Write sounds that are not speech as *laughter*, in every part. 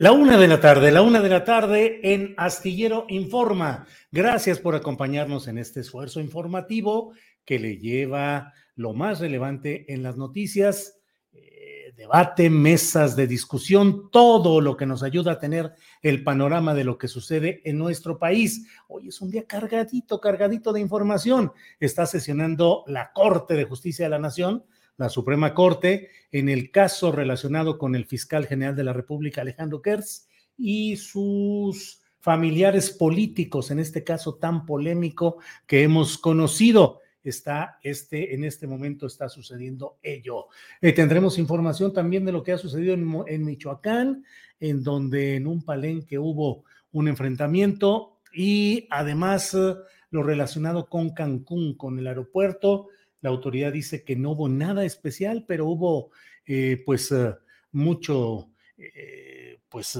La una de la tarde, la una de la tarde en Astillero Informa. Gracias por acompañarnos en este esfuerzo informativo que le lleva lo más relevante en las noticias, eh, debate, mesas de discusión, todo lo que nos ayuda a tener el panorama de lo que sucede en nuestro país. Hoy es un día cargadito, cargadito de información. Está sesionando la Corte de Justicia de la Nación la Suprema Corte en el caso relacionado con el fiscal general de la República, Alejandro Kertz, y sus familiares políticos, en este caso tan polémico que hemos conocido. Está este, en este momento está sucediendo ello. Eh, tendremos información también de lo que ha sucedido en, en Michoacán, en donde en un palenque hubo un enfrentamiento y además eh, lo relacionado con Cancún, con el aeropuerto, la autoridad dice que no hubo nada especial, pero hubo eh, pues eh, mucho eh, pues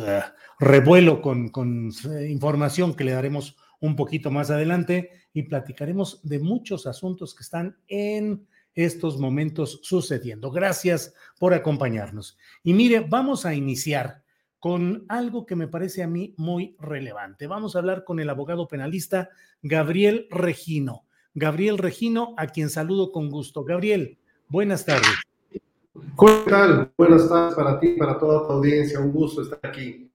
revuelo con, con información que le daremos un poquito más adelante y platicaremos de muchos asuntos que están en estos momentos sucediendo. Gracias por acompañarnos. Y mire, vamos a iniciar con algo que me parece a mí muy relevante. Vamos a hablar con el abogado penalista Gabriel Regino. Gabriel Regino, a quien saludo con gusto. Gabriel, buenas tardes. ¿Qué tal? Buenas tardes para ti, para toda tu audiencia. Un gusto estar aquí.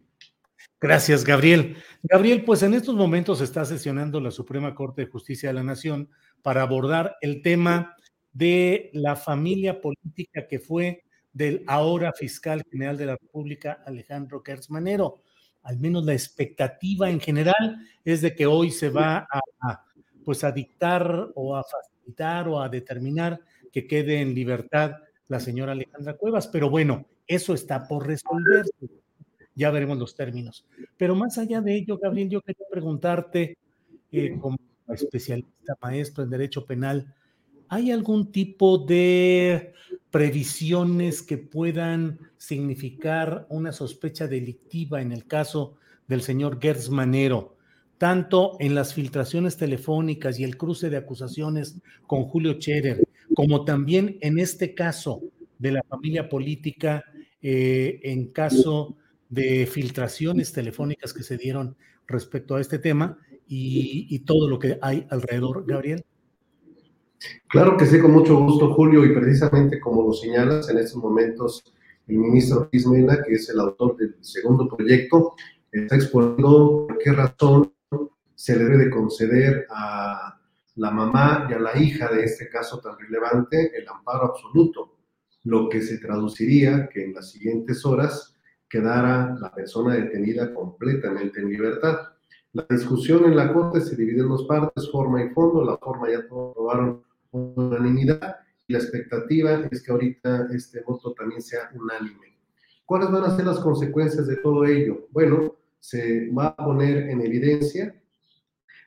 Gracias, Gabriel. Gabriel, pues en estos momentos está sesionando la Suprema Corte de Justicia de la Nación para abordar el tema de la familia política que fue del ahora fiscal general de la República, Alejandro Kertz Manero. Al menos la expectativa en general es de que hoy se va a pues a dictar o a facilitar o a determinar que quede en libertad la señora Alejandra Cuevas. Pero bueno, eso está por resolverse. Ya veremos los términos. Pero más allá de ello, Gabriel, yo quería preguntarte, eh, como especialista maestro en Derecho Penal, ¿hay algún tipo de previsiones que puedan significar una sospecha delictiva en el caso del señor Gertz Manero? Tanto en las filtraciones telefónicas y el cruce de acusaciones con Julio Scherer, como también en este caso de la familia política, eh, en caso de filtraciones telefónicas que se dieron respecto a este tema y, todo lo que hay alrededor, Gabriel. Claro que sí, con mucho gusto, Julio, y precisamente como lo señalas, en estos momentos el ministro Luis Mena, que es el autor del segundo proyecto, está exponiendo por qué razón se le debe de conceder a la mamá y a la hija de este caso tan relevante el amparo absoluto, lo que se traduciría que en las siguientes horas quedara la persona detenida completamente en libertad. La discusión en la Corte se divide en dos partes, forma y fondo. La forma ya todos aprobaron unanimidad y la expectativa es que ahorita este voto también sea unánime. ¿Cuáles van a ser las consecuencias de todo ello? Bueno, se va a poner en evidencia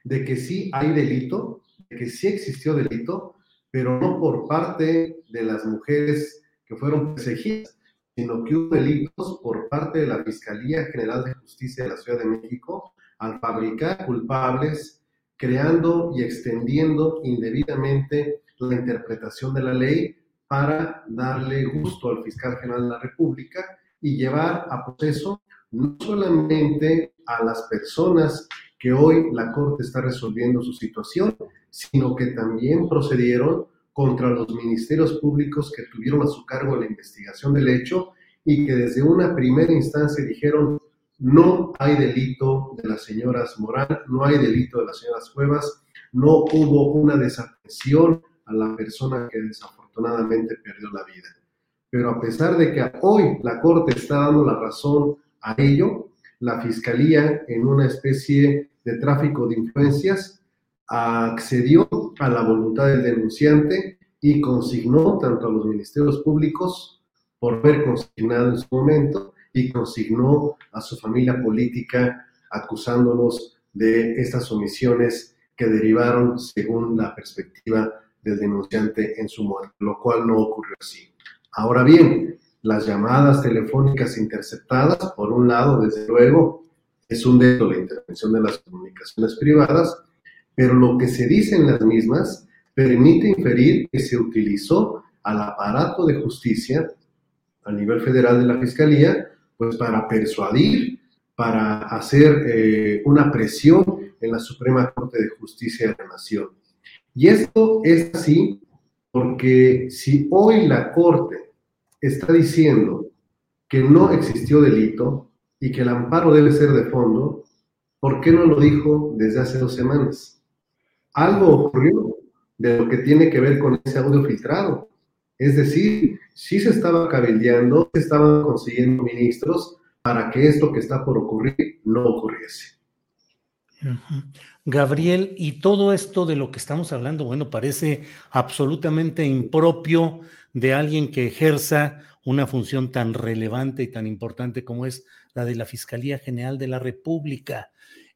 de que sí hay delito, de que sí existió delito, pero no por parte de las mujeres que fueron perseguidas, sino que hubo delitos por parte de la Fiscalía General de Justicia de la Ciudad de México al fabricar culpables, creando y extendiendo indebidamente la interpretación de la ley para darle gusto al fiscal general de la República y llevar a proceso no solamente a las personas que hoy la Corte está resolviendo su situación, sino que también procedieron contra los ministerios públicos que tuvieron a su cargo la investigación del hecho y que desde una primera instancia dijeron no hay delito de las señoras Morán, no hay delito de las señoras Cuevas, no hubo una desatención a la persona que desafortunadamente perdió la vida. Pero a pesar de que hoy la Corte está dando la razón a ello, la Fiscalía, en una especie de tráfico de influencias, accedió a la voluntad del denunciante y consignó tanto a los ministerios públicos por haber consignado en su momento y consignó a su familia política acusándolos de estas omisiones que derivaron según la perspectiva del denunciante en su muerte, lo cual no ocurrió así. Ahora bien, las llamadas telefónicas interceptadas, por un lado, desde luego, es un delito la intervención de las comunicaciones privadas, pero lo que se dice en las mismas permite inferir que se utilizó al aparato de justicia a nivel federal de la Fiscalía, pues para persuadir, para hacer eh, una presión en la Suprema Corte de Justicia de la Nación. Y esto es así porque si hoy la Corte está diciendo que no existió delito y que el amparo debe ser de fondo, ¿por qué no lo dijo desde hace dos semanas? Algo ocurrió de lo que tiene que ver con ese audio filtrado. Es decir, si se estaba cabildeando, se estaban consiguiendo ministros para que esto que está por ocurrir no ocurriese. Gabriel, y todo esto de lo que estamos hablando, bueno, parece absolutamente impropio de alguien que ejerza una función tan relevante y tan importante como es la de la Fiscalía General de la República.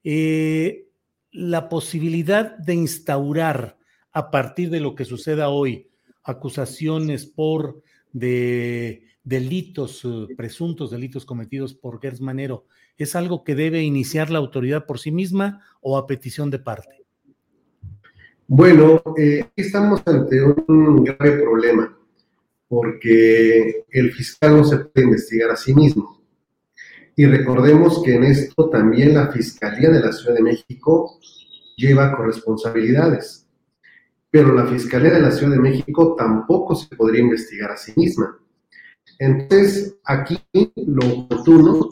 Eh, la posibilidad de instaurar a partir de lo que suceda hoy acusaciones por de delitos, eh, presuntos delitos cometidos por Gers Manero, ¿es algo que debe iniciar la autoridad por sí misma o a petición de parte? Bueno, eh, estamos ante un grave problema porque el fiscal no se puede investigar a sí mismo. Y recordemos que en esto también la Fiscalía de la Ciudad de México lleva corresponsabilidades. Pero la Fiscalía de la Ciudad de México tampoco se podría investigar a sí misma. Entonces, aquí lo oportuno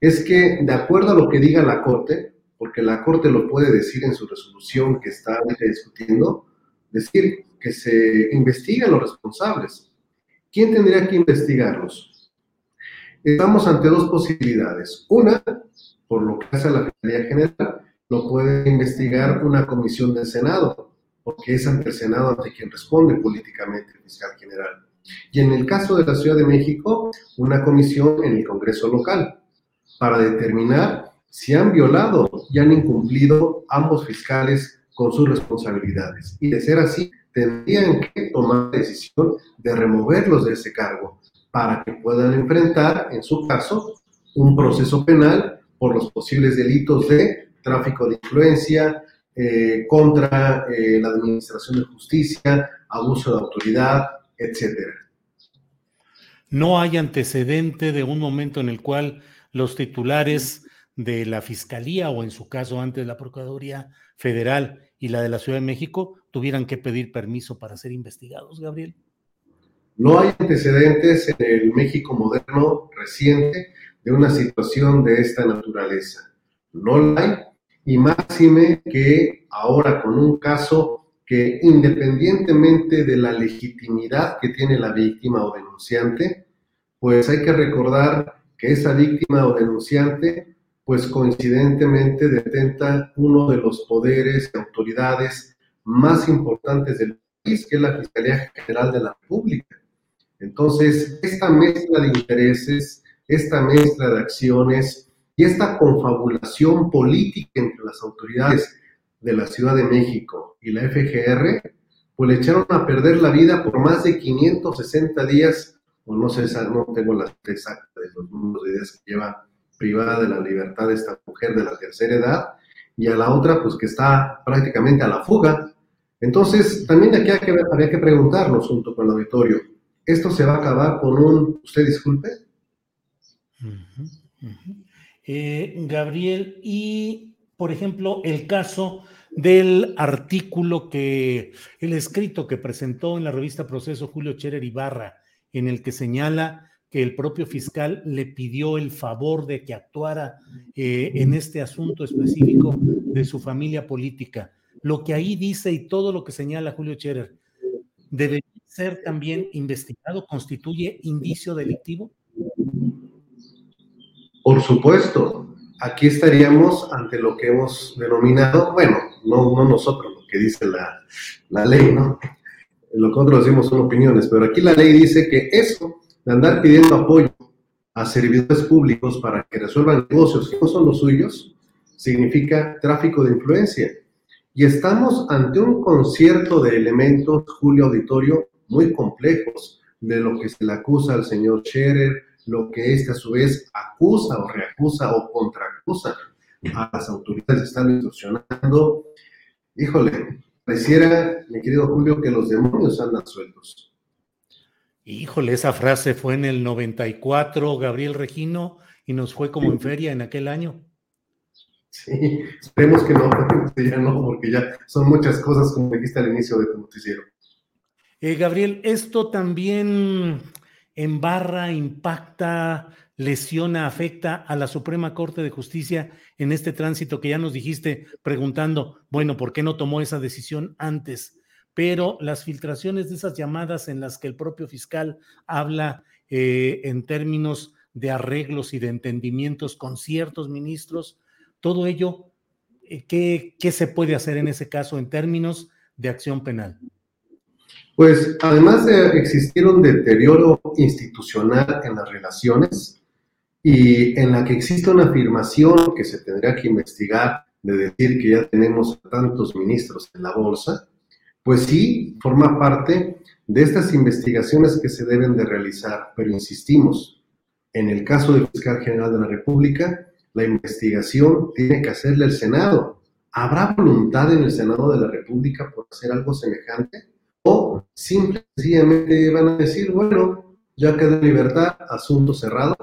es que, de acuerdo a lo que diga la Corte, porque la Corte lo puede decir en su resolución que está discutiendo, decir que se investiguen los responsables. ¿Quién tendría que investigarlos? Estamos ante dos posibilidades. Una, por lo que hace la Fiscalía General, lo puede investigar una comisión del Senado, porque es ante el Senado ante quien responde políticamente el fiscal general. Y en el caso de la Ciudad de México, una comisión en el Congreso local, para determinar si han violado y han incumplido ambos fiscales con sus responsabilidades. Y de ser así, tendrían que tomar la decisión de removerlos de ese cargo para que puedan enfrentar, en su caso, un proceso penal por los posibles delitos de tráfico de influencia, eh, contra eh, la administración de justicia, abuso de autoridad, etcétera. No hay antecedente de un momento en el cual los titulares de la Fiscalía o en su caso antes la Procuraduría Federal y la de la Ciudad de México tuvieran que pedir permiso para ser investigados, Gabriel? No hay antecedentes en el México moderno reciente de una situación de esta naturaleza. No la hay, y máxime que ahora con un caso que independientemente de la legitimidad que tiene la víctima o denunciante, pues hay que recordar que esa víctima o denunciante, pues coincidentemente detenta uno de los poderes y autoridades más importantes del país, que es la Fiscalía General de la República. Entonces, esta mezcla de intereses, esta mezcla de acciones y esta confabulación política entre las autoridades de la Ciudad de México y la FGR, pues le echaron a perder la vida por más de 560 días, o no sé, no tengo la exacta de los números de días que lleva privada de la libertad de esta mujer de la tercera edad, y a la otra, pues que está prácticamente a la fuga. Entonces, también aquí hay que preguntarnos junto con el auditorio, ¿esto se va a acabar con un, usted disculpe? Eh, Gabriel, y por ejemplo, el caso del artículo que, el escrito que presentó en la revista Proceso Julio Cherer Ibarra, en el que señala que el propio fiscal le pidió el favor de que actuara eh, en este asunto específico de su familia política. Lo que ahí dice y todo lo que señala Julio Cherer, ¿debe ser también investigado? ¿Constituye indicio delictivo? Por supuesto, aquí estaríamos ante lo que hemos denominado, bueno, no, no nosotros, lo que dice la ley, ¿no? Lo que nosotros decimos son opiniones, pero aquí la ley dice que eso de andar pidiendo apoyo a servidores públicos para que resuelvan negocios que no son los suyos, significa tráfico de influencia. Y estamos ante un concierto de elementos, Julio Auditorio, muy complejos, de lo que se le acusa al señor Scherer, lo que éste a su vez acusa o reacusa o contraacusa a las autoridades que están instruccionando. Híjole, pareciera, mi querido Julio, que los demonios andan sueltos. Híjole, esa frase fue en el 94, Gabriel Regino, y nos fue como en feria en aquel año. Sí, esperemos que no, ya no, porque ya son muchas cosas como dijiste al inicio de tu noticiero. Eh, Gabriel, esto también embarra, impacta, lesiona, afecta a la Suprema Corte de Justicia en este tránsito que ya nos dijiste preguntando, bueno, ¿por qué no tomó esa decisión antes? Pero las filtraciones de esas llamadas en las que el propio fiscal habla eh, en términos de arreglos y de entendimientos con ciertos ministros, todo ello, eh, ¿qué, ¿qué se puede hacer en ese caso en términos de acción penal? Pues además de existir un deterioro institucional en las relaciones y en la que existe una afirmación que se tendría que investigar de decir que ya tenemos tantos ministros en la bolsa, pues sí forma parte de estas investigaciones que se deben de realizar, pero insistimos, en el caso del fiscal general de la República, la investigación tiene que hacerle el Senado. ¿Habrá voluntad en el Senado de la República por hacer algo semejante? o simplemente van a decir, bueno, ya queda en libertad, asunto cerrado.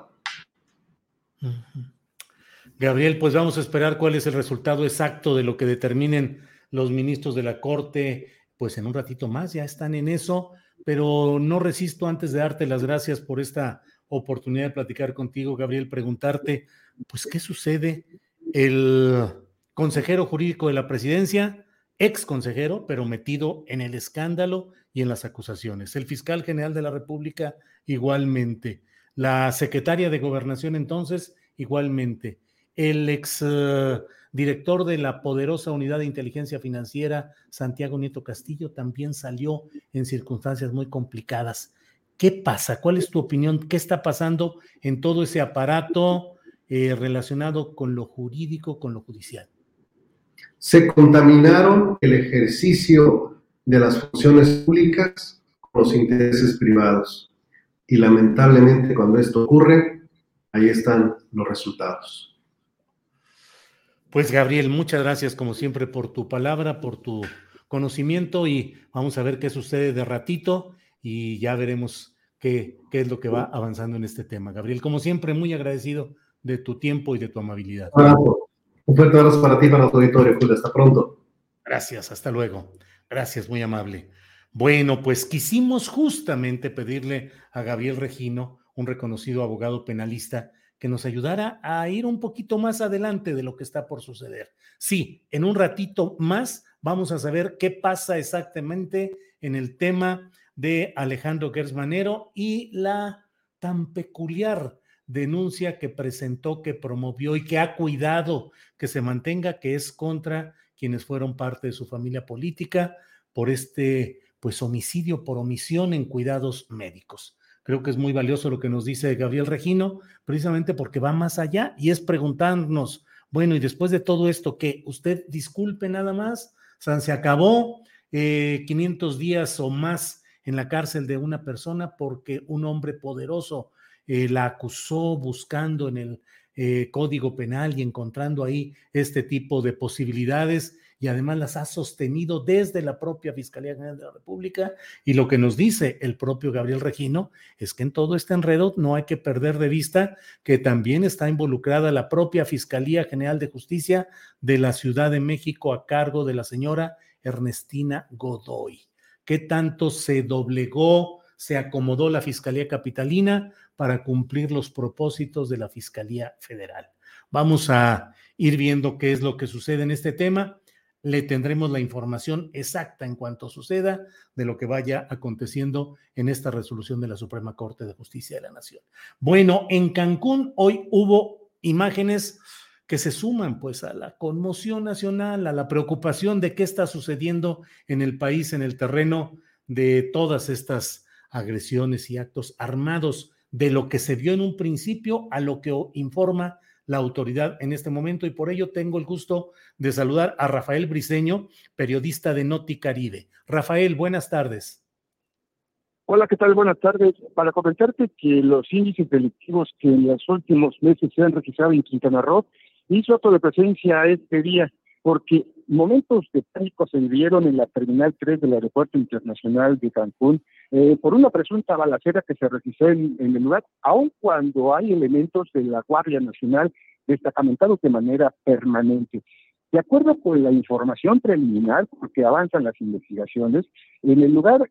Gabriel, pues vamos a esperar cuál es el resultado exacto de lo que determinen los ministros de la Corte, pues en un ratito más ya están en eso, pero no resisto antes de darte las gracias por esta oportunidad de platicar contigo, Gabriel, preguntarte, pues, ¿qué sucede? El consejero jurídico de la presidencia ex consejero, pero metido en el escándalo y en las acusaciones. El fiscal general de la República igualmente. La secretaria de gobernación entonces igualmente. El ex uh, director de la poderosa unidad de inteligencia financiera, Santiago Nieto Castillo, también salió en circunstancias muy complicadas. ¿Qué pasa? ¿Cuál es tu opinión? ¿Qué está pasando en todo ese aparato eh, relacionado con lo jurídico, con lo judicial? se contaminaron el ejercicio de las funciones públicas con los intereses privados. Y lamentablemente cuando esto ocurre, ahí están los resultados. Pues Gabriel, muchas gracias como siempre por tu palabra, por tu conocimiento y vamos a ver qué sucede de ratito y ya veremos qué, qué es lo que va avanzando en este tema. Gabriel, como siempre, muy agradecido de tu tiempo y de tu amabilidad. Un fuerte abrazo para ti, para tu auditorio, Julio. Hasta pronto. Gracias, hasta luego. Gracias, muy amable. Bueno, pues quisimos justamente pedirle a Gabriel Regino, un reconocido abogado penalista, que nos ayudara a ir un poquito más adelante de lo que está por suceder. Sí, en un ratito más vamos a saber qué pasa exactamente en el tema de Alejandro Gersmanero y la tan peculiar denuncia que presentó, que promovió y que ha cuidado que se mantenga, que es contra quienes fueron parte de su familia política por este pues homicidio por omisión en cuidados médicos. Creo que es muy valioso lo que nos dice Gabriel Regino, precisamente porque va más allá y es preguntarnos, bueno, y después de todo esto, que usted disculpe nada más, se acabó, 500 días o más en la cárcel de una persona porque un hombre poderoso la acusó buscando en el eh, Código Penal y encontrando ahí este tipo de posibilidades y además las ha sostenido desde la propia Fiscalía General de la República. Y lo que nos dice el propio Gabriel Regino es que en todo este enredo no hay que perder de vista que también está involucrada la propia Fiscalía General de Justicia de la Ciudad de México a cargo de la señora Ernestina Godoy. ¿Qué tanto se doblegó, se acomodó la Fiscalía Capitalina? para cumplir los propósitos de la Fiscalía Federal. Vamos a ir viendo qué es lo que sucede en este tema. Le tendremos la información exacta en cuanto suceda de lo que vaya aconteciendo en esta resolución de la Suprema Corte de Justicia de la Nación. Bueno, en Cancún hoy hubo imágenes que se suman pues a la conmoción nacional, a la preocupación de qué está sucediendo en el país en el terreno de todas estas agresiones y actos armados de lo que se vio en un principio a lo que informa la autoridad en este momento y por ello tengo el gusto de saludar a Rafael Briseño, periodista de Noti Caribe. Rafael, buenas tardes. Hola, ¿qué tal? Buenas tardes. Para comentarte que los índices delictivos que en los últimos meses se han registrado en Quintana Roo hizo de presencia este día, porque momentos de pánico se vivieron en la Terminal 3 del Aeropuerto Internacional de Cancún eh, por una presunta balacera que se registró en, el lugar, aun cuando hay elementos de la Guardia Nacional destacamentados de manera permanente. De acuerdo con la información preliminar, porque avanzan las investigaciones, en el lugar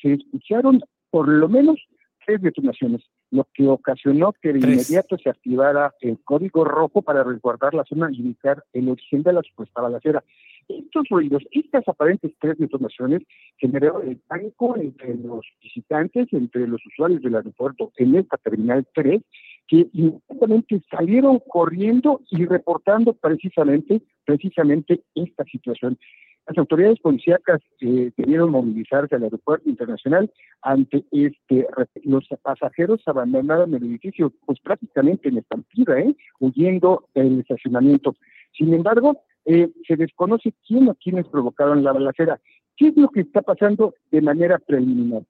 se escucharon por lo menos tres detonaciones, lo que ocasionó que de inmediato se activara el código rojo para resguardar la zona y evitar el origen de la supuesta balacera. Estos ruidos, estas aparentes tres detonaciones generaron el pánico entre los visitantes, entre los usuarios del aeropuerto en esta terminal 3, que inmediatamente salieron corriendo y reportando precisamente, precisamente esta situación. Las autoridades policíacas eh, debieron movilizarse al aeropuerto internacional ante este los pasajeros abandonaron el edificio pues prácticamente en estampida, ¿eh? huyendo del estacionamiento. Sin embargo, eh, se desconoce quién o quiénes provocaron la balacera. ¿Qué es lo que está pasando de manera preliminar?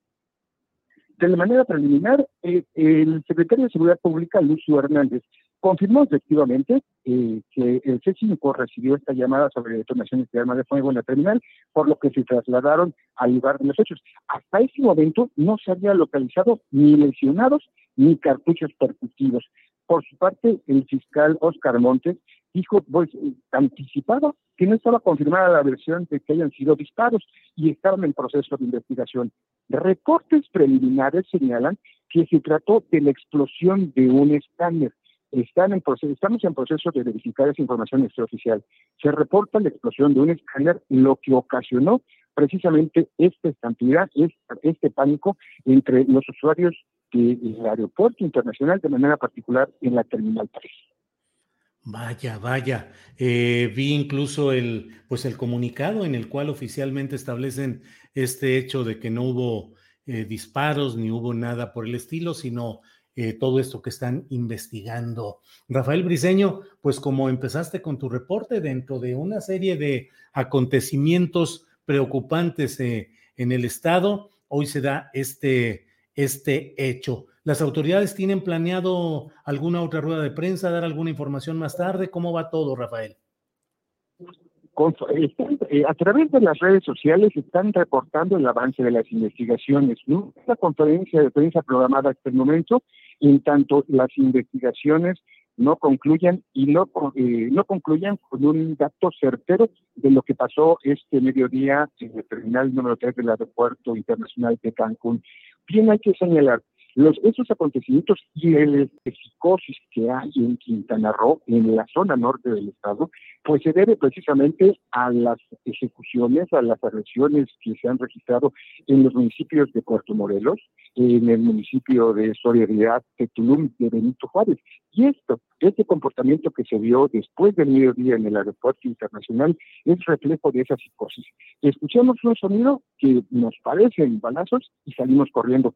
De manera preliminar, eh, el secretario de Seguridad Pública, Lucio Hernández, confirmó efectivamente eh, que el C5 recibió esta llamada sobre detonaciones de armas de fuego en la terminal, por lo que se trasladaron al lugar de los hechos. Hasta ese momento no se había localizado ni lesionados ni cartuchos percutivos. Por su parte, el fiscal Oscar Montes dijo, pues, anticipado que no estaba confirmada la versión de que hayan sido disparos y estaban en proceso de investigación. Reportes preliminares señalan que se trató de la explosión de un escáner están en proceso, estamos en proceso de verificar esa información extraoficial. Se reporta la explosión de un escáner, lo que ocasionó precisamente esta estampida, este, pánico entre los usuarios del aeropuerto internacional, de manera particular en la Terminal 3. Vaya, vaya. Eh, vi incluso el, pues el comunicado en el cual oficialmente establecen este hecho de que no hubo eh, disparos ni hubo nada por el estilo, sino eh, todo esto que están investigando. Rafael Briseño, pues como empezaste con tu reporte dentro de una serie de acontecimientos preocupantes eh, en el estado, hoy se da este, este hecho. ¿Las autoridades tienen planeado alguna otra rueda de prensa, dar alguna información más tarde? ¿Cómo va todo, Rafael? Eh, a través de las redes sociales están reportando el avance de las investigaciones. ¿no? La conferencia de prensa programada hasta el momento en tanto las investigaciones no concluyan y no, eh, no concluyan con un dato certero de lo que pasó este mediodía en el terminal número 3 del Aeropuerto Internacional de Cancún. Bien, hay que señalar, los, esos acontecimientos y el psicosis que hay en Quintana Roo, en la zona norte del estado, pues se debe precisamente a las ejecuciones, a las agresiones que se han registrado en los municipios de Puerto Morelos, en el municipio de Solidaridad de Tulum, de Benito Juárez. Y esto, este comportamiento que se vio después del mediodía en el aeropuerto internacional, es reflejo de esa psicosis. Escuchamos un sonido que nos parecen balazos y salimos corriendo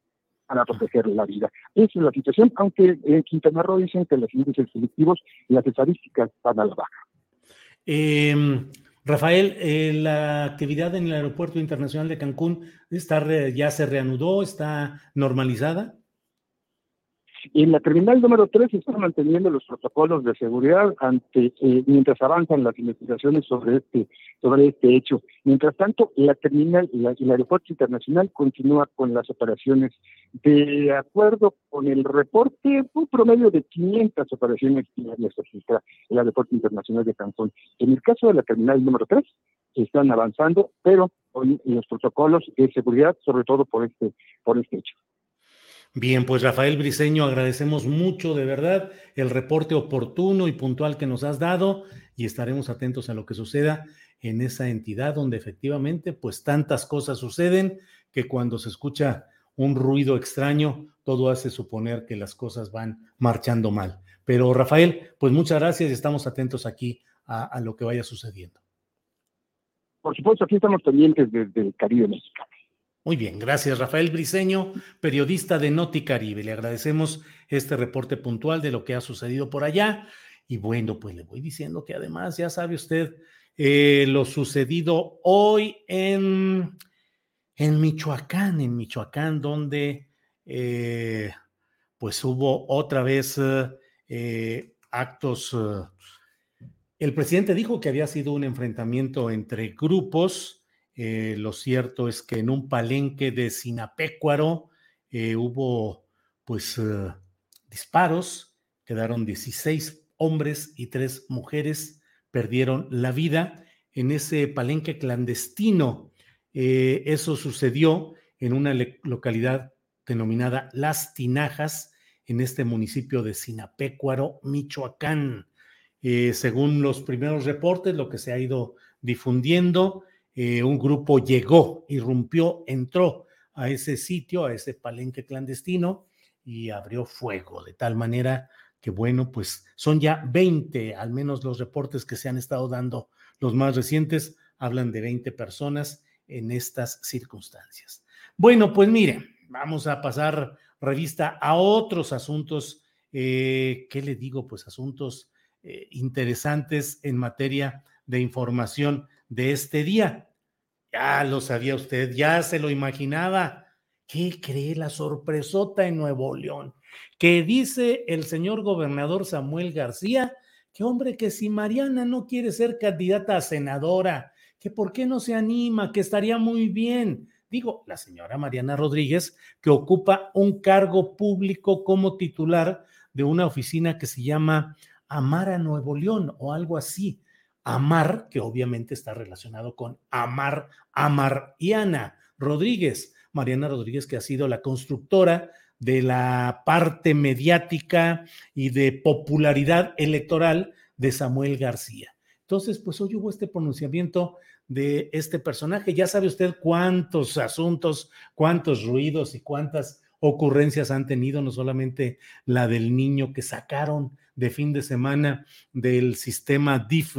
para proteger la vida. Esa es la situación, aunque en Quintana Roo dicen que los índices selectivos y las estadísticas van a la baja. Em, Rafael, eh, la actividad en el Aeropuerto Internacional de Cancún está ya se reanudó, está normalizada. En la terminal número 3 se están manteniendo los protocolos de seguridad ante eh, mientras avanzan las investigaciones sobre este sobre este hecho. Mientras tanto, la terminal y el aeropuerto internacional continúa con las operaciones de acuerdo con el reporte, un promedio de 500 operaciones diarias registra el aeropuerto internacional de Cancún. En el caso de la terminal número 3 están avanzando, pero con los protocolos de seguridad, sobre todo por este por este hecho. Bien, pues Rafael Briceño, agradecemos mucho de verdad el reporte oportuno y puntual que nos has dado y estaremos atentos a lo que suceda en esa entidad donde efectivamente pues tantas cosas suceden que cuando se escucha un ruido extraño todo hace suponer que las cosas van marchando mal. Pero Rafael, pues muchas gracias y estamos atentos aquí a, lo que vaya sucediendo. Por supuesto, aquí estamos pendientes desde el Caribe mexicano. Muy bien, gracias Rafael Briceño, periodista de Noti Caribe. Le agradecemos este reporte puntual de lo que ha sucedido por allá. Y bueno, pues le voy diciendo que además, ya sabe usted, eh, lo sucedido hoy en, en Michoacán, en Michoacán, donde eh, pues hubo otra vez eh, actos. el presidente dijo que había sido un enfrentamiento entre grupos eh, lo cierto es que en un palenque de Sinapecuaro eh, hubo pues eh, disparos, quedaron 16 hombres y tres mujeres, perdieron la vida en ese palenque clandestino. eso sucedió en una localidad denominada Las Tinajas, en este municipio de Sinapecuaro, Michoacán. según los primeros reportes, lo que se ha ido difundiendo, eh, un grupo llegó, irrumpió, entró a ese sitio, a ese palenque clandestino y abrió fuego, de tal manera que, bueno, pues son ya 20, al menos los reportes que se han estado dando, los más recientes, hablan de 20 personas en estas circunstancias. Bueno, pues miren, vamos a pasar revista a otros asuntos, eh, ¿qué le digo? Pues asuntos eh, interesantes en materia de información de este día. Ya lo sabía usted, ya se lo imaginaba. ¿Qué cree la sorpresota en Nuevo León? Que dice el señor gobernador Samuel García que hombre, que si Mariana no quiere ser candidata a senadora, que por qué no se anima, que estaría muy bien. Digo, la señora Mariana Rodríguez, que ocupa un cargo público como titular de una oficina que se llama Amara Nuevo León o algo así. Amar, que obviamente está relacionado con Amar, Amar y Ana Rodríguez. Mariana Rodríguez, que ha sido la constructora de la parte mediática y de popularidad electoral de Samuel García. Entonces, pues hoy hubo este pronunciamiento de este personaje. Ya sabe usted cuántos asuntos, cuántos ruidos y cuántas ocurrencias han tenido, no solamente la del niño que sacaron de fin de semana del sistema DIF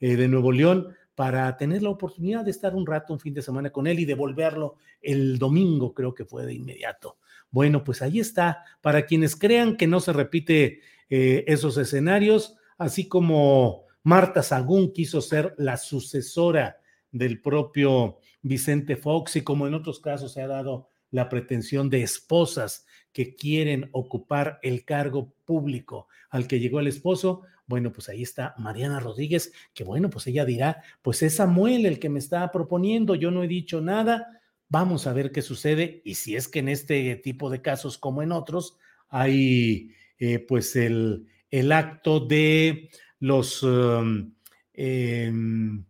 eh, de Nuevo León para tener la oportunidad de estar un rato, un fin de semana con él y devolverlo el domingo, creo que fue de inmediato. Bueno, pues ahí está, para quienes crean que no se repite eh, esos escenarios, así como Marta Sagún quiso ser la sucesora del propio Vicente Fox y como en otros casos se ha dado la pretensión de esposas que quieren ocupar el cargo público al que llegó el esposo, bueno, pues ahí está Mariana Rodríguez, que bueno, pues ella dirá, pues es Samuel el que me está proponiendo, yo no he dicho nada, vamos a ver qué sucede y si es que en este tipo de casos como en otros hay eh, pues el, el, acto de los... Um, em,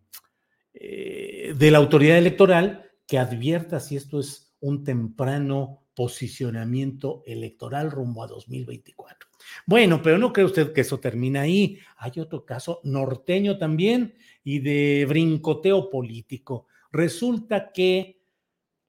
eh, de la autoridad electoral que advierta si esto es un temprano posicionamiento electoral rumbo a 2024. Bueno, pero no cree usted que eso termina ahí. Hay otro caso norteño también y de brincoteo político. Resulta que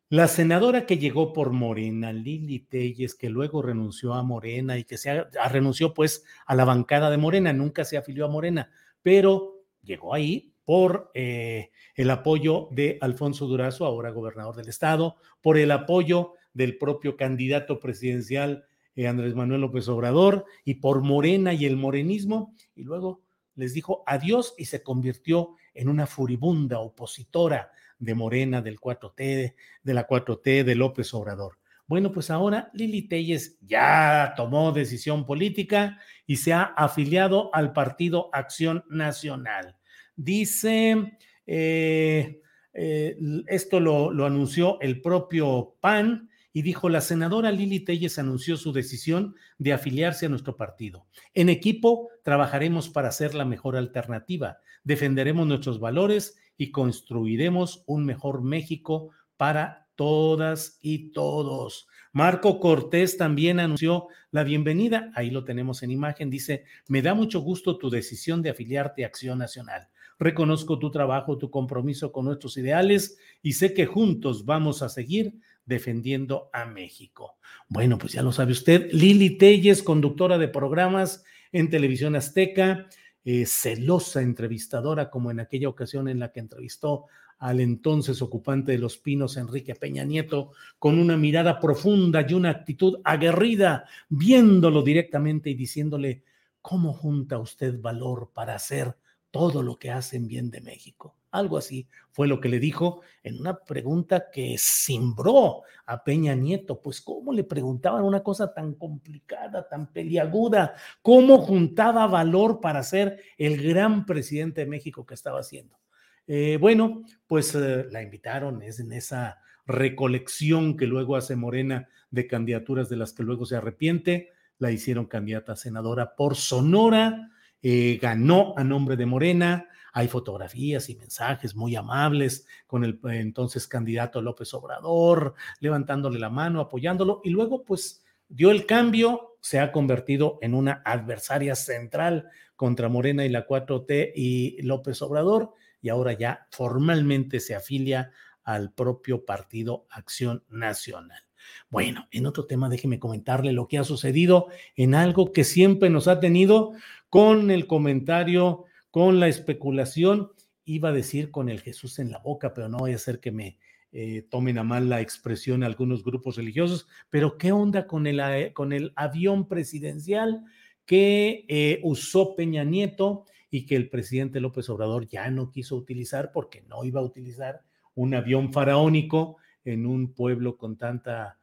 la senadora que llegó por Morena, Lili Telles, que luego renunció a Morena y que se renunció pues a la bancada de Morena, nunca se afilió a Morena, pero llegó ahí por eh, el apoyo de Alfonso Durazo, ahora gobernador del estado, por el apoyo del propio candidato presidencial eh, Andrés Manuel López Obrador y por Morena y el morenismo, y luego les dijo adiós y se convirtió en una furibunda opositora de Morena, del 4T, de la 4T, de López Obrador. Bueno, pues ahora Lili Telles ya tomó decisión política y se ha afiliado al partido Acción Nacional. Dice, eh, eh, esto lo, lo anunció el propio PAN, y dijo, la senadora Lili Telles anunció su decisión de afiliarse a nuestro partido. En equipo trabajaremos para ser la mejor alternativa, defenderemos nuestros valores y construiremos un mejor México para todas y todos. Marco Cortés también anunció la bienvenida, ahí lo tenemos en imagen, dice, me da mucho gusto tu decisión de afiliarte a Acción Nacional. Reconozco tu trabajo, tu compromiso con nuestros ideales y sé que juntos vamos a seguir defendiendo a México. Bueno, pues ya lo sabe usted, Lili Telles, conductora de programas en Televisión Azteca, eh, celosa entrevistadora como en aquella ocasión en la que entrevistó al entonces ocupante de Los Pinos, Enrique Peña Nieto, con una mirada profunda y una actitud aguerrida, viéndolo directamente y diciéndole, ¿cómo junta usted valor para hacer todo lo que hace en bien de México? Algo así fue lo que le dijo en una pregunta que cimbró a Peña Nieto. Pues, ¿cómo le preguntaban una cosa tan complicada, tan peliaguda? ¿Cómo juntaba valor para ser el gran presidente de México que estaba haciendo? Eh, bueno, pues eh, la invitaron, es en esa recolección que luego hace Morena de candidaturas de las que luego se arrepiente. La hicieron candidata a senadora por Sonora, eh, ganó a nombre de Morena hay fotografías y mensajes muy amables con el eh, entonces candidato López Obrador, levantándole la mano, apoyándolo, y luego pues dio el cambio, se ha convertido en una adversaria central contra Morena y la 4T y López Obrador, y ahora ya formalmente se afilia al propio partido Acción Nacional. Bueno, en otro tema, déjeme comentarle lo que ha sucedido en algo que siempre nos ha tenido con el comentario con la especulación, iba a decir con el Jesús en la boca, pero no voy a hacer que me eh, tomen a mal la expresión algunos grupos religiosos, pero ¿qué onda con el, eh, avión presidencial que eh, usó Peña Nieto y que el presidente López Obrador ya no quiso utilizar porque no iba a utilizar un avión faraónico en un pueblo con tanta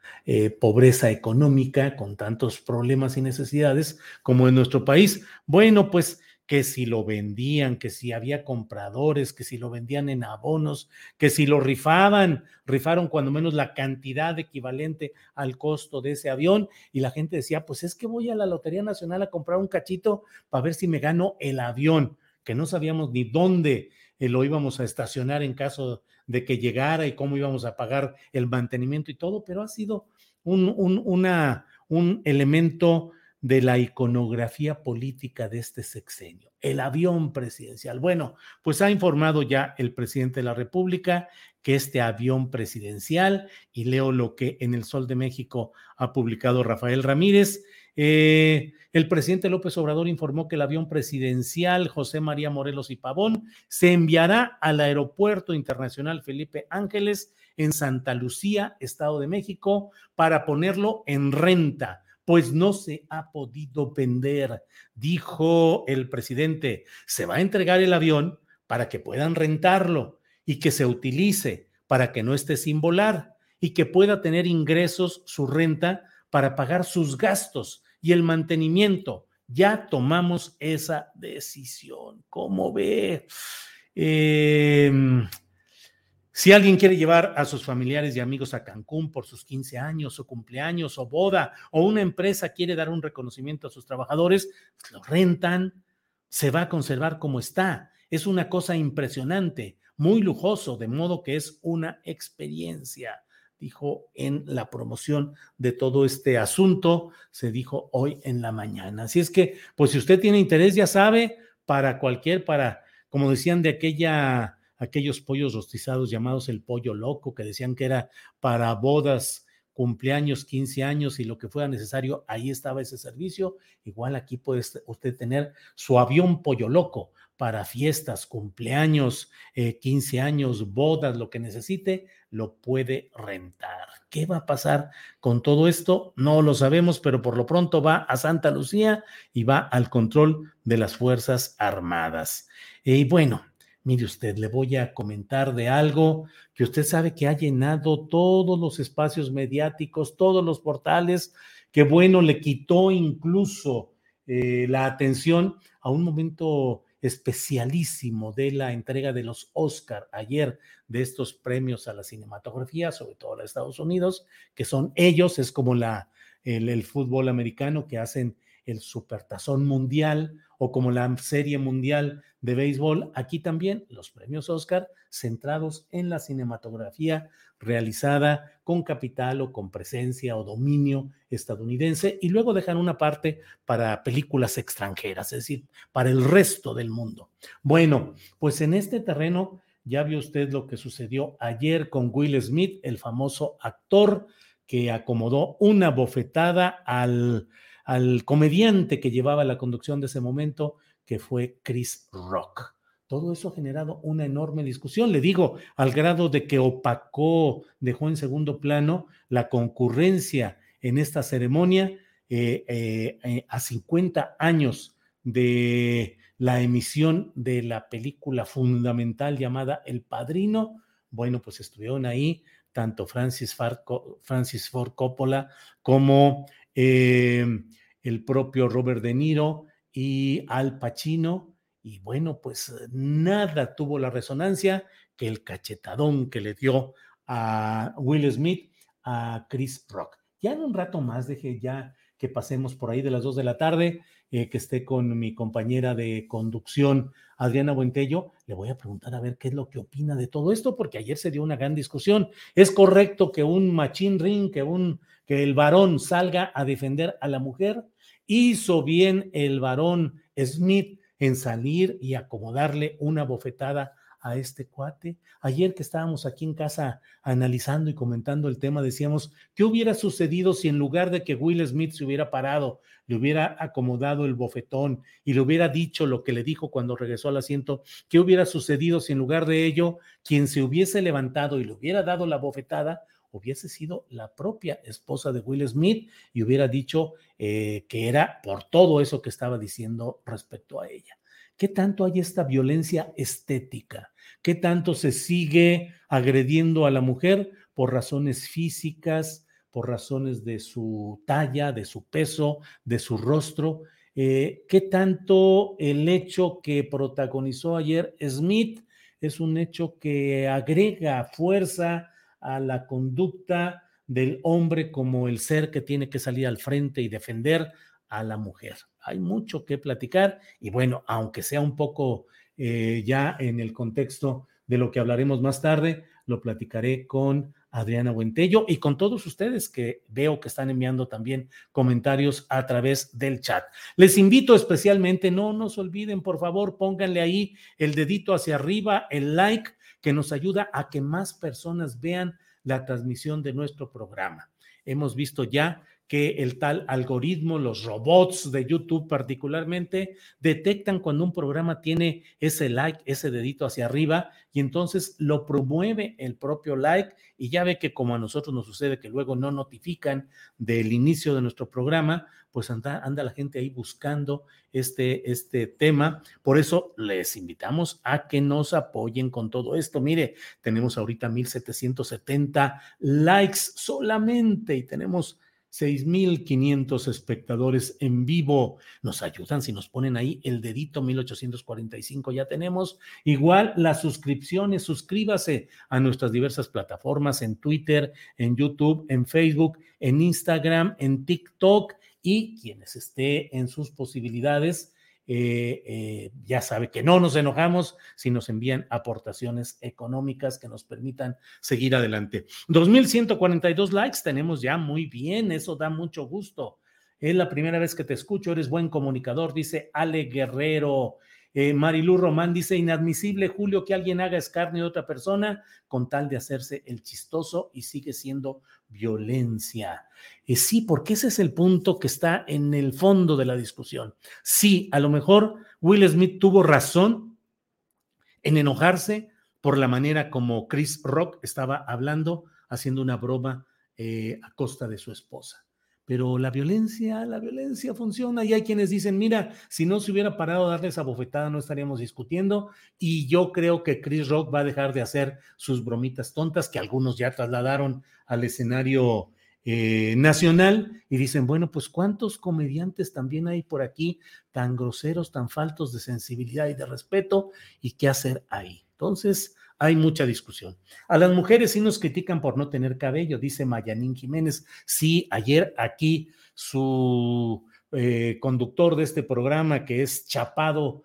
pobreza económica, con tantos problemas y necesidades como en nuestro país. Bueno, pues que si lo vendían, que si había compradores, que si lo vendían en abonos, que si lo rifaban, rifaron cuando menos la cantidad equivalente al costo de ese avión y la gente decía, pues es que voy a la Lotería Nacional a comprar un cachito para ver si me gano el avión, que no sabíamos ni dónde eh, lo íbamos a estacionar en caso de que llegara y cómo íbamos a pagar el mantenimiento y todo, pero ha sido un, un, una, un elemento de la iconografía política de este sexenio, el avión presidencial. Bueno, pues ha informado ya el presidente de la República que este avión presidencial, y leo lo que en el Sol de México ha publicado Rafael Ramírez, eh, el presidente López Obrador informó que el avión presidencial José María Morelos y Pavón se enviará al Aeropuerto Internacional Felipe Ángeles en Santa Lucía, Estado de México, para ponerlo en renta pues no se ha podido vender. Dijo el presidente, se va a entregar el avión para que puedan rentarlo y que se utilice para que no esté sin volar y que pueda tener ingresos su renta para pagar sus gastos y el mantenimiento. Ya tomamos esa decisión. ¿Cómo ve? Eh, si alguien quiere llevar a sus familiares y amigos a Cancún por sus 15 años o cumpleaños o boda, o una empresa quiere dar un reconocimiento a sus trabajadores, lo rentan, se va a conservar como está. Es una cosa impresionante, muy lujoso, de modo que es una experiencia, dijo en la promoción de todo este asunto, se dijo hoy en la mañana. Así es que, pues si usted tiene interés, ya sabe, para cualquier, para, como decían de aquella aquellos pollos rostizados llamados el pollo loco, que decían que era para bodas, cumpleaños, 15 años y lo que fuera necesario, ahí estaba ese servicio. Igual aquí puede usted tener su avión pollo loco para fiestas, cumpleaños, 15 eh, años, bodas, lo que necesite, lo puede rentar. ¿Qué va a pasar con todo esto? No lo sabemos, pero por lo pronto va a Santa Lucía y va al control de las Fuerzas Armadas. Y bueno, Mire usted, le voy a comentar de algo que usted sabe que ha llenado todos los espacios mediáticos, todos los portales, que bueno, le quitó incluso eh, la atención a un momento especialísimo de la entrega de los Oscar ayer de estos premios a la cinematografía, sobre todo a Estados Unidos, que son ellos, es como la, el fútbol americano que hacen el Supertazón Mundial o como la Serie Mundial de Béisbol, aquí también los premios Oscar centrados en la cinematografía realizada con capital o con presencia o dominio estadounidense y luego dejan una parte para películas extranjeras, es decir, para el resto del mundo. Bueno, pues en este terreno ya vio usted lo que sucedió ayer con Will Smith, el famoso actor que acomodó una bofetada al al comediante que llevaba la conducción de ese momento, que fue Chris Rock. Todo eso ha generado una enorme discusión, le digo, al grado de que opacó, dejó en segundo plano la concurrencia en esta ceremonia eh, eh, eh, a 50 años de la emisión de la película fundamental llamada El Padrino. Bueno, pues estuvieron ahí tanto Francis, Francis Ford Coppola como el propio Robert De Niro y Al Pacino. Y bueno, pues nada tuvo la resonancia que el cachetadón que le dio a Will Smith a Chris Rock. Ya en un rato más, deje ya que pasemos por ahí de las dos de la tarde, eh, que esté con mi compañera de conducción, Adriana Buentello, le voy a preguntar a ver qué es lo que opina de todo esto, porque ayer se dio una gran discusión. ¿Es correcto que un machín ring, que, un, que el varón salga a defender a la mujer? Hizo bien el varón Smith en salir y acomodarle una bofetada a este cuate. Ayer que estábamos aquí en casa analizando y comentando el tema, decíamos, ¿qué hubiera sucedido si en lugar de que Will Smith se hubiera parado, le hubiera acomodado el bofetón y le hubiera dicho lo que le dijo cuando regresó al asiento? ¿Qué hubiera sucedido si en lugar de ello, quien se hubiese levantado y le hubiera dado la bofetada, hubiese sido la propia esposa de Will Smith y hubiera dicho eh, que era por todo eso que estaba diciendo respecto a ella. ¿Qué tanto hay esta violencia estética? ¿Qué tanto se sigue agrediendo a la mujer por razones físicas, por razones de su talla, de su peso, de su rostro? Eh, ¿Qué tanto el hecho que protagonizó ayer Smith es un hecho que agrega fuerza a la conducta del hombre como el ser que tiene que salir al frente y defender a la mujer. Hay mucho que platicar y bueno, aunque sea un poco eh, ya en el contexto de lo que hablaremos más tarde, lo platicaré con Adriana Buentello y con todos ustedes que veo que están enviando también comentarios a través del chat. Les invito especialmente, no nos olviden, por favor, pónganle ahí el dedito hacia arriba, el like, que nos ayuda a que más personas vean la transmisión de nuestro programa. Hemos visto ya que el tal algoritmo, los robots de YouTube particularmente, detectan cuando un programa tiene ese like, ese dedito hacia arriba, y entonces lo promueve el propio like, y ya ve que como a nosotros nos sucede que luego no notifican del inicio de nuestro programa, pues anda, la gente ahí buscando este, este tema. Por eso les invitamos a que nos apoyen con todo esto. Mire, tenemos ahorita 1770 likes solamente y tenemos 6.500 espectadores en vivo. Nos ayudan si nos ponen ahí el dedito 1845. Ya tenemos igual las suscripciones. Suscríbase a nuestras diversas plataformas en Twitter, en YouTube, en Facebook, en Instagram, en TikTok y quienes esté en sus posibilidades eh, eh, ya sabe que no nos enojamos si nos envían aportaciones económicas que nos permitan seguir adelante. 2.142 likes tenemos ya muy bien, eso da mucho gusto. Es la primera vez que te escucho, eres buen comunicador, dice Ale Guerrero. Eh, Marilú Román dice, inadmisible, Julio, que alguien haga escarnio de otra persona con tal de hacerse el chistoso y sigue siendo violencia. Eh, sí, porque ese es el punto que está en el fondo de la discusión. Sí, a lo mejor Will Smith tuvo razón en enojarse por la manera como Chris Rock estaba hablando, haciendo una broma eh, a costa de su esposa. Pero la violencia, la violencia funciona. Y hay quienes dicen, mira, si no se hubiera parado a darle esa bofetada no estaríamos discutiendo y yo creo que Chris Rock va a dejar de hacer sus bromitas tontas que algunos ya trasladaron al escenario eh, nacional y dicen, bueno, pues cuántos comediantes también hay por aquí tan groseros, tan faltos de sensibilidad y de respeto y qué hacer ahí. Entonces, hay mucha discusión. A las mujeres sí nos critican por no tener cabello, dice Mayanín Jiménez. Sí, ayer aquí su eh, conductor de este programa, que es Chapado,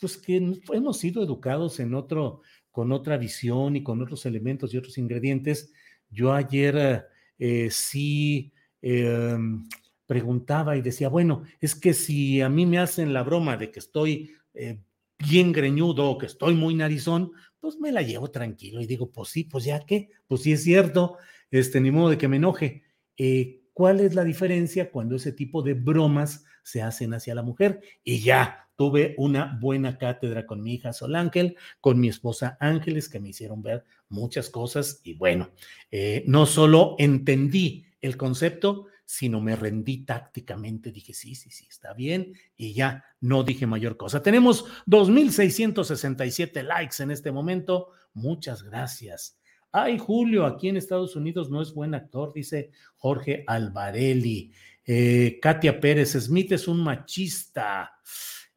pues que hemos sido educados en otro, con otra visión y con otros elementos y otros ingredientes. Yo ayer eh, sí em, preguntaba y decía, bueno, es que si a mí me hacen la broma de que estoy eh, bien greñudo o que estoy muy narizón, pues me la llevo tranquilo y digo, pues sí, pues ya qué, pues sí es cierto, este, ni modo de que me enoje. Eh, ¿Cuál es la diferencia cuando ese tipo de bromas se hacen hacia la mujer? Y ya tuve una buena cátedra con mi hija Sol Ángel, con mi esposa Ángeles, que me hicieron ver muchas cosas y bueno, eh, no solo entendí el concepto, sino me rendí tácticamente, dije, sí, sí, sí, está bien, y ya no dije mayor cosa. Tenemos 2.667 likes en este momento, muchas gracias. Ay, Julio, aquí en Estados Unidos no es buen actor, dice Jorge Alvarelli. Eh, Katia Pérez, Smith es un machista.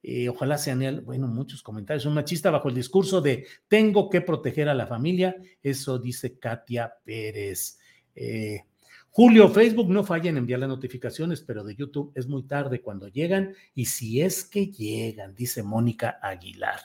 Eh, ojalá sean, bueno, muchos comentarios, un machista bajo el discurso de tengo que proteger a la familia, eso dice Katia Pérez. Eh, Julio, Facebook no falla en enviar las notificaciones, pero de YouTube es muy tarde cuando llegan y si es que llegan, dice Mónica Aguilar.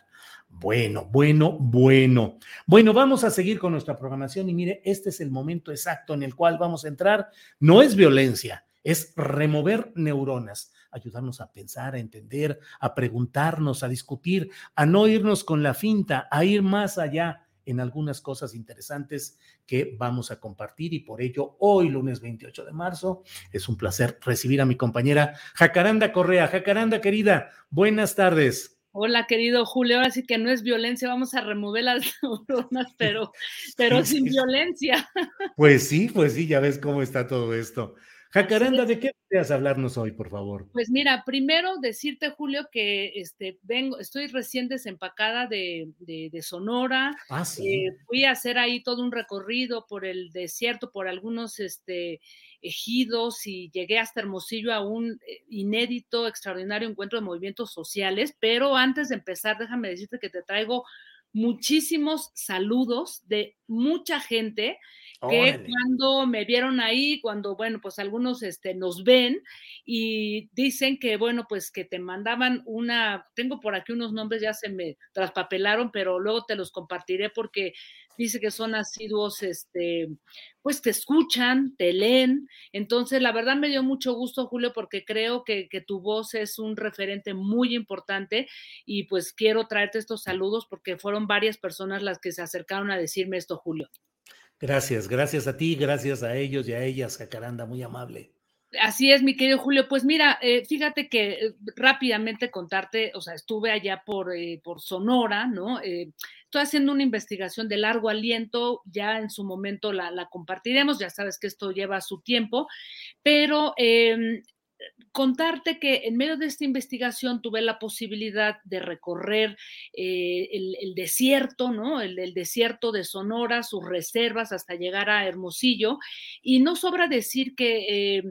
Bueno, bueno, bueno. Bueno, vamos a seguir con nuestra programación y mire, este es el momento exacto en el cual vamos a entrar. No es violencia, es remover neuronas, ayudarnos a pensar, a entender, a preguntarnos, a discutir, a no irnos con la finta, a ir más allá en algunas cosas interesantes que vamos a compartir y por ello hoy, lunes 28 de marzo, es un placer recibir a mi compañera Jacaranda Correa. Jacaranda, querida, buenas tardes. Hola, querido Julio. Ahora sí que no es violencia, vamos a remover las *laughs* neuronas, pero, pero sin violencia. Pues sí, pues sí, ya ves cómo está todo esto. Jacaranda, ¿de qué deseas hablarnos hoy, por favor? Pues mira, primero decirte, Julio, que este, vengo, estoy recién desempacada de, de, Sonora. Ah, sí. Eh, fui a hacer ahí todo un recorrido por el desierto, por algunos este, ejidos y llegué hasta Hermosillo a un eh, inédito, extraordinario encuentro de movimientos sociales. Pero antes de empezar, déjame decirte que te traigo muchísimos saludos de mucha gente que cuando me vieron ahí, cuando, bueno, pues algunos este, nos ven y dicen que, bueno, pues que te mandaban una, tengo por aquí unos nombres, ya se me traspapelaron, pero luego te los compartiré porque dice que son asiduos, este, pues te escuchan, te leen. Entonces, la verdad me dio mucho gusto, Julio, porque creo que, que, tu voz es un referente muy importante y pues quiero traerte estos saludos porque fueron varias personas las que se acercaron a decirme esto, Julio. Gracias, gracias a ti, gracias a ellos y a ellas, Jacaranda, muy amable. Así es, mi querido Julio. Pues mira, eh, fíjate que eh, rápidamente contarte, o sea, estuve allá por, eh, por Sonora, ¿no? estoy haciendo una investigación de largo aliento, ya en su momento la, compartiremos, ya sabes que esto lleva su tiempo, pero em, contarte que en medio de esta investigación tuve la posibilidad de recorrer eh, el, desierto, ¿no? El, desierto de Sonora, sus reservas hasta llegar a Hermosillo. Y no sobra decir que eh,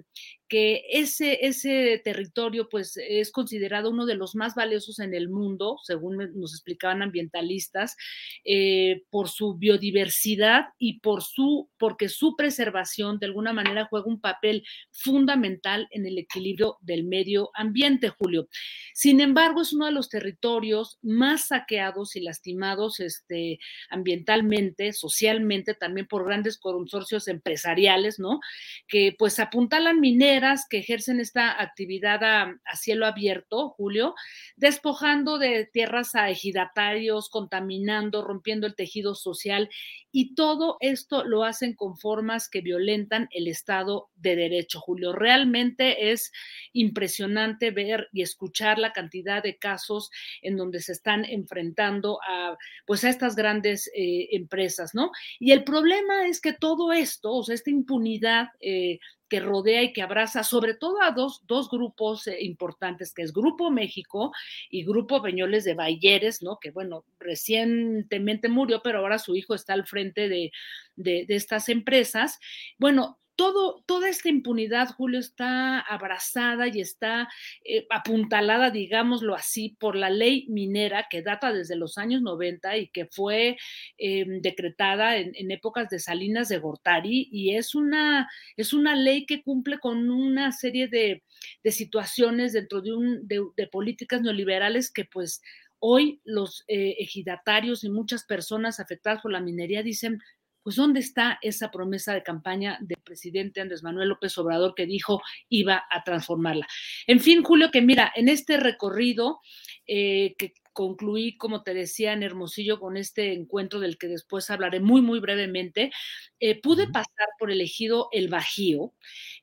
que ese, ese territorio pues es considerado uno de los más valiosos en el mundo, según nos explicaban ambientalistas, eh, por su biodiversidad y por su, porque su preservación de alguna manera juega un papel fundamental en el equilibrio del medio ambiente, Julio. Sin embargo, es uno de los territorios más saqueados y lastimados este, ambientalmente, socialmente, también por grandes consorcios empresariales, ¿no? Que pues apuntalan mineros que ejercen esta actividad a, cielo abierto, Julio, despojando de tierras a ejidatarios, contaminando, rompiendo el tejido social y todo esto lo hacen con formas que violentan el Estado de Derecho, Julio. Realmente es impresionante ver y escuchar la cantidad de casos en donde se están enfrentando a, pues, a estas grandes eh, empresas, ¿no? Y el problema es que todo esto, o sea, esta impunidad eh, que rodea y que abraza sobre todo a dos, dos grupos eh, importantes, que es Grupo México y Grupo Peñoles de Bayeres, ¿no? Que bueno, recientemente murió, pero ahora su hijo está al frente de, de estas empresas. Bueno, todo, toda esta impunidad, Julio, está abrazada y está eh, apuntalada, digámoslo así, por la ley minera que data desde los años 90 y que fue eh, decretada en, épocas de Salinas de Gortari y es una, es una ley que cumple con una serie de, de situaciones dentro de, un, de políticas neoliberales que pues hoy los eh, ejidatarios y muchas personas afectadas por la minería dicen, pues ¿dónde está esa promesa de campaña del presidente Andrés Manuel López Obrador que dijo iba a transformarla? En fin, Julio, que mira, en este recorrido eh, que concluí, como te decía, en Hermosillo con este encuentro del que después hablaré muy, muy brevemente, eh, pude pasar por el ejido El Bajío,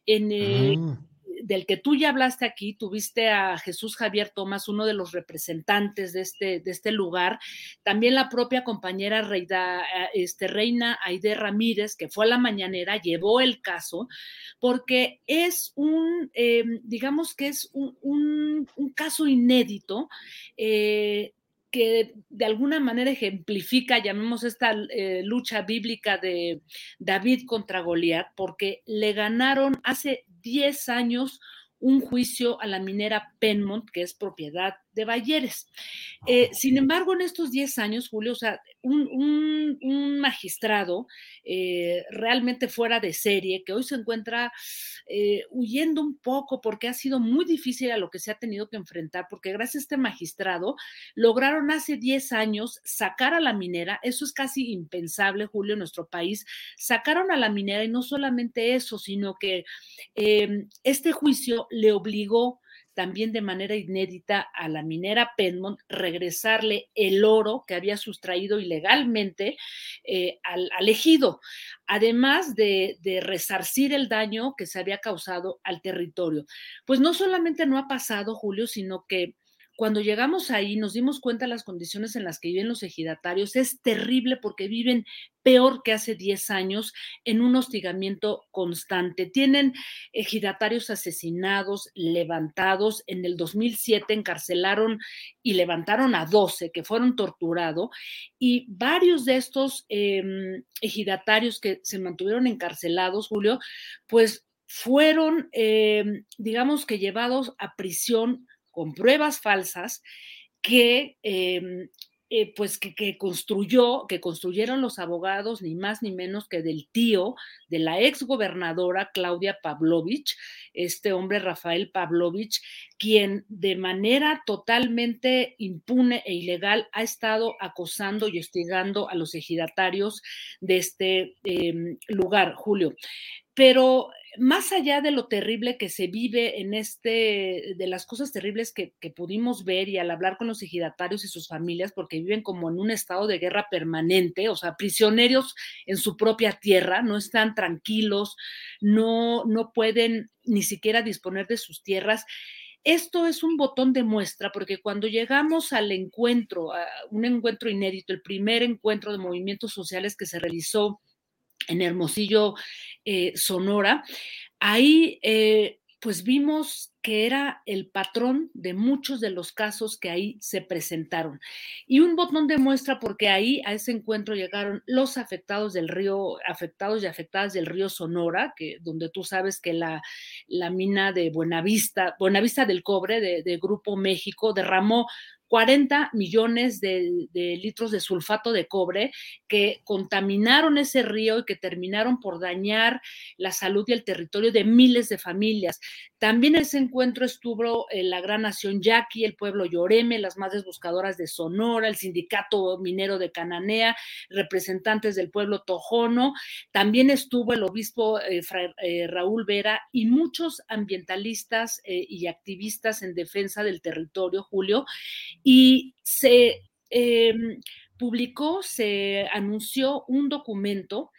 en... Eh, ah del que tú ya hablaste aquí, tuviste a Jesús Javier Tomás, uno de los representantes de este, de este lugar, también la propia compañera Reida, este, Reina Aide Ramírez, que fue a la mañanera, llevó el caso, porque es un, eh, digamos que es un, un, caso inédito. Eh, que de alguna manera ejemplifica, llamemos esta eh, lucha bíblica de David contra Goliat, porque le ganaron hace 10 años un juicio a la minera Penmont, que es propiedad de Bayeres. Eh, sin embargo, en estos 10 años, Julio, o sea, un, un, un magistrado eh, realmente fuera de serie, que hoy se encuentra eh, huyendo un poco porque ha sido muy difícil a lo que se ha tenido que enfrentar, porque gracias a este magistrado lograron hace 10 años sacar a la minera, eso es casi impensable, Julio, en nuestro país, sacaron a la minera y no solamente eso, sino que este juicio le obligó también de manera inédita a la minera Penmont regresarle el oro que había sustraído ilegalmente eh, al, ejido, además de, de, resarcir el daño que se había causado al territorio. Pues no solamente no ha pasado, Julio, sino que cuando llegamos ahí nos dimos cuenta de las condiciones en las que viven los ejidatarios. Es terrible porque viven peor que hace 10 años en un hostigamiento constante. Tienen ejidatarios asesinados, levantados. En el 2007 encarcelaron y levantaron a 12 que fueron torturados y varios de estos eh, ejidatarios que se mantuvieron encarcelados, Julio, pues fueron, eh, digamos que llevados a prisión con pruebas falsas que, eh, eh, pues que, construyó, que construyeron los abogados, ni más ni menos que del tío de la ex gobernadora Claudia Pavlovich, este hombre Rafael Pavlovich, quien de manera totalmente impune e ilegal ha estado acosando y hostigando a los ejidatarios de este eh, lugar, Julio. Pero más allá de lo terrible que se vive en este, de las cosas terribles que, pudimos ver y al hablar con los ejidatarios y sus familias, porque viven como en un estado de guerra permanente, o sea, prisioneros en su propia tierra, no están tranquilos, no, no pueden ni siquiera disponer de sus tierras. Esto es un botón de muestra porque cuando llegamos al encuentro, a un encuentro inédito, el primer encuentro de movimientos sociales que se realizó en Hermosillo, eh, Sonora, ahí eh, pues vimos que era el patrón de muchos de los casos que ahí se presentaron. Y un botón de muestra porque ahí a ese encuentro llegaron los afectados del río, afectados y afectadas del río Sonora, que donde tú sabes que la, la mina de Buenavista, Buenavista del Cobre de, de Grupo México derramó 40 millones de, litros de sulfato de cobre que contaminaron ese río y que terminaron por dañar la salud y el territorio de miles de familias. También en ese encuentro estuvo eh, la Gran Nación Yaqui, el pueblo Lloreme, las madres buscadoras de Sonora, el sindicato minero de Cananea, representantes del pueblo Tojono. También estuvo el obispo eh, eh, Raúl Vera y muchos ambientalistas y activistas en defensa del territorio, Julio y se eh, publicó, se anunció un documento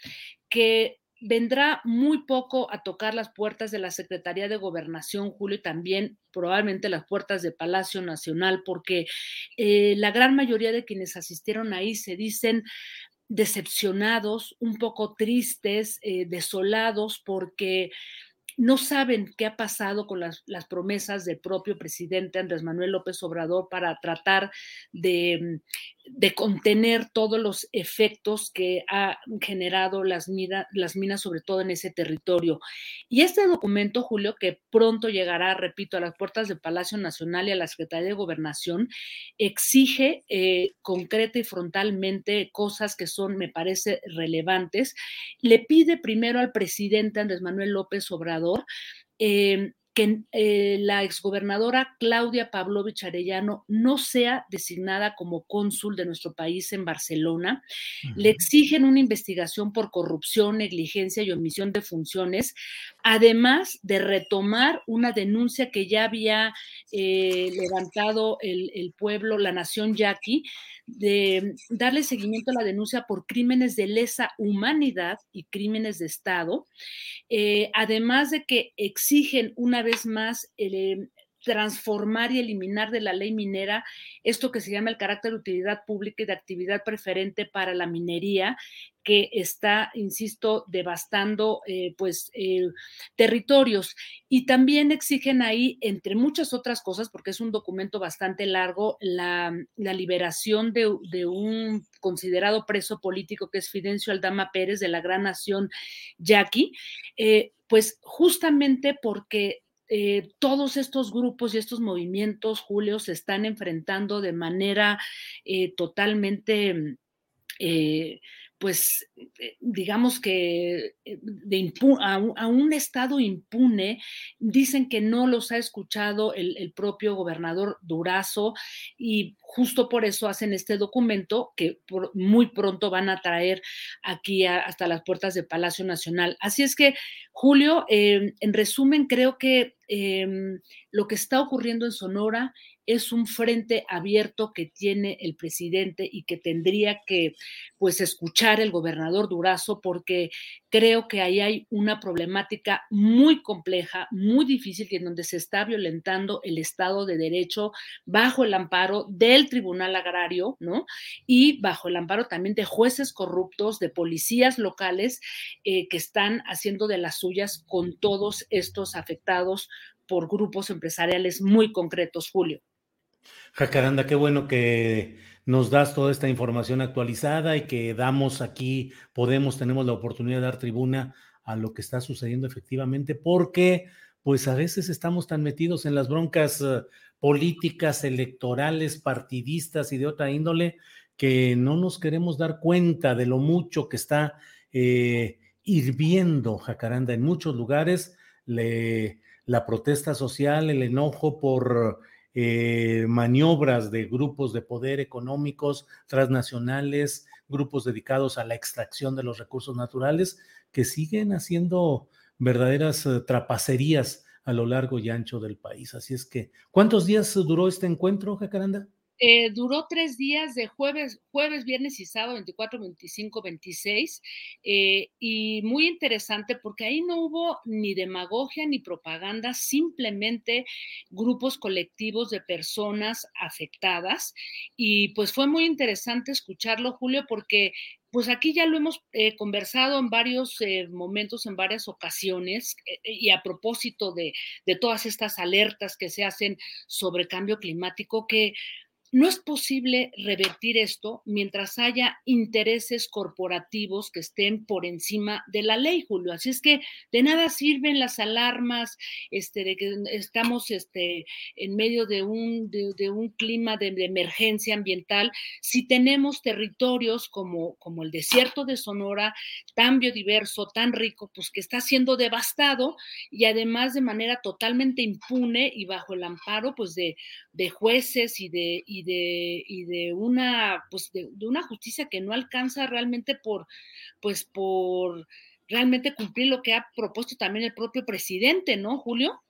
que vendrá muy poco a tocar las puertas de la Secretaría de Gobernación, Julio, y también probablemente las puertas de Palacio Nacional, porque eh, la gran mayoría de quienes asistieron ahí se dicen decepcionados, un poco tristes, eh, desolados, porque no saben qué ha pasado con las, las, promesas del propio presidente Andrés Manuel López Obrador para tratar de, de contener todos los efectos que ha generado las, las minas, sobre todo en ese territorio. Y este documento, Julio, que pronto llegará, repito, a las puertas del Palacio Nacional y a la Secretaría de Gobernación, exige eh, concreta y frontalmente cosas que son, me parece, relevantes. Le pide primero al presidente Andrés Manuel López Obrador eh, que eh, la exgobernadora Claudia Pavlovich Arellano no sea designada como cónsul de nuestro país en Barcelona. Le exigen una investigación por corrupción, negligencia y omisión de funciones, además de retomar una denuncia que ya había eh, levantado el, el, pueblo, la nación yaqui, de darle seguimiento a la denuncia por crímenes de lesa humanidad y crímenes de Estado, eh, además de que exigen una vez más eh, transformar y eliminar de la ley minera esto que se llama el carácter de utilidad pública y de actividad preferente para la minería, que está, insisto, devastando eh, pues eh, territorios. Y también exigen ahí, entre muchas otras cosas, porque es un documento bastante largo, la, liberación de, de, un considerado preso político que es Fidencio Aldama Pérez de la gran nación yaqui, eh, pues justamente porque eh, todos estos grupos y estos movimientos, Julio, se están enfrentando de manera eh, totalmente eh, pues digamos que de a, un, Estado impune, dicen que no los ha escuchado el, propio gobernador Durazo y justo por eso hacen este documento que muy pronto van a traer aquí hasta las puertas del Palacio Nacional. Así es que, Julio, en resumen, creo que eh, lo que está ocurriendo en Sonora es un frente abierto que tiene el presidente y que tendría que pues escuchar el gobernador Durazo porque creo que ahí hay una problemática muy compleja, muy difícil en donde se está violentando el Estado de Derecho bajo el amparo del Tribunal Agrario, ¿no? Y bajo el amparo también de jueces corruptos, de policías locales eh, que están haciendo de las suyas con todos estos afectados por grupos empresariales muy concretos, Julio. Jacaranda, qué bueno que nos das toda esta información actualizada y que damos aquí, podemos, tenemos la oportunidad de dar tribuna a lo que está sucediendo efectivamente, porque pues a veces estamos tan metidos en las broncas uh, políticas, electorales, partidistas y de otra índole, que no nos queremos dar cuenta de lo mucho que está eh, hirviendo Jacaranda en muchos lugares, la protesta social, el enojo por eh, maniobras de grupos de poder económicos transnacionales, grupos dedicados a la extracción de los recursos naturales, que siguen haciendo verdaderas eh, trapacerías a lo largo y ancho del país. Así es que, ¿cuántos días duró este encuentro, Jacaranda? Eh, duró tres días de jueves, jueves, viernes y sábado, 24, 25, 26, eh, y muy interesante porque ahí no hubo ni demagogia ni propaganda, simplemente grupos colectivos de personas afectadas, y pues fue muy interesante escucharlo, Julio, porque pues aquí ya lo hemos eh, conversado en varios eh, momentos, en varias ocasiones, y a propósito de, de, todas estas alertas que se hacen sobre cambio climático, que no es posible revertir esto mientras haya intereses corporativos que estén por encima de la ley, Julio. Así es que de nada sirven las alarmas este, de que estamos este, en medio de un, de, un clima de, emergencia ambiental si tenemos territorios como, como el desierto de Sonora, tan biodiverso, tan rico, pues que está siendo devastado y además de manera totalmente impune y bajo el amparo pues de, de jueces y de... de, y de una, pues de, una justicia que no alcanza realmente por, pues por realmente cumplir lo que ha propuesto también el propio presidente, ¿no, Julio?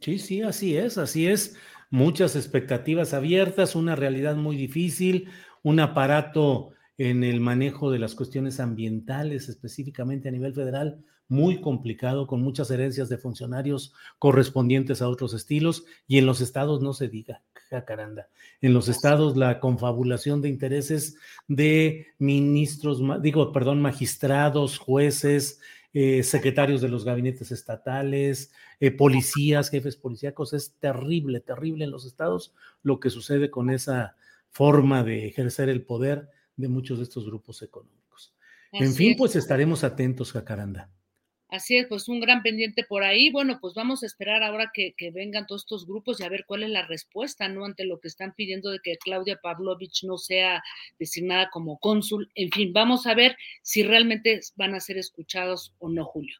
Sí, sí, así es, así es. Muchas expectativas abiertas, una realidad muy difícil, un aparato en el manejo de las cuestiones ambientales, específicamente a nivel federal, muy complicado, con muchas herencias de funcionarios correspondientes a otros estilos, y en los estados no se diga, jacaranda. En los estados la confabulación de intereses de ministros, digo, perdón, magistrados, jueces, eh, secretarios de los gabinetes estatales, eh, policías, jefes policíacos. Es terrible, terrible en los estados lo que sucede con esa forma de ejercer el poder de muchos de estos grupos económicos. en fin, pues estaremos atentos, Jacaranda. Así es, pues un gran pendiente por ahí. Bueno, pues vamos a esperar ahora que, vengan todos estos grupos y a ver cuál es la respuesta, ¿no? Ante lo que están pidiendo de que Claudia Pavlovich no sea designada como cónsul. En fin, vamos a ver si realmente van a ser escuchados o no, Julio.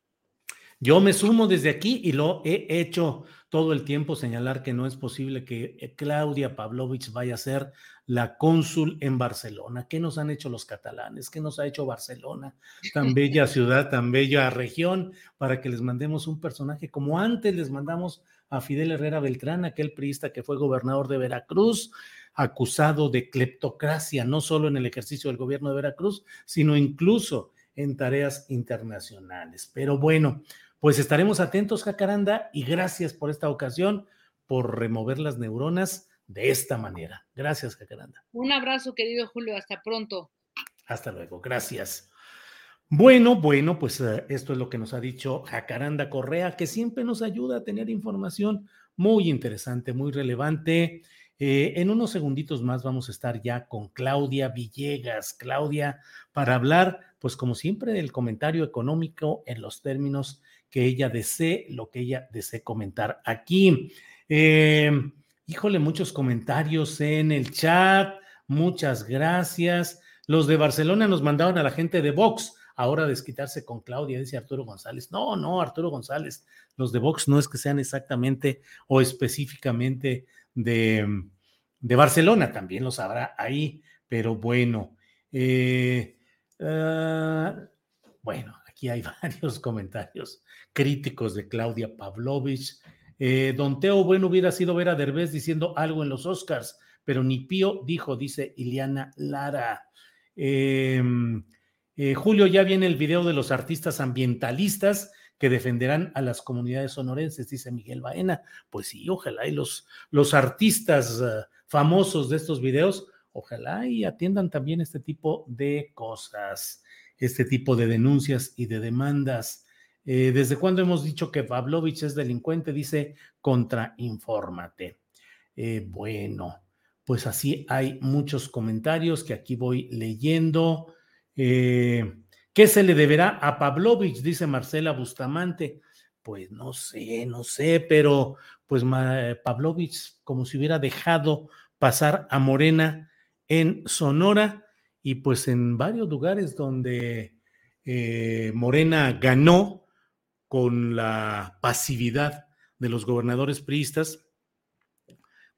Yo me sumo desde aquí y lo he hecho todo el tiempo señalar que no es posible que eh, Claudia Pavlovich vaya a ser la cónsul en Barcelona. ¿Qué nos han hecho los catalanes? ¿Qué nos ha hecho Barcelona? Tan *laughs* bella ciudad, tan bella región, para que les mandemos un personaje como antes les mandamos a Fidel Herrera Beltrán, aquel priista que fue gobernador de Veracruz, acusado de cleptocracia, no solo en el ejercicio del gobierno de Veracruz, sino incluso en tareas internacionales. Pero bueno, pues estaremos atentos, Jacaranda, y gracias por esta ocasión, por remover las neuronas de esta manera. Gracias, Jacaranda. Un abrazo, querido Julio, hasta pronto. Hasta luego, gracias. Bueno, bueno, pues eh, esto es lo que nos ha dicho Jacaranda Correa, que siempre nos ayuda a tener información muy interesante, muy relevante. Eh, en unos segunditos más vamos a estar ya con Claudia Villegas. Claudia, para hablar, pues como siempre, del comentario económico en los términos que ella desee, lo que ella desee comentar aquí. Eh, híjole, muchos comentarios en el chat, muchas gracias. Los de Barcelona nos mandaban a la gente de Vox, ahora desquitarse con Claudia, dice Arturo González. No, no, Arturo González, los de Vox no es que sean exactamente o específicamente de, de Barcelona, también los habrá ahí, pero bueno. Eh, ah, bueno, aquí hay *laughs* varios comentarios críticos de Claudia Pavlovich. Eh, don Teo, bueno hubiera sido ver a Derbez diciendo algo en los Oscars, pero ni Pío dijo, dice Iliana Lara. Em, eh, Julio, ya viene el video de los artistas ambientalistas que defenderán a las comunidades sonorenses, dice Miguel Baena. Pues sí, ojalá y los, los artistas eh, famosos de estos videos, ojalá y atiendan también este tipo de cosas, este tipo de denuncias y de demandas. Eh, ¿Desde cuándo hemos dicho que Pavlovich es delincuente? Dice, contrainfórmate. Eh, bueno, pues así hay muchos comentarios que aquí voy leyendo. Eh, ¿Qué se le deberá a Pavlovich? Dice Marcela Bustamante. Pues no sé, no sé, pero pues Pavlovich como si hubiera dejado pasar a Morena en Sonora y pues en varios lugares donde Morena ganó, con la pasividad de los gobernadores priistas,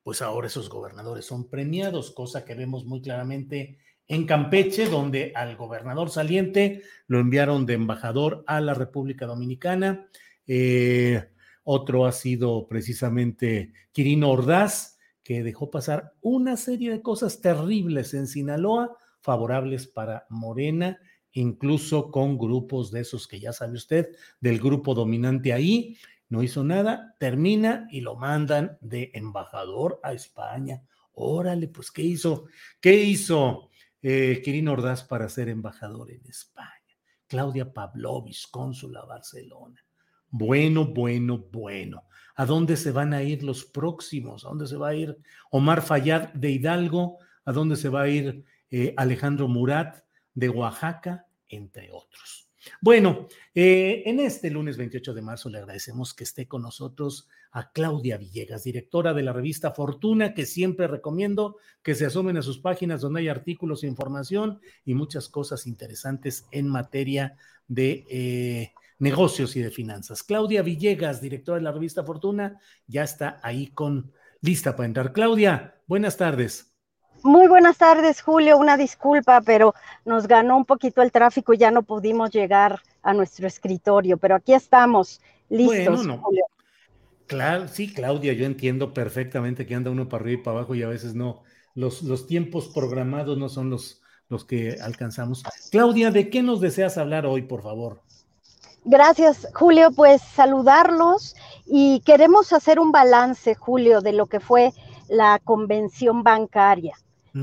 pues ahora esos gobernadores son premiados, cosa que vemos muy claramente en Campeche, donde al gobernador saliente lo enviaron de embajador a la República Dominicana. Eh, otro ha sido precisamente Quirino Ordaz, que dejó pasar una serie de cosas terribles en Sinaloa, favorables para Morena incluso con grupos de esos que ya sabe usted, del grupo dominante ahí, no hizo nada, termina y lo mandan de embajador a España. Órale, pues, ¿qué hizo? ¿Qué hizo eh, Quirino Ordaz para ser embajador en España? Claudia Pavlovich, cónsula Barcelona. Bueno, bueno, bueno. ¿A dónde se van a ir los próximos? ¿A dónde se va a ir Omar Fayad de Hidalgo? ¿A dónde se va a ir eh, Alejandro Murat de Oaxaca? Entre otros. Bueno, eh, en este lunes 28 de marzo le agradecemos que esté con nosotros a Claudia Villegas, directora de la revista Fortuna, que siempre recomiendo que se asomen a sus páginas donde hay artículos, información y muchas cosas interesantes en materia de eh, negocios y de finanzas. Claudia Villegas, directora de la revista Fortuna, ya está ahí con lista para entrar. Claudia, buenas tardes. Muy buenas tardes, Julio. Una disculpa, pero nos ganó un poquito el tráfico y ya no pudimos llegar a nuestro escritorio, pero aquí estamos, listos, Julio. Claro, sí, Claudia, yo entiendo perfectamente que anda uno para arriba y para abajo y a veces no. Los, los tiempos programados no son los, los que alcanzamos. Claudia, ¿de qué nos deseas hablar hoy, por favor? Gracias, Julio. Pues saludarlos y queremos hacer un balance, Julio, de lo que fue la convención bancaria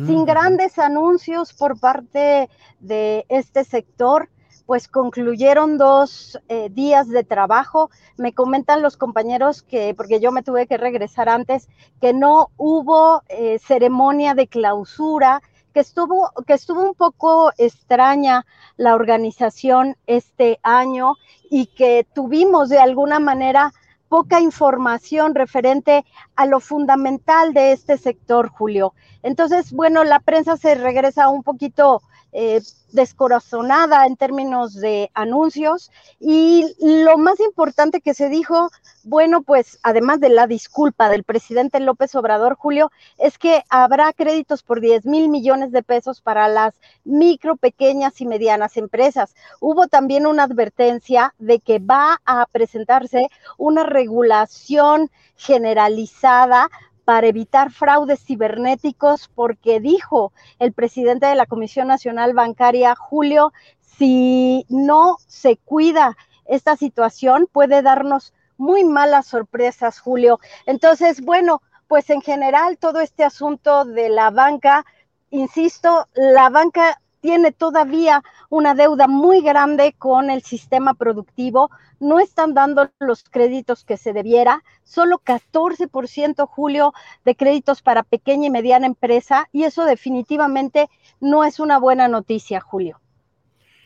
sin grandes anuncios por parte de este sector, pues concluyeron dos eh, días de trabajo. Me comentan los compañeros que, porque yo me tuve que regresar antes, que no hubo eh, ceremonia de clausura, que estuvo, que estuvo un poco extraña la organización este año y que tuvimos de alguna manera poca información referente a lo fundamental de este sector, Julio. Entonces, bueno, la prensa se regresa un poquito eh, descorazonada en términos de anuncios y lo más importante que se dijo, bueno, pues además de la disculpa del presidente López Obrador, Julio, es que habrá créditos por 10 mil millones de pesos para las micro, pequeñas y medianas empresas. Hubo también una advertencia de que va a presentarse una regulación generalizada para evitar fraudes cibernéticos, porque dijo el presidente de la Comisión Nacional Bancaria, Julio, si no se cuida esta situación, puede darnos muy malas sorpresas, Julio. Entonces, bueno, pues en general todo este asunto de la banca, insisto, la banca tiene todavía una deuda muy grande con el sistema productivo, no están dando los créditos que se debiera, solo 14% Julio de créditos para pequeña y mediana empresa y eso definitivamente no es una buena noticia, Julio.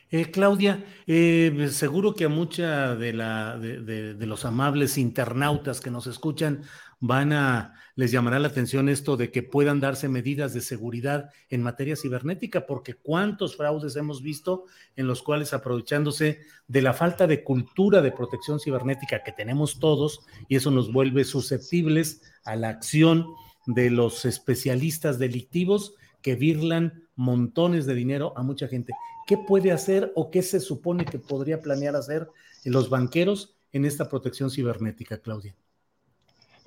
Eh, Claudia, eh, seguro que a mucha de, la, de, de, los amables internautas que nos escuchan van a, les llamará la atención esto de que puedan darse medidas de seguridad en materia cibernética, porque cuántos fraudes hemos visto en los cuales aprovechándose de la falta de cultura de protección cibernética que tenemos todos, y eso nos vuelve susceptibles a la acción de los especialistas delictivos que virlan montones de dinero a mucha gente. ¿Qué puede hacer o qué se supone que podría planear hacer los banqueros en esta protección cibernética, Claudia?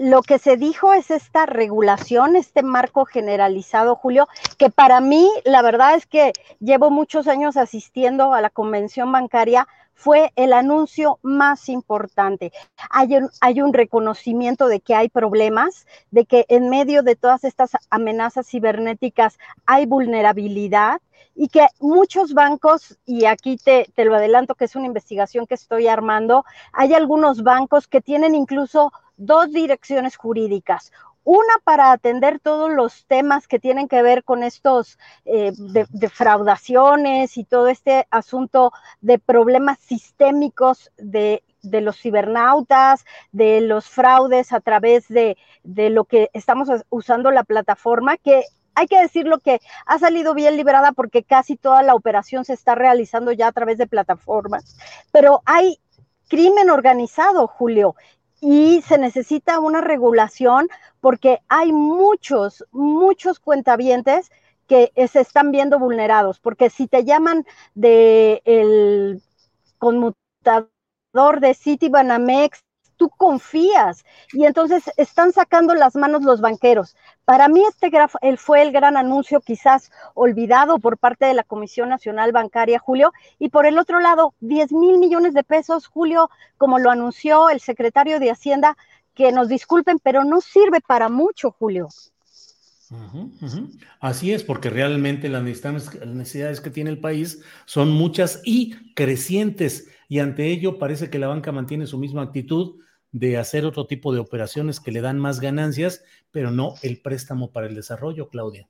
Lo que se dijo es esta regulación, este marco generalizado, Julio, que para mí, la verdad es que llevo muchos años asistiendo a la convención bancaria, fue el anuncio más importante. Hay un, reconocimiento de que hay problemas, de que en medio de todas estas amenazas cibernéticas hay vulnerabilidad y que muchos bancos, y aquí te, te lo adelanto que es una investigación que estoy armando, hay algunos bancos que tienen incluso dos direcciones jurídicas. Una para atender todos los temas que tienen que ver con estos eh, defraudaciones y todo este asunto de problemas sistémicos de, de los cibernautas, de los fraudes a través de, de lo que estamos usando la plataforma, que hay que decirlo que ha salido bien librada porque casi toda la operación se está realizando ya a través de plataformas, pero hay crimen organizado, Julio, y se necesita una regulación porque hay muchos, muchos cuentavientes que se están viendo vulnerados, porque si te llaman de el conmutador de Citibanamex tú confías y entonces están sacando las manos los banqueros. Para mí este fue el gran anuncio quizás olvidado por parte de la Comisión Nacional Bancaria, Julio, y por el otro lado, 10 mil millones de pesos, Julio, como lo anunció el secretario de Hacienda, que nos disculpen, pero no sirve para mucho, Julio. Así es, porque realmente las necesidades que tiene el país son muchas y crecientes, y ante ello parece que la banca mantiene su misma actitud de hacer otro tipo de operaciones que le dan más ganancias, pero no el préstamo para el desarrollo, Claudia.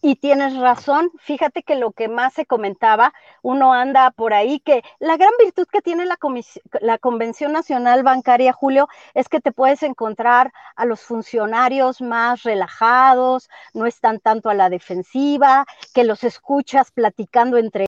Y tienes razón, fíjate que lo que más se comentaba, uno anda por ahí, que la gran virtud que tiene la, la, Convención Nacional Bancaria, Julio, es que te puedes encontrar a los funcionarios más relajados, no están tanto a la defensiva, que los escuchas platicando entre...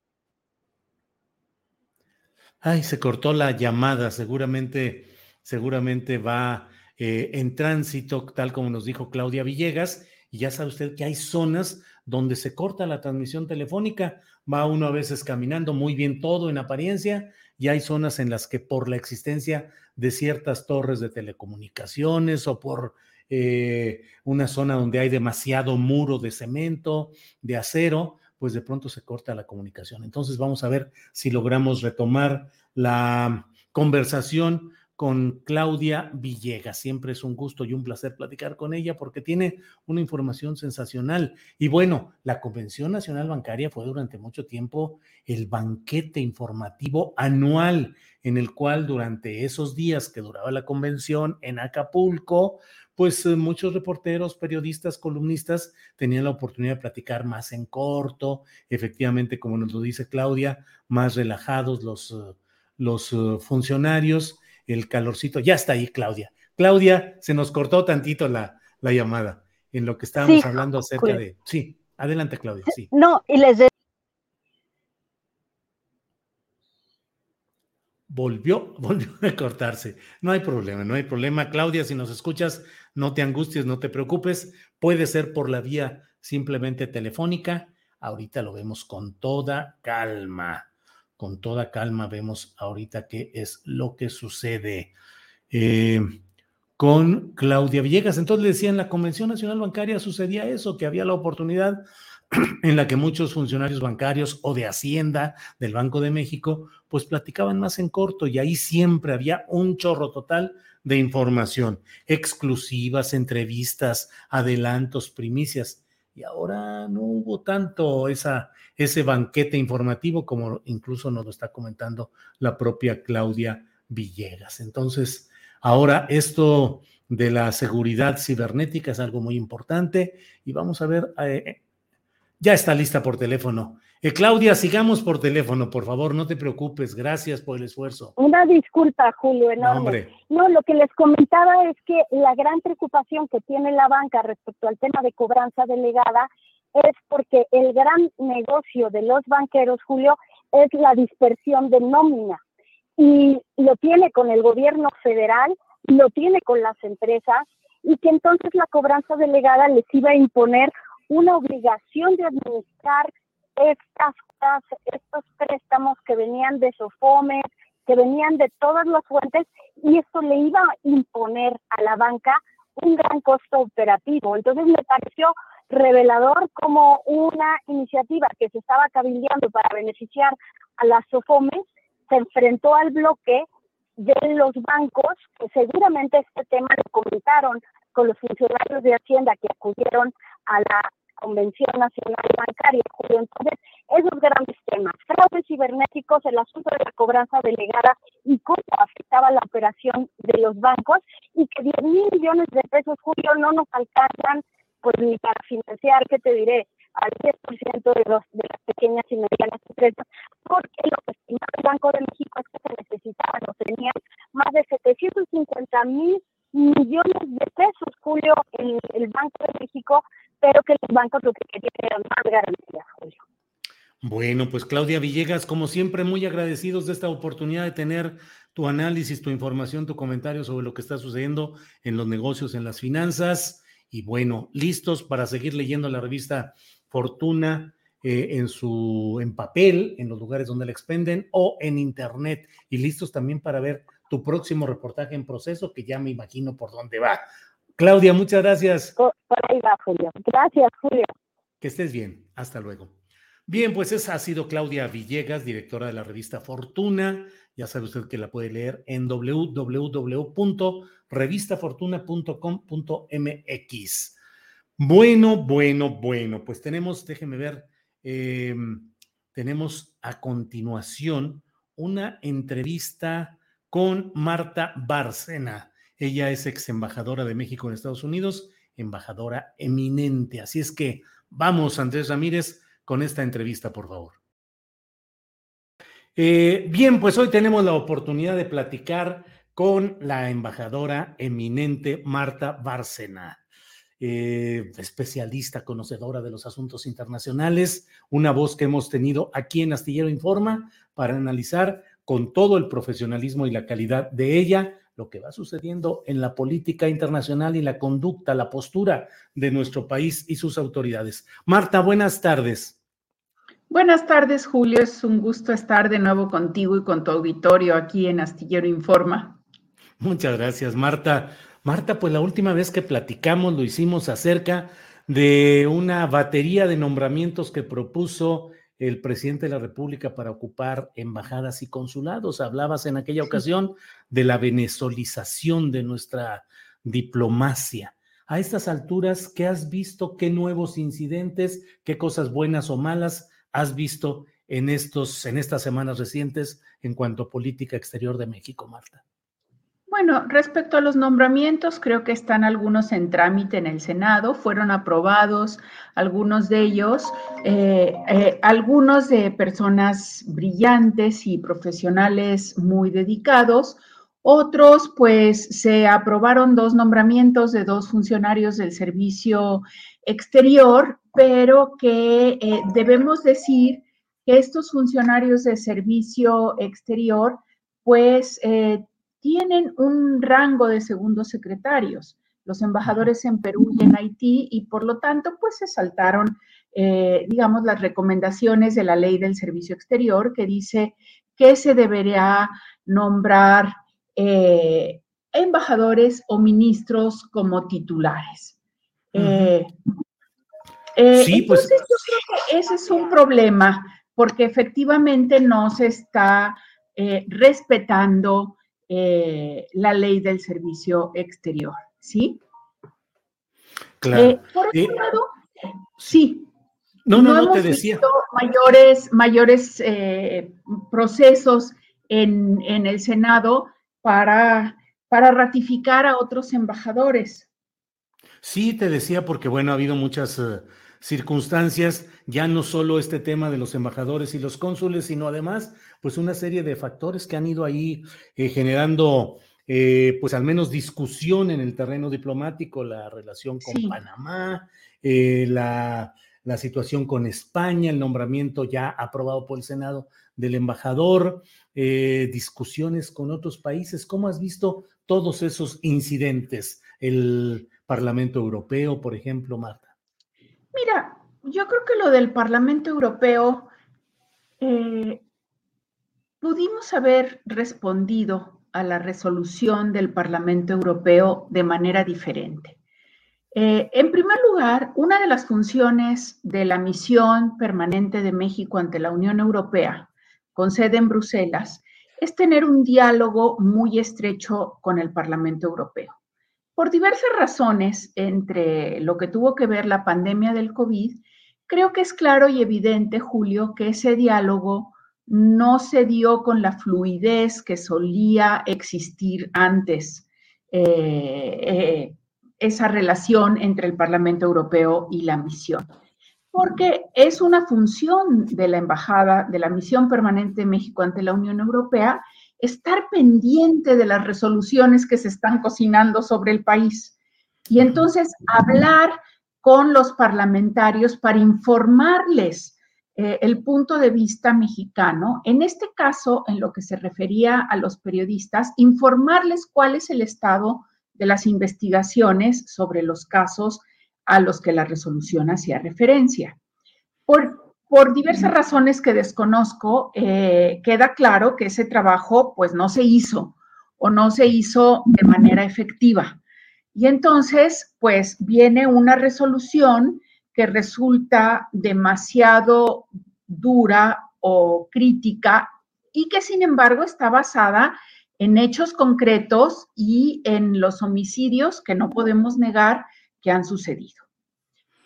Ay, se cortó la llamada, seguramente seguramente va eh, en tránsito, tal como nos dijo Claudia Villegas, y ya sabe usted que hay zonas donde se corta la transmisión telefónica, va uno a veces caminando muy bien todo en apariencia, y hay zonas en las que por la existencia de ciertas torres de telecomunicaciones o por eh, una zona donde hay demasiado muro de cemento, de acero, pues de pronto se corta la comunicación. Entonces vamos a ver si logramos retomar la conversación con Claudia Villegas. Siempre es un gusto y un placer platicar con ella porque tiene una información sensacional. Y bueno, la Convención Nacional Bancaria fue durante mucho tiempo el banquete informativo anual en el cual durante esos días que duraba la convención en Acapulco, pues eh, muchos reporteros, periodistas, columnistas tenían la oportunidad de platicar más en corto, efectivamente, como nos lo dice Claudia, más relajados los, eh, los eh, funcionarios el calorcito. Ya está ahí, Claudia. Claudia, se nos cortó tantito la, la llamada en lo que estábamos hablando acerca de. Sí, adelante, Claudia. Sí. No, y les Volvió, *laughs* volvió a cortarse. No hay problema, no hay problema. Claudia, si nos escuchas, no te angusties, no te preocupes. Puede ser por la vía simplemente telefónica. Ahorita lo vemos con toda calma con toda calma vemos ahorita qué es lo que sucede eh, con Claudia Villegas. Entonces le decía, en la Convención Nacional Bancaria sucedía eso, que había la oportunidad *clears throat* en la que muchos funcionarios bancarios o de Hacienda del Banco de México, pues platicaban más en corto y ahí siempre había un chorro total de información, exclusivas, entrevistas, adelantos, primicias. Y ahora no hubo tanto esa, ese banquete informativo, como incluso nos lo está comentando la propia Claudia Villegas. Entonces, ahora esto de la seguridad cibernética es algo muy importante y vamos a ver, eh, ya está lista por teléfono. Eh, Claudia, sigamos por teléfono, por favor, no te preocupes, gracias por el esfuerzo. Una disculpa, Julio, enorme. No, no, lo que les comentaba es que la gran preocupación que tiene la banca respecto al tema de cobranza delegada es porque el gran negocio de los banqueros, Julio, es la dispersión de nómina. Y lo tiene con el gobierno federal, lo tiene con las empresas, y que entonces la cobranza delegada les iba a imponer una obligación de administrar estas, estos préstamos que venían de Sofomes, que venían de todas las fuentes, y esto le iba a imponer a la banca un gran costo operativo. Entonces me pareció revelador como una iniciativa que se estaba cabildeando para beneficiar a las SOFOMES se enfrentó al bloque de los bancos, que seguramente este tema lo comentaron con los funcionarios de Hacienda que acudieron a la Convención Nacional Bancaria. Entonces, esos grandes temas, fraudes cibernéticos, el asunto de la cobranza delegada y cómo afectaba la operación de los bancos y que 10 mil millones de pesos, Julio, no nos alcanzan pues ni para financiar, ¿qué te diré? al 10% de, los, de las pequeñas y medianas empresas, porque lo que estimaba el Banco de México es que se necesitaban o tenían más de 750 mil millones de pesos, Julio, en el Banco de México, pero que los bancos lo que querían más garantías, Julio. Bueno, pues Claudia Villegas, como siempre, muy agradecidos de esta oportunidad de tener tu análisis, tu información, tu comentario sobre lo que está sucediendo en los negocios, en las finanzas. Y bueno, listos para seguir leyendo la revista Fortuna eh, en su en papel, en los lugares donde la expenden o en internet. Y listos también para ver tu próximo reportaje en proceso, que ya me imagino por dónde va. Claudia, muchas gracias. Por, ahí va, Julio. Gracias, Julio. Que estés bien. Hasta luego. Bien, pues esa ha sido Claudia Villegas, directora de la revista Fortuna. Ya sabe usted que la puede leer en www.revistafortuna.com.mx. Bueno, bueno, bueno, pues tenemos, déjeme ver, eh, tenemos a continuación una entrevista con Marta Bárcena. Ella es ex embajadora de México en Estados Unidos, embajadora eminente. Así es que vamos, Andrés Ramírez, con esta entrevista, por favor. Eh, bien, pues hoy tenemos la oportunidad de platicar con la embajadora eminente Marta Bárcena, eh, especialista, conocedora de los asuntos internacionales, una voz que hemos tenido aquí en Astillero Informa para analizar con todo el profesionalismo y la calidad de ella lo que va sucediendo en la política internacional y la conducta, la postura de nuestro país y sus autoridades. Marta, buenas tardes. Buenas tardes, Julio. Es un gusto estar de nuevo contigo y con tu auditorio aquí en Astillero Informa. Muchas gracias, Marta. Marta, pues la última vez que platicamos lo hicimos acerca de una batería de nombramientos que propuso el presidente de la República para ocupar embajadas y consulados. Hablabas en aquella ocasión de la venezolización de nuestra diplomacia. A estas alturas, ¿qué has visto? ¿Qué nuevos incidentes? ¿Qué cosas buenas o malas has visto en, estos, en estas semanas recientes en cuanto a política exterior de México, Marta? Bueno, respecto a los nombramientos, creo que están algunos en trámite en el Senado, fueron aprobados algunos de ellos, eh, eh, algunos de personas brillantes y profesionales muy dedicados, otros, pues se aprobaron dos nombramientos de dos funcionarios del servicio exterior, pero que eh, debemos decir que estos funcionarios de servicio exterior, pues tienen un rango de segundos secretarios, los embajadores en Perú y en Haití, y por lo tanto, pues se saltaron, eh, digamos, las recomendaciones de la ley del servicio exterior que dice que se debería nombrar eh, embajadores o ministros como titulares. Eh, sí, pues. Entonces, yo creo que ese es un problema, porque efectivamente no se está respetando eh, la ley del servicio exterior, ¿sí? Claro. Eh, por otro eh, lado, sí. No, no, no, te decía. mayores, mayores procesos en, en, el Senado para, para ratificar a otros embajadores. Sí, te decía porque, bueno, ha habido muchas circunstancias, ya no solo este tema de los embajadores y los cónsules, sino además, pues una serie de factores que han ido ahí eh, generando, eh, pues al menos discusión en el terreno diplomático, la relación con Panamá, eh, la, la situación con España, el nombramiento ya aprobado por el Senado del embajador, discusiones con otros países. ¿Cómo has visto todos esos incidentes? El Parlamento Europeo, por ejemplo, Marta. Mira, yo creo que lo del Parlamento Europeo eh, pudimos haber respondido a la resolución del Parlamento Europeo de manera diferente. Eh, en primer lugar, una de las funciones de la misión permanente de México ante la Unión Europea, con sede en Bruselas, es tener un diálogo muy estrecho con el Parlamento Europeo. Por diversas razones, entre lo que tuvo que ver la pandemia del COVID, creo que es claro y evidente, Julio, que ese diálogo no se dio con la fluidez que solía existir antes, eh, eh, esa relación entre el Parlamento Europeo y la misión. Porque es una función de la Embajada, de la Misión Permanente de México ante la Unión Europea, estar pendiente de las resoluciones que se están cocinando sobre el país y entonces hablar con los parlamentarios para informarles eh, el punto de vista mexicano. En este caso, en lo que se refería a los periodistas, informarles cuál es el estado de las investigaciones sobre los casos a los que la resolución hacía referencia. Por, por diversas razones que desconozco, eh, queda claro que ese trabajo pues no se hizo o no se hizo de manera efectiva. Y entonces pues viene una resolución que resulta demasiado dura o crítica y que sin embargo está basada en hechos concretos y en los homicidios que no podemos negar que han sucedido.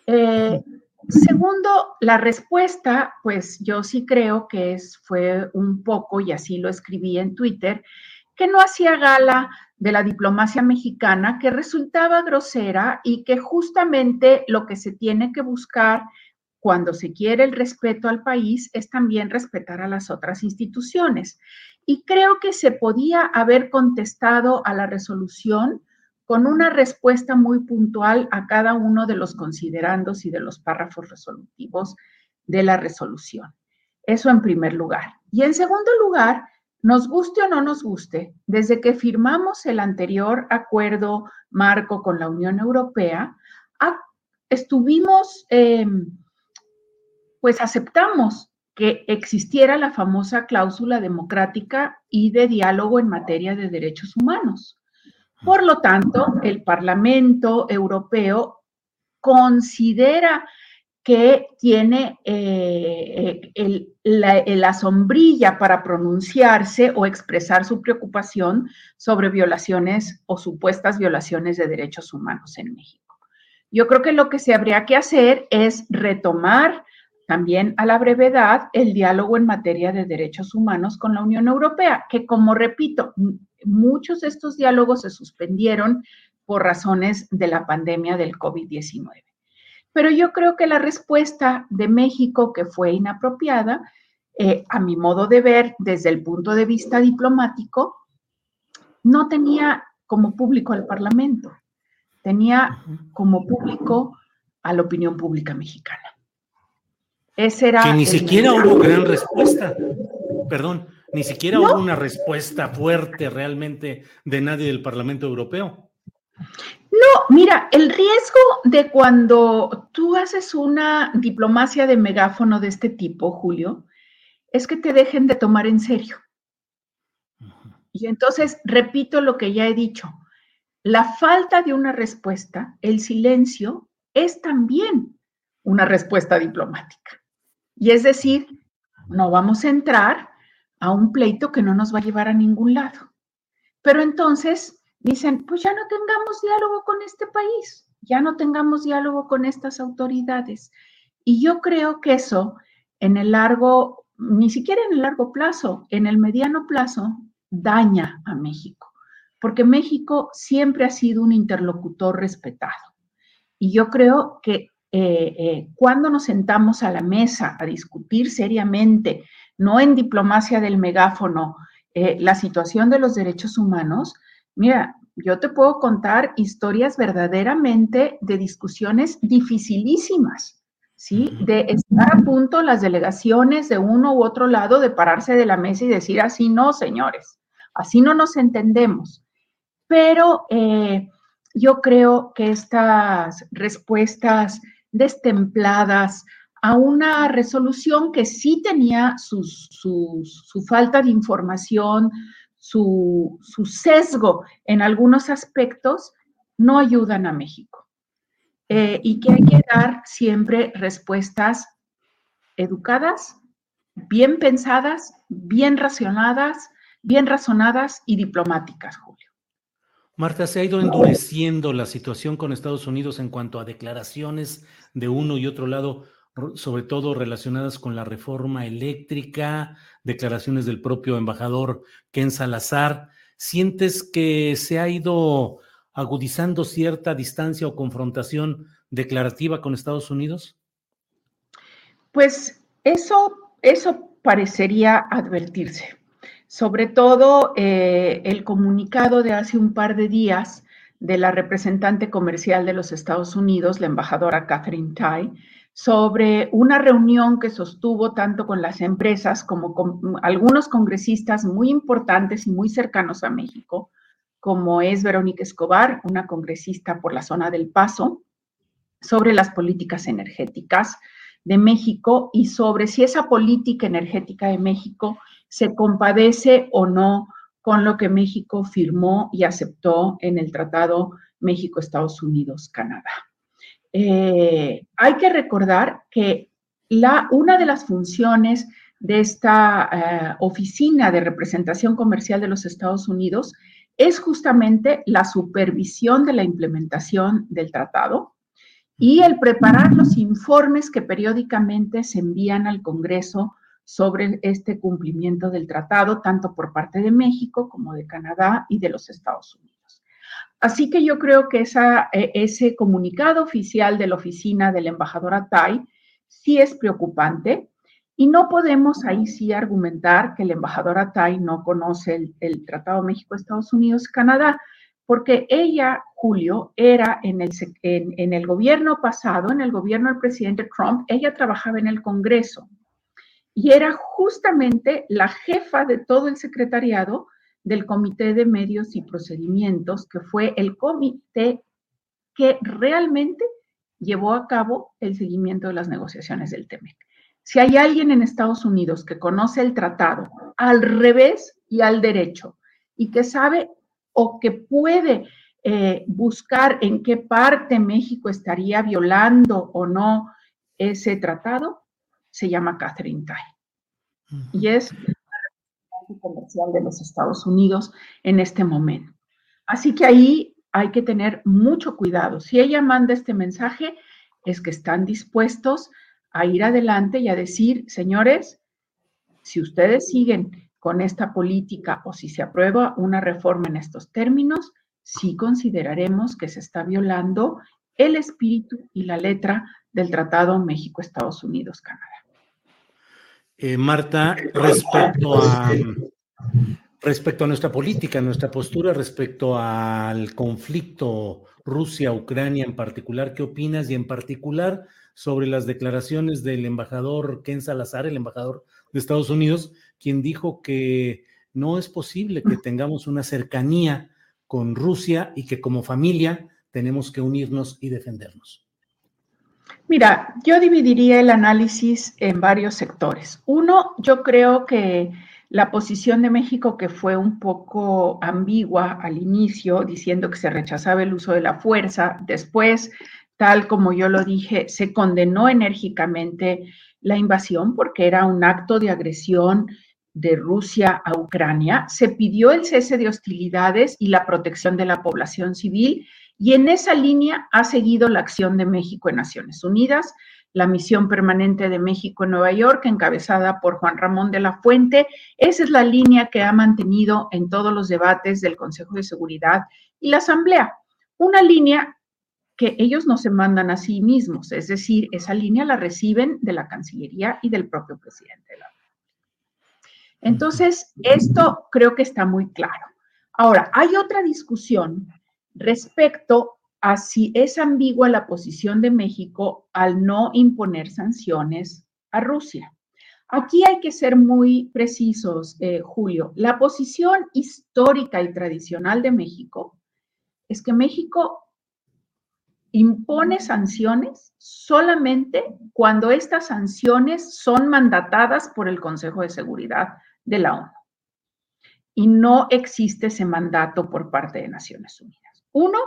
Eh, Segundo, la respuesta, pues yo sí creo que es, fue un poco, y así lo escribí en Twitter, que no hacía gala de la diplomacia mexicana, que resultaba grosera y que justamente lo que se tiene que buscar cuando se quiere el respeto al país es también respetar a las otras instituciones. Y creo que se podía haber contestado a la resolución con una respuesta muy puntual a cada uno de los considerandos y de los párrafos resolutivos de la resolución. Eso en primer lugar. Y en segundo lugar, nos guste o no nos guste, desde que firmamos el anterior acuerdo marco con la Unión Europea, estuvimos, em, pues aceptamos que existiera la famosa cláusula democrática y de diálogo en materia de derechos humanos. Por lo tanto, el Parlamento Europeo considera que tiene eh, la, sombrilla para pronunciarse o expresar su preocupación sobre violaciones o supuestas violaciones de derechos humanos en México. Yo creo que lo que se habría que hacer es retomar también a la brevedad el diálogo en materia de derechos humanos con la Unión Europea, que como repito, muchos de estos diálogos se suspendieron por razones de la pandemia del COVID-19. Pero yo creo que la respuesta de México, que fue inapropiada, eh, a mi modo de ver, desde el punto de vista diplomático, no tenía como público al Parlamento, tenía como público a la opinión pública mexicana. Ese era. Que ni siquiera hubo gran respuesta. Perdón, ni siquiera hubo una respuesta fuerte realmente de nadie del Parlamento Europeo. No, mira, el riesgo de cuando tú haces una diplomacia de megáfono de este tipo, Julio, es que te dejen de tomar en serio. Y entonces, repito lo que ya he dicho, la falta de una respuesta, el silencio, es también una respuesta diplomática. Y es decir, no vamos a entrar a un pleito que no nos va a llevar a ningún lado. Pero entonces dicen, pues ya no tengamos diálogo con este país, ya no tengamos diálogo con estas autoridades. Y yo creo que eso en el largo, ni siquiera en el largo plazo, en el mediano plazo, daña a México, porque México siempre ha sido un interlocutor respetado. Y yo creo que eh, eh, cuando nos sentamos a la mesa a discutir seriamente, no en diplomacia del megáfono, eh, la situación de los derechos humanos, Mira, yo te puedo contar historias verdaderamente de discusiones dificilísimas, ¿sí? De estar a punto las delegaciones de uno u otro lado de pararse de la mesa y decir así no, señores, así no nos entendemos. Pero eh, yo creo que estas respuestas destempladas a una resolución que sí tenía su falta de información, su, sesgo en algunos aspectos, no ayudan a México. Eh, y que hay que dar siempre respuestas educadas, bien pensadas, bien racionadas, bien razonadas y diplomáticas, Julio. Marta, se ha ido endureciendo la situación con Estados Unidos en cuanto a declaraciones de uno y otro lado sobre todo relacionadas con la reforma eléctrica, declaraciones del propio embajador Ken Salazar. ¿Sientes que se ha ido agudizando cierta distancia o confrontación declarativa con Estados Unidos? Pues eso, eso parecería advertirse. Sobre todo eh, el comunicado de hace un par de días de la representante comercial de los Estados Unidos, la embajadora Catherine Tai, sobre una reunión que sostuvo tanto con las empresas como con algunos congresistas muy importantes y muy cercanos a México, como es Verónica Escobar, una congresista por la zona del Paso, sobre las políticas energéticas de México y sobre si esa política energética de México se compadece o no con lo que México firmó y aceptó en el Tratado México-Estados Unidos-Canadá. Eh, hay que recordar que una de las funciones de esta eh, oficina de representación comercial de los Estados Unidos es justamente la supervisión de la implementación del tratado y el preparar los informes que periódicamente se envían al Congreso sobre este cumplimiento del tratado, tanto por parte de México como de Canadá y de los Estados Unidos. Así que yo creo que e, ese comunicado oficial de la oficina del embajador Atay sí es preocupante y no podemos ahí sí argumentar que el embajador Atay no conoce el, Tratado México-Estados Unidos-Canadá, porque ella, Julio, era en el, en el gobierno pasado, en el gobierno del presidente Trump, ella trabajaba en el Congreso y era justamente la jefa de todo el secretariado del Comité de Medios y Procedimientos, que fue el comité que realmente llevó a cabo el seguimiento de las negociaciones del TEMEC. Si hay alguien en Estados Unidos que conoce el tratado al revés y al derecho y que sabe o que puede eh, buscar en qué parte México estaría violando o no ese tratado se llama Catherine Tai y es la comercial de los Estados Unidos en este momento. Así que ahí hay que tener mucho cuidado. Si ella manda este mensaje, es que están dispuestos a ir adelante y a decir, señores, si ustedes siguen con esta política o si se aprueba una reforma en estos términos, sí consideraremos que se está violando el espíritu y la letra del Tratado México-Estados Unidos-Canadá. Eh, Marta, respecto a, respecto a nuestra política, nuestra postura respecto al conflicto Rusia-Ucrania en particular, ¿qué opinas? Y en particular sobre las declaraciones del embajador Ken Salazar, el embajador de Estados Unidos, quien dijo que no es posible que tengamos una cercanía con Rusia y que como familia tenemos que unirnos y defendernos? Mira, yo dividiría el análisis en varios sectores. Uno, yo creo que la posición de México, que fue un poco ambigua al inicio, diciendo que se rechazaba el uso de la fuerza, después, tal como yo lo dije, se condenó enérgicamente la invasión porque era un acto de agresión de Rusia a Ucrania, se pidió el cese de hostilidades y la protección de la población civil y en esa línea ha seguido la acción de México en Naciones Unidas, la misión permanente de México en Nueva York, encabezada por Juan Ramón de la Fuente. Esa es la línea que ha mantenido en todos los debates del Consejo de Seguridad y la Asamblea. Una línea que ellos no se mandan a sí mismos, es decir, esa línea la reciben de la Cancillería y del propio presidente de la entonces, esto creo que está muy claro. Ahora, hay otra discusión respecto a si es ambigua la posición de México al no imponer sanciones a Rusia. Aquí hay que ser muy precisos, eh, Julio. La posición histórica y tradicional de México es que México impone sanciones solamente cuando estas sanciones son mandatadas por el Consejo de Seguridad de la ONU. Y no existe ese mandato por parte de Naciones Unidas. Uno,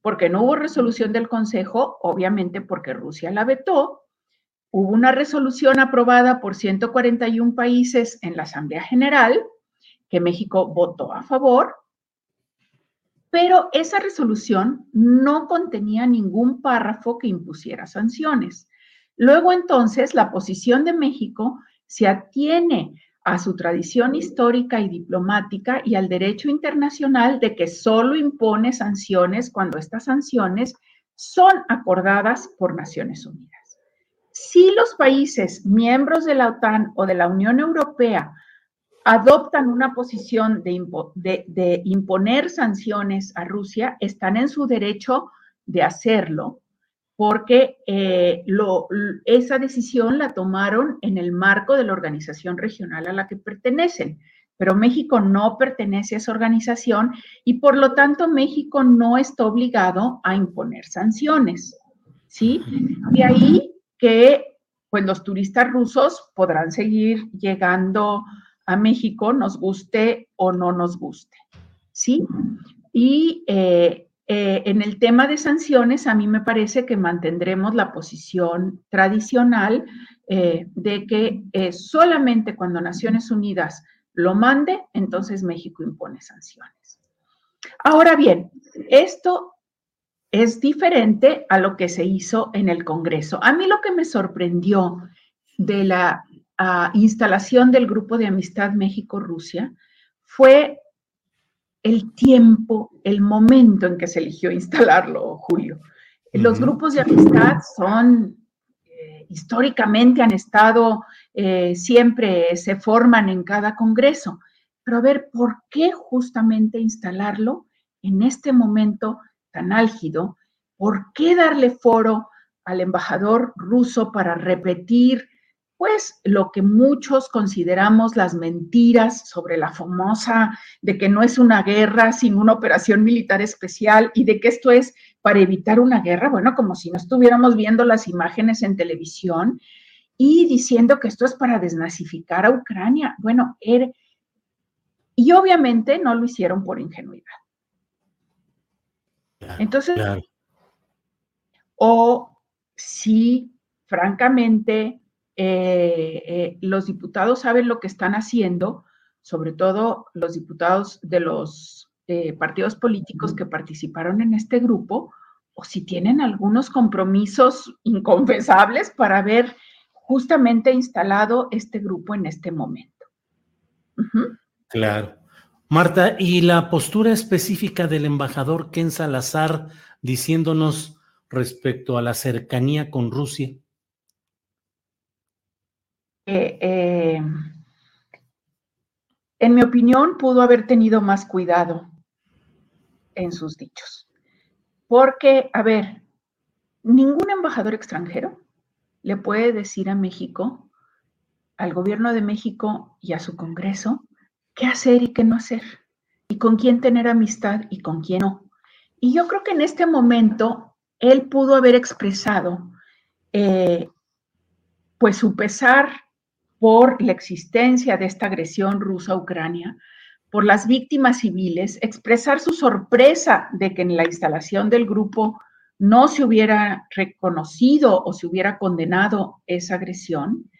porque no hubo resolución del Consejo, obviamente porque Rusia la vetó. Hubo una resolución aprobada por 141 países en la Asamblea General, que México votó a favor, pero esa resolución no contenía ningún párrafo que impusiera sanciones. Luego entonces la posición de México se atiene a su tradición histórica y diplomática y al derecho internacional de que solo impone sanciones cuando estas sanciones son acordadas por Naciones Unidas. Si los países miembros de la OTAN o de la Unión Europea adoptan una posición de, imponer sanciones a Rusia, están en su derecho de hacerlo porque eh, esa decisión la tomaron en el marco de la organización regional a la que pertenecen. Pero México no pertenece a esa organización y por lo tanto México no está obligado a imponer sanciones. ¿Sí? De ahí que pues los turistas rusos podrán seguir llegando a México, nos guste o no nos guste. ¿Sí? Y eh, eh, en el tema de sanciones, a mí me parece que mantendremos la posición tradicional eh, de que eh, solamente cuando Naciones Unidas lo mande, entonces México impone sanciones. Ahora bien, esto es diferente a lo que se hizo en el Congreso. A mí lo que me sorprendió de la ah, instalación del Grupo de Amistad México-Rusia fue el tiempo, el momento en que se eligió instalarlo, Julio. Los grupos de amistad son, eh, históricamente han estado, eh, siempre se forman en cada congreso, pero a ver, ¿por qué justamente instalarlo en este momento tan álgido? ¿Por qué darle foro al embajador ruso para repetir pues lo que muchos consideramos las mentiras sobre la famosa de que no es una guerra sin una operación militar especial y de que esto es para evitar una guerra, bueno, como si no estuviéramos viendo las imágenes en televisión y diciendo que esto es para desnazificar a Ucrania. Bueno, er, y obviamente no lo hicieron por ingenuidad. Entonces, o si francamente, eh, eh, los diputados saben lo que están haciendo, sobre todo los diputados de los eh, partidos políticos que participaron en este grupo, o si tienen algunos compromisos inconfesables para haber justamente instalado este grupo en este momento. Claro. Marta, ¿y la postura específica del embajador Ken Salazar diciéndonos respecto a la cercanía con Rusia? Eh, en mi opinión, pudo haber tenido más cuidado en sus dichos. Porque, a ver, ningún embajador extranjero le puede decir a México, al gobierno de México y a su Congreso, qué hacer y qué no hacer, y con quién tener amistad y con quién no. Y yo creo que en este momento él pudo haber expresado eh, pues su pesar por la existencia de esta agresión rusa a Ucrania, por las víctimas civiles, expresar su sorpresa de que en la instalación del grupo no se hubiera reconocido o se hubiera condenado esa agresión,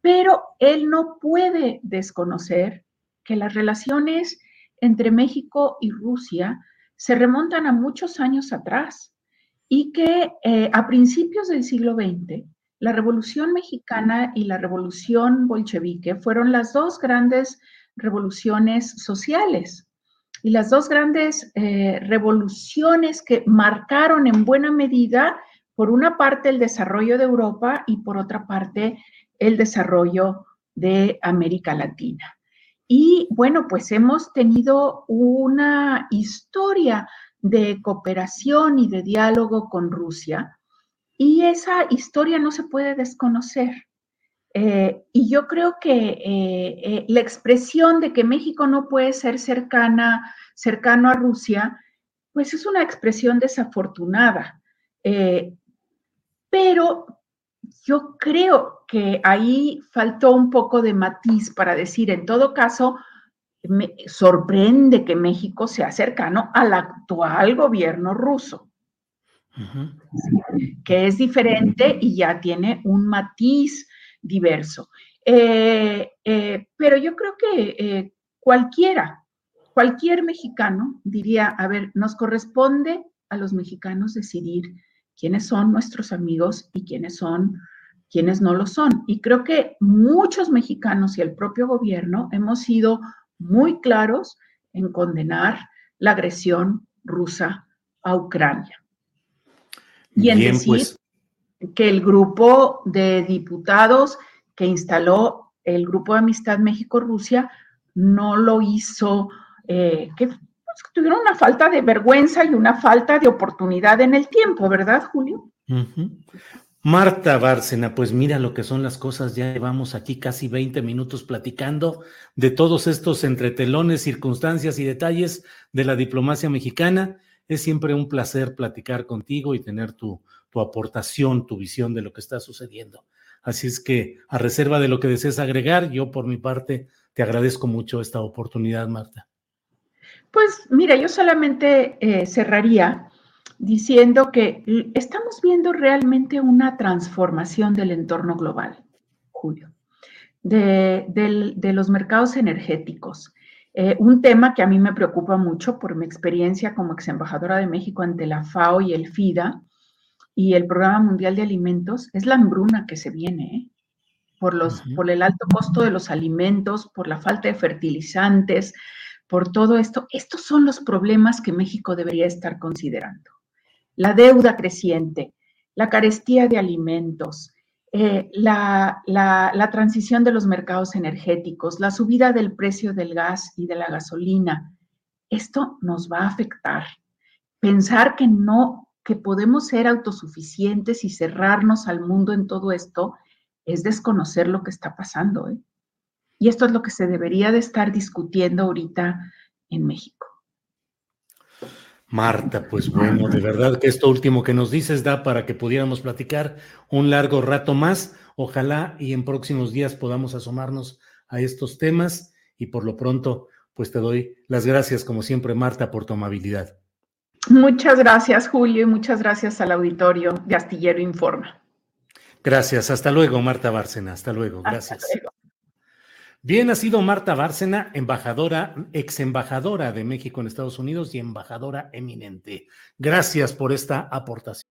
pero él no puede desconocer que las relaciones entre México y Rusia se remontan a muchos años atrás y que eh, a principios del siglo XX, la Revolución Mexicana y la Revolución Bolchevique fueron las dos grandes revoluciones sociales y las dos grandes eh, revoluciones que marcaron en buena medida, por una parte, el desarrollo de Europa y por otra parte, el desarrollo de América Latina. Y bueno, pues hemos tenido una historia de cooperación y de diálogo con Rusia y esa historia no se puede desconocer. Eh, y yo creo que eh, eh, la expresión de que México no puede ser cercana, cercano a Rusia, pues es una expresión desafortunada. pero yo creo que ahí faltó un poco de matiz para decir, en todo caso, me sorprende que México sea cercano al actual gobierno ruso, que es diferente y ya tiene un matiz diverso. Eh, eh, pero yo creo que eh, cualquiera, cualquier mexicano diría, a ver, nos corresponde a los mexicanos decidir quiénes son nuestros amigos y quiénes son quienes no lo son. Y creo que muchos mexicanos y el propio gobierno hemos sido muy claros en condenar la agresión rusa a Ucrania. Y en decir pues. que el grupo de diputados que instaló el Grupo de Amistad México-Rusia no lo hizo, eh, que tuvieron una falta de vergüenza y una falta de oportunidad en el tiempo, ¿verdad, Julio? Marta Bárcena, pues mira lo que son las cosas, ya llevamos aquí casi 20 minutos platicando de todos estos entretelones, circunstancias y detalles de la diplomacia mexicana. Es siempre un placer platicar contigo y tener tu, tu aportación, tu visión de lo que está sucediendo. Así es que, a reserva de lo que desees agregar, yo por mi parte te agradezco mucho esta oportunidad, Marta. Pues mira, yo solamente eh, cerraría diciendo que estamos viendo realmente una transformación del entorno global, Julio, de, los mercados energéticos. Eh, un tema que a mí me preocupa mucho por mi experiencia como ex embajadora de México ante la FAO y el FIDA y el Programa Mundial de Alimentos es la hambruna que se viene, ¿eh? por, los, por el alto costo de los alimentos, por la falta de fertilizantes, por todo esto. Estos son los problemas que México debería estar considerando. La deuda creciente, la carestía de alimentos, eh, la, transición de los mercados energéticos, la subida del precio del gas y de la gasolina. Esto nos va a afectar. Pensar que no, que podemos ser autosuficientes y cerrarnos al mundo en todo esto es desconocer lo que está pasando. ¿eh? Y esto es lo que se debería de estar discutiendo ahorita en México. Marta, pues bueno, de verdad que esto último que nos dices da para que pudiéramos platicar un largo rato más. Ojalá y en próximos días podamos asomarnos a estos temas y por lo pronto, pues te doy las gracias como siempre, Marta, por tu amabilidad. Muchas gracias, Julio, y muchas gracias al auditorio de Astillero Informa. Gracias, hasta luego, Marta Bárcena, hasta luego, gracias. Bien, ha sido Marta Bárcena, embajadora, ex embajadora de México en Estados Unidos y embajadora eminente. Gracias por esta aportación.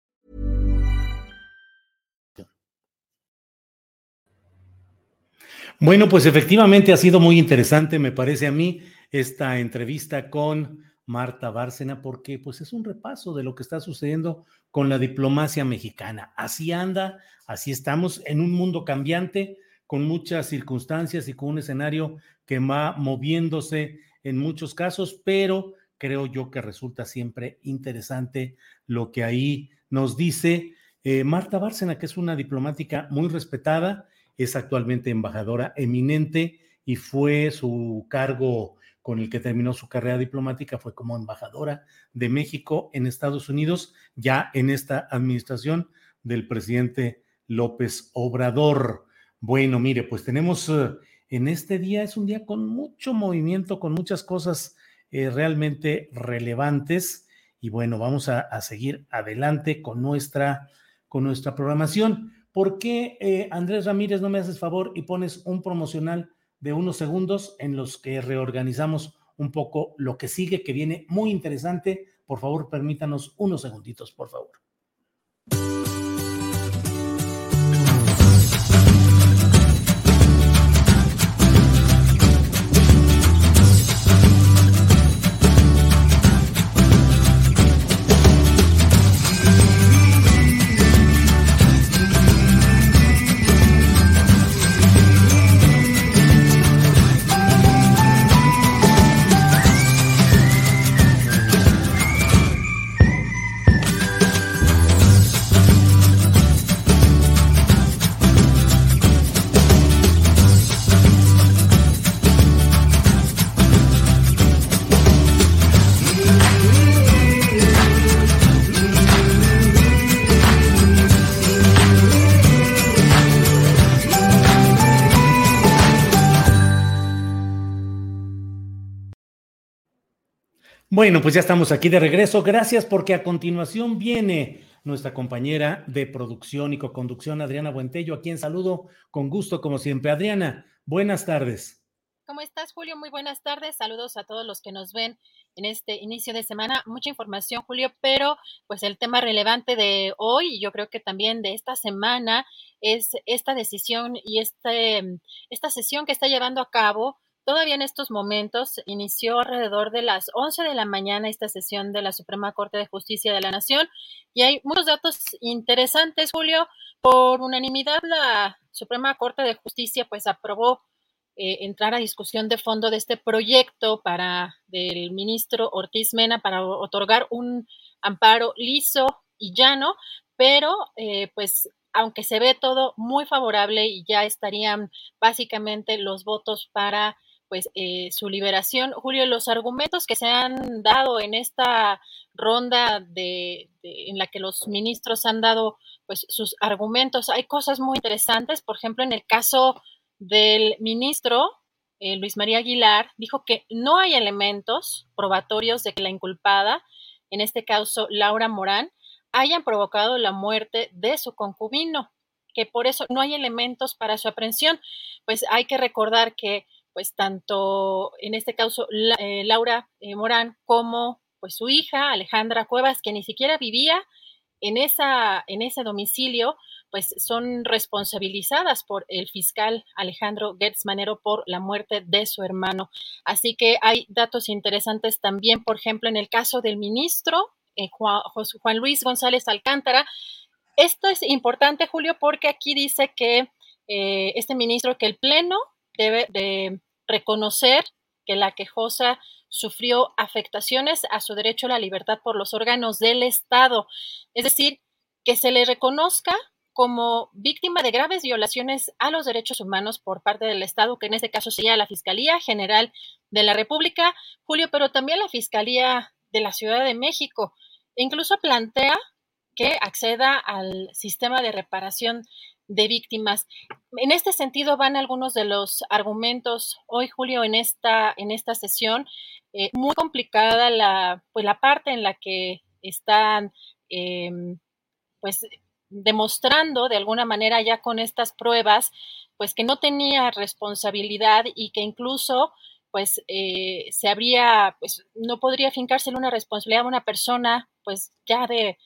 Bueno, pues efectivamente ha sido muy interesante, me parece a mí, esta entrevista con Marta Bárcena, porque pues es un repaso de lo que está sucediendo con la diplomacia mexicana. Así anda, así estamos en un mundo cambiante, con muchas circunstancias y con un escenario que va moviéndose en muchos casos, pero creo yo que resulta siempre interesante lo que ahí nos dice eh, Marta Bárcena, que es una diplomática muy respetada, es actualmente embajadora eminente y fue su cargo con el que terminó su carrera diplomática, fue como embajadora de México en Estados Unidos, ya en esta administración del presidente López Obrador. Bueno, mire, pues tenemos eh, en este día, es un día con mucho movimiento, con muchas cosas eh, realmente relevantes. Y bueno, vamos a, a, seguir adelante con nuestra, con nuestra programación. ¿Por qué, eh, Andrés Ramírez, no me haces favor y pones un promocional de unos segundos en los que reorganizamos un poco lo que sigue, que viene muy interesante? Por favor, permítanos unos segunditos, por favor. Bueno, pues ya estamos aquí de regreso. Gracias porque a continuación viene nuestra compañera de producción y co-conducción, Adriana Buentello, a quien saludo con gusto como siempre. Adriana, buenas tardes. ¿Cómo estás, Julio? Muy buenas tardes. Saludos a todos los que nos ven en este inicio de semana. Mucha información, Julio, pero pues el tema relevante de hoy, yo creo que también de esta semana, es esta decisión y este, esta sesión que está llevando a cabo Todavía en estos momentos inició alrededor de las 11 de la mañana esta sesión de la Suprema Corte de Justicia de la Nación y hay muchos datos interesantes, Julio. Por unanimidad, la Suprema Corte de Justicia pues aprobó eh, entrar a discusión de fondo de este proyecto para del ministro Ortiz Mena para otorgar un amparo liso y llano, pero eh, pues aunque se ve todo muy favorable y ya estarían básicamente los votos para pues eh, su liberación. Julio, los argumentos que se han dado en esta ronda de, en la que los ministros han dado pues sus argumentos, hay cosas muy interesantes. Por ejemplo, en el caso del ministro eh, Luis María Aguilar, dijo que no hay elementos probatorios de que la inculpada, en este caso Laura Morán, hayan provocado la muerte de su concubino, que por eso no hay elementos para su aprehensión. Pues hay que recordar que pues tanto en este caso eh, Laura eh, Morán como pues su hija Alejandra Cuevas, que ni siquiera vivía en, esa, en ese domicilio pues son responsabilizadas por el fiscal Alejandro Gertz Manero por la muerte de su hermano. Así que hay datos interesantes también, por ejemplo, en el caso del ministro eh, Juan, Luis González Alcántara. Esto es importante, Julio, porque aquí dice que eh, este ministro, que el Pleno debe de reconocer que la quejosa sufrió afectaciones a su derecho a la libertad por los órganos del Estado. Es decir, que se le reconozca como víctima de graves violaciones a los derechos humanos por parte del Estado, que en este caso sería la Fiscalía General de la República, Julio, pero también la Fiscalía de la Ciudad de México. E incluso plantea que acceda al sistema de reparación de víctimas. En este sentido van algunos de los argumentos hoy, Julio, en esta, en esta sesión. Eh, muy complicada la, pues, la parte en la que están em, pues demostrando de alguna manera ya con estas pruebas, pues que no tenía responsabilidad y que incluso pues eh, se habría, pues no podría fincarse una responsabilidad a una persona pues ya de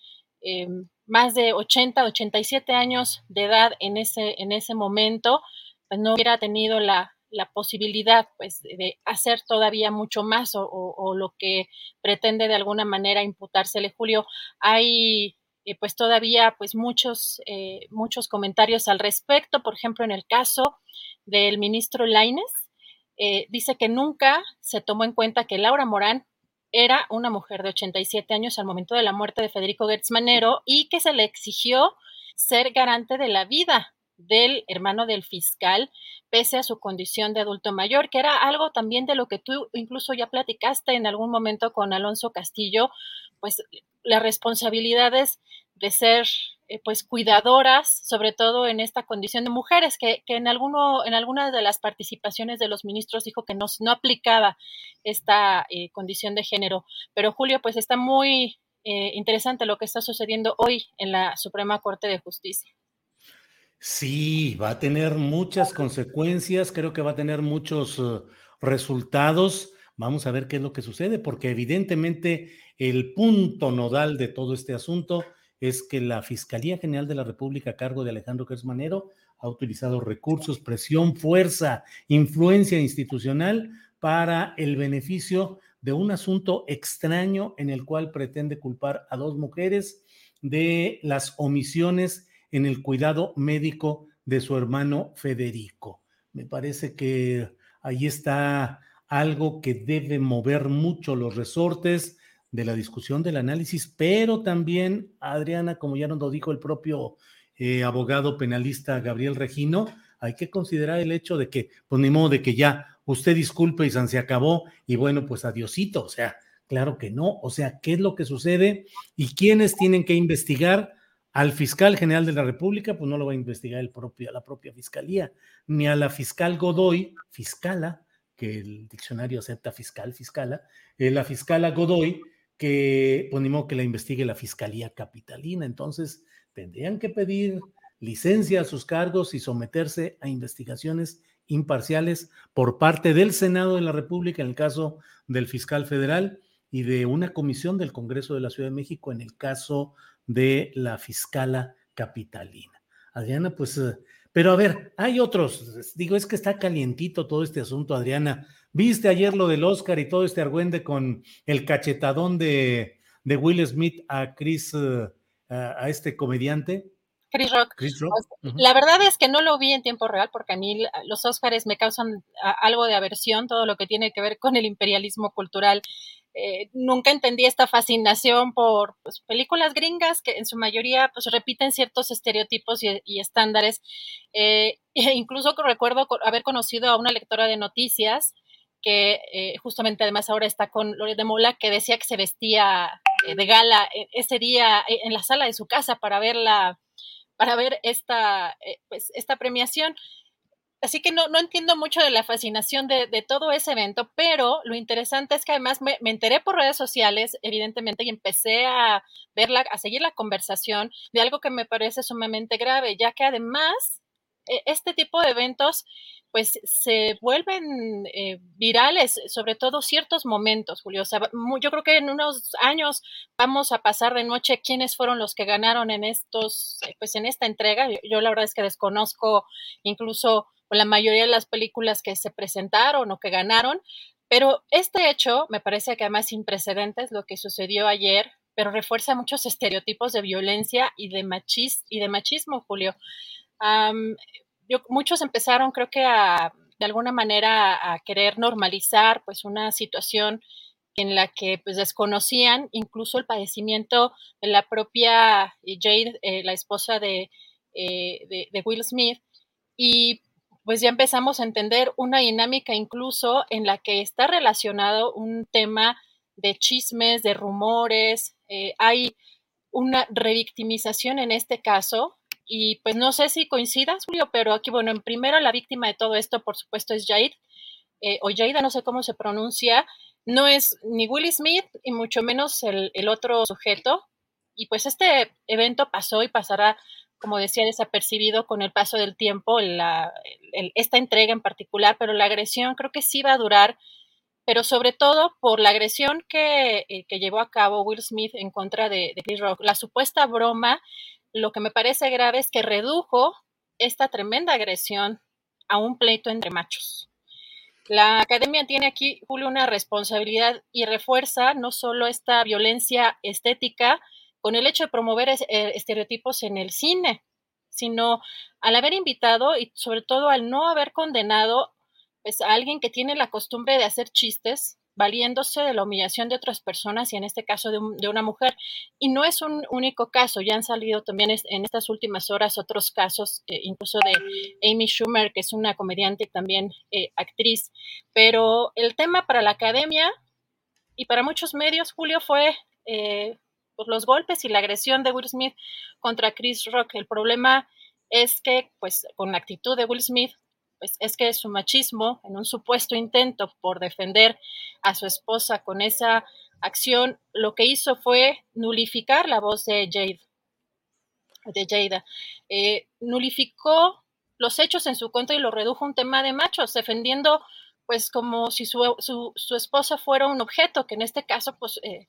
em, más de 80, 87 años de edad en ese, en ese momento, pues no hubiera tenido la, la posibilidad pues de hacer todavía mucho más o, lo que pretende de alguna manera imputársele Julio. Hay eh, pues todavía pues muchos eh, muchos comentarios al respecto. Por ejemplo en el caso del ministro Laines eh, dice que nunca se tomó en cuenta que Laura Morán era una mujer de 87 años al momento de la muerte de Federico Gertz Manero y que se le exigió ser garante de la vida del hermano del fiscal, pese a su condición de adulto mayor, que era algo también de lo que tú incluso ya platicaste en algún momento con Alonso Castillo, pues las responsabilidades de ser eh, pues cuidadoras, sobre todo en esta condición de mujeres, que, en alguno, en algunas de las participaciones de los ministros dijo que no, no aplicaba esta eh, condición de género. Pero Julio, pues está muy eh, interesante lo que está sucediendo hoy en la Suprema Corte de Justicia. Sí, va a tener muchas consecuencias, creo que va a tener muchos resultados. Vamos a ver qué es lo que sucede, porque evidentemente el punto nodal de todo este asunto es que la Fiscalía General de la República a cargo de Alejandro Manero ha utilizado recursos, presión, fuerza, influencia institucional para el beneficio de un asunto extraño en el cual pretende culpar a dos mujeres de las omisiones en el cuidado médico de su hermano Federico. Me parece que ahí está algo que debe mover mucho los resortes, de la discusión, del análisis, pero también, Adriana, como ya nos lo dijo el propio eh, abogado penalista Gabriel Regino, hay que considerar el hecho de que, pues ni modo de que ya usted disculpe y se acabó y bueno, pues adiosito, o sea, claro que no, o sea, ¿qué es lo que sucede y quiénes tienen que investigar? Al fiscal general de la República, pues no lo va a investigar el propio, la propia fiscalía, ni a la fiscal Godoy, fiscala, que el diccionario acepta fiscal, fiscala, eh, la fiscala Godoy, que ponemos pues, que la investigue la Fiscalía Capitalina. Entonces, tendrían que pedir licencia a sus cargos y someterse a investigaciones imparciales por parte del Senado de la República, en el caso del fiscal federal, y de una comisión del Congreso de la Ciudad de México, en el caso de la fiscala capitalina. Adriana, pues, eh, pero a ver, hay otros, digo, es que está calientito todo este asunto, Adriana. ¿Viste ayer lo del Oscar y todo este argüende con el cachetadón de, Will Smith a Chris, eh, a, este comediante? Chris Rock. La verdad es que no lo vi en tiempo real porque a mí los Oscars me causan algo de aversión, todo lo que tiene que ver con el imperialismo cultural. Eh, nunca entendí esta fascinación por pues, películas gringas que en su mayoría pues, repiten ciertos estereotipos y, estándares. Eh, *laughs* e incluso recuerdo haber conocido a una lectora de noticias que eh, justamente además ahora está con Lore de Mola, que decía que se vestía eh, de gala eh, ese día en la sala de su casa para ver para ver esta, pues, esta premiación. Así que no, no entiendo mucho de la fascinación de, todo ese evento, pero lo interesante es que además me, me, enteré por redes sociales, evidentemente, y empecé a verla, a seguir la conversación de algo que me parece sumamente grave, ya que además este tipo de eventos pues se vuelven eh, virales, sobre todo ciertos momentos, Julio. O sea, yo creo que en unos años vamos a pasar de noche quiénes fueron los que ganaron en estos, eh, pues en esta entrega. Yo, la verdad es que desconozco incluso la mayoría de las películas que se presentaron o que ganaron, pero este hecho me parece que además sin precedentes lo que sucedió ayer, pero refuerza muchos estereotipos de violencia y de, machis y de machismo, Julio muchos empezaron, creo que a, de alguna manera, a querer normalizar, pues, una situación en la que pues desconocían incluso el padecimiento de la propia Jade, eh, la esposa eh, de, de, Will Smith, y pues ya empezamos a entender una dinámica incluso en la que está relacionado un tema de chismes, de rumores, eh, hay una revictimización en este caso, y pues no sé si coincidas, Julio, pero aquí, bueno, en primero la víctima de todo esto, por supuesto, es Jade, eh, o Jada, no sé cómo se pronuncia, no es ni Will Smith y mucho menos el, otro sujeto. Y pues este evento pasó y pasará, como decía, desapercibido con el paso del tiempo, la, esta entrega en particular, pero la agresión creo que sí va a durar, pero sobre todo por la agresión que, eh, que llevó a cabo Will Smith en contra de, de Chris Rock, la supuesta broma lo que me parece grave es que redujo esta tremenda agresión a un pleito entre machos. La academia tiene aquí, Julio, una responsabilidad y refuerza no solo esta violencia estética con el hecho de promover eh, estereotipos en el cine, sino al haber invitado y sobre todo al no haber condenado pues, a alguien que tiene la costumbre de hacer chistes valiéndose de la humillación de otras personas y en este caso de, una mujer. Y no es un único caso, ya han salido también en estas últimas horas otros casos, eh, incluso de Amy Schumer, que es una comediante y también eh, actriz. Pero el tema para la academia y para muchos medios, Julio, fue eh, pues, los golpes y la agresión de Will Smith contra Chris Rock. El problema es que, pues, con la actitud de Will Smith, pues es que su machismo, en un supuesto intento por defender a su esposa con esa acción, lo que hizo fue nulificar la voz de Jade, de Jada. Eh, nulificó los hechos en su contra y lo redujo a un tema de machos, defendiendo pues como si su, su, esposa fuera un objeto, que en este caso pues eh,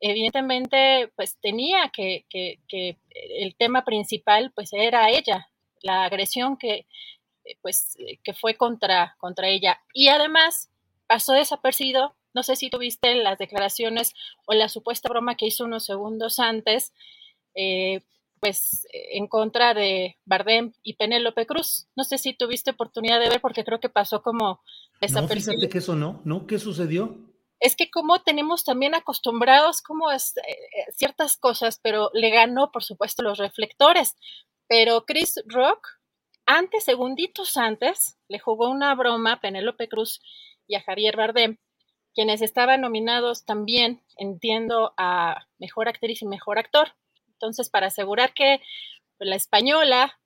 evidentemente pues tenía que, que, que, el tema principal pues era ella, la agresión que, pues, eh, que fue contra, contra ella. Y además pasó desapercibido, no sé si tuviste las declaraciones o la supuesta broma que hizo unos segundos antes, eh, pues en contra de Bardem y Penélope Cruz. No sé si tuviste oportunidad de ver porque creo que pasó como desapercibido. No, fíjate que eso no, ¿no? ¿Qué sucedió? Es que como tenemos también acostumbrados como es, ciertas cosas, pero le ganó, por supuesto, los reflectores. Pero Chris Rock antes, segunditos antes, le jugó una broma a Penélope Cruz y a Javier Bardem, quienes estaban nominados también, entiendo, a Mejor Actriz y Mejor Actor. Entonces, para asegurar que la española,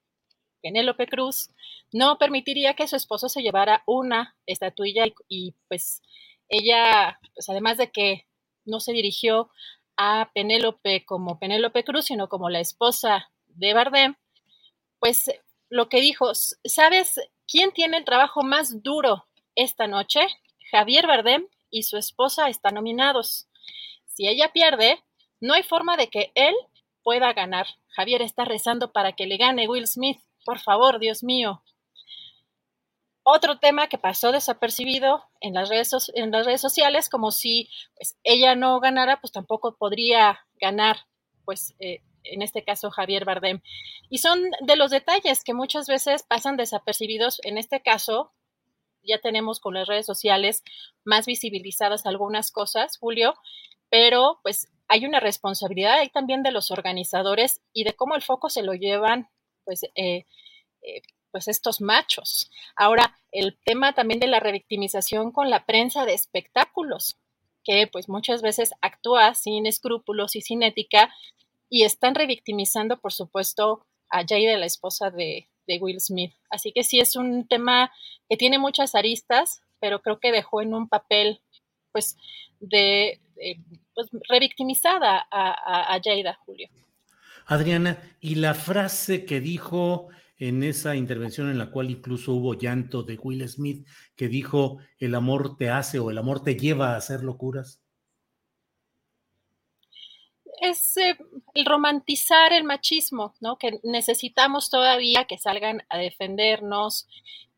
Penélope Cruz, no permitiría que su esposo se llevara una estatuilla y, pues ella, pues además de que no se dirigió a Penélope como Penélope Cruz, sino como la esposa de Bardem, pues lo que dijo, ¿sabes quién tiene el trabajo más duro esta noche? Javier Bardem y su esposa están nominados. Si ella pierde, no hay forma de que él pueda ganar. Javier está rezando para que le gane Will Smith. Por favor, Dios mío. Otro tema que pasó desapercibido en las redes, sociales, como si pues, ella no ganara, pues tampoco podría ganar pues eh, en este caso Javier Bardem. Y son de los detalles que muchas veces pasan desapercibidos. En este caso, ya tenemos con las redes sociales más visibilizadas algunas cosas, Julio, pero pues hay una responsabilidad ahí también de los organizadores y de cómo el foco se lo llevan, pues, eh, eh, pues estos machos. Ahora, el tema también de la revictimización con la prensa de espectáculos, que pues muchas veces actúa sin escrúpulos y sin ética y están revictimizando, por supuesto, a Jade, la esposa de, Will Smith. Así que sí es un tema que tiene muchas aristas, pero creo que dejó en un papel, pues, de, pues, revictimizada a, a, Julio. Adriana, y la frase que dijo en esa intervención en la cual incluso hubo llanto de Will Smith que dijo el amor te hace o el amor te lleva a hacer locuras? Es eh, el romantizar el machismo, ¿no? Que necesitamos todavía que salgan a defendernos.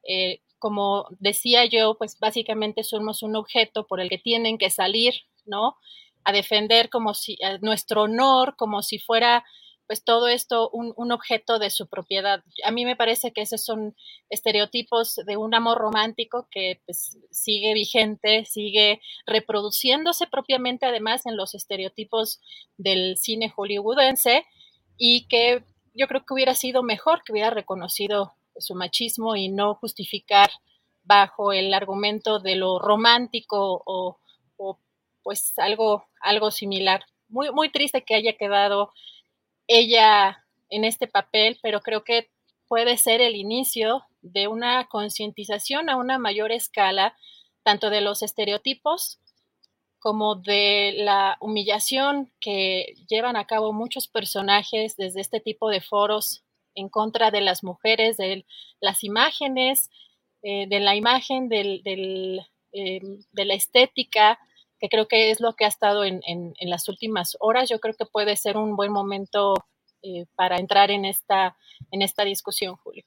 Eh, como decía yo, pues básicamente somos un objeto por el que tienen que salir, ¿no? A defender como si nuestro honor, como si fuera pues todo esto un, objeto de su propiedad. A mí me parece que esos son estereotipos de un amor romántico que pues, sigue vigente, sigue reproduciéndose propiamente además en los estereotipos del cine hollywoodense y que yo creo que hubiera sido mejor que hubiera reconocido su machismo y no justificar bajo el argumento de lo romántico o, o pues algo, algo similar. Muy, muy triste que haya quedado ella en este papel, pero creo que puede ser el inicio de una concientización a una mayor escala, tanto de los estereotipos como de la humillación que llevan a cabo muchos personajes desde este tipo de foros en contra de las mujeres, de las imágenes, eh, de la imagen, del, eh, de la estética, que creo que es lo que ha estado en, las últimas horas. Yo creo que puede ser un buen momento eh, para entrar en esta, en esta discusión, Julio.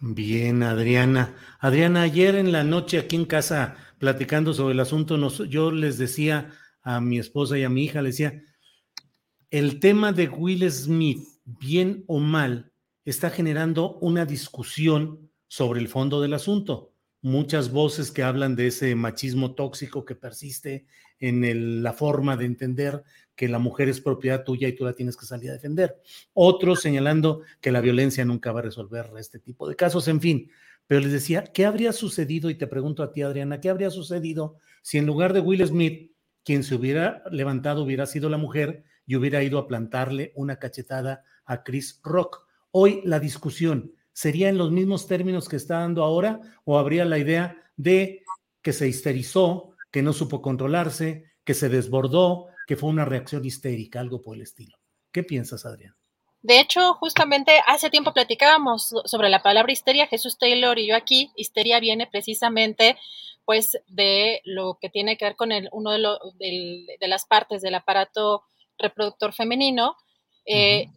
Bien, Adriana. Adriana, ayer en la noche aquí en casa, platicando sobre el asunto, yo les decía a mi esposa y a mi hija, le decía, el tema de Will Smith, bien o mal, está generando una discusión sobre el fondo del asunto muchas voces que hablan de ese machismo tóxico que persiste en la forma de entender que la mujer es propiedad tuya y tú la tienes que salir a defender. Otros señalando que la violencia nunca va a resolver este tipo de casos, en fin. Pero les decía, ¿qué habría sucedido? Y te pregunto a ti, Adriana, ¿qué habría sucedido si en lugar de Will Smith, quien se hubiera levantado hubiera sido la mujer y hubiera ido a plantarle una cachetada a Chris Rock? Hoy la discusión, ¿Sería en los mismos términos que está dando ahora o habría la idea de que se histerizó, que no supo controlarse, que se desbordó, que fue una reacción histérica, algo por el estilo? ¿Qué piensas, Adrián? De hecho, justamente hace tiempo platicábamos sobre la palabra histeria, Jesús Taylor y yo aquí. Histeria viene precisamente pues de lo que tiene que ver con el, uno de, de las partes del aparato reproductor femenino. Eh,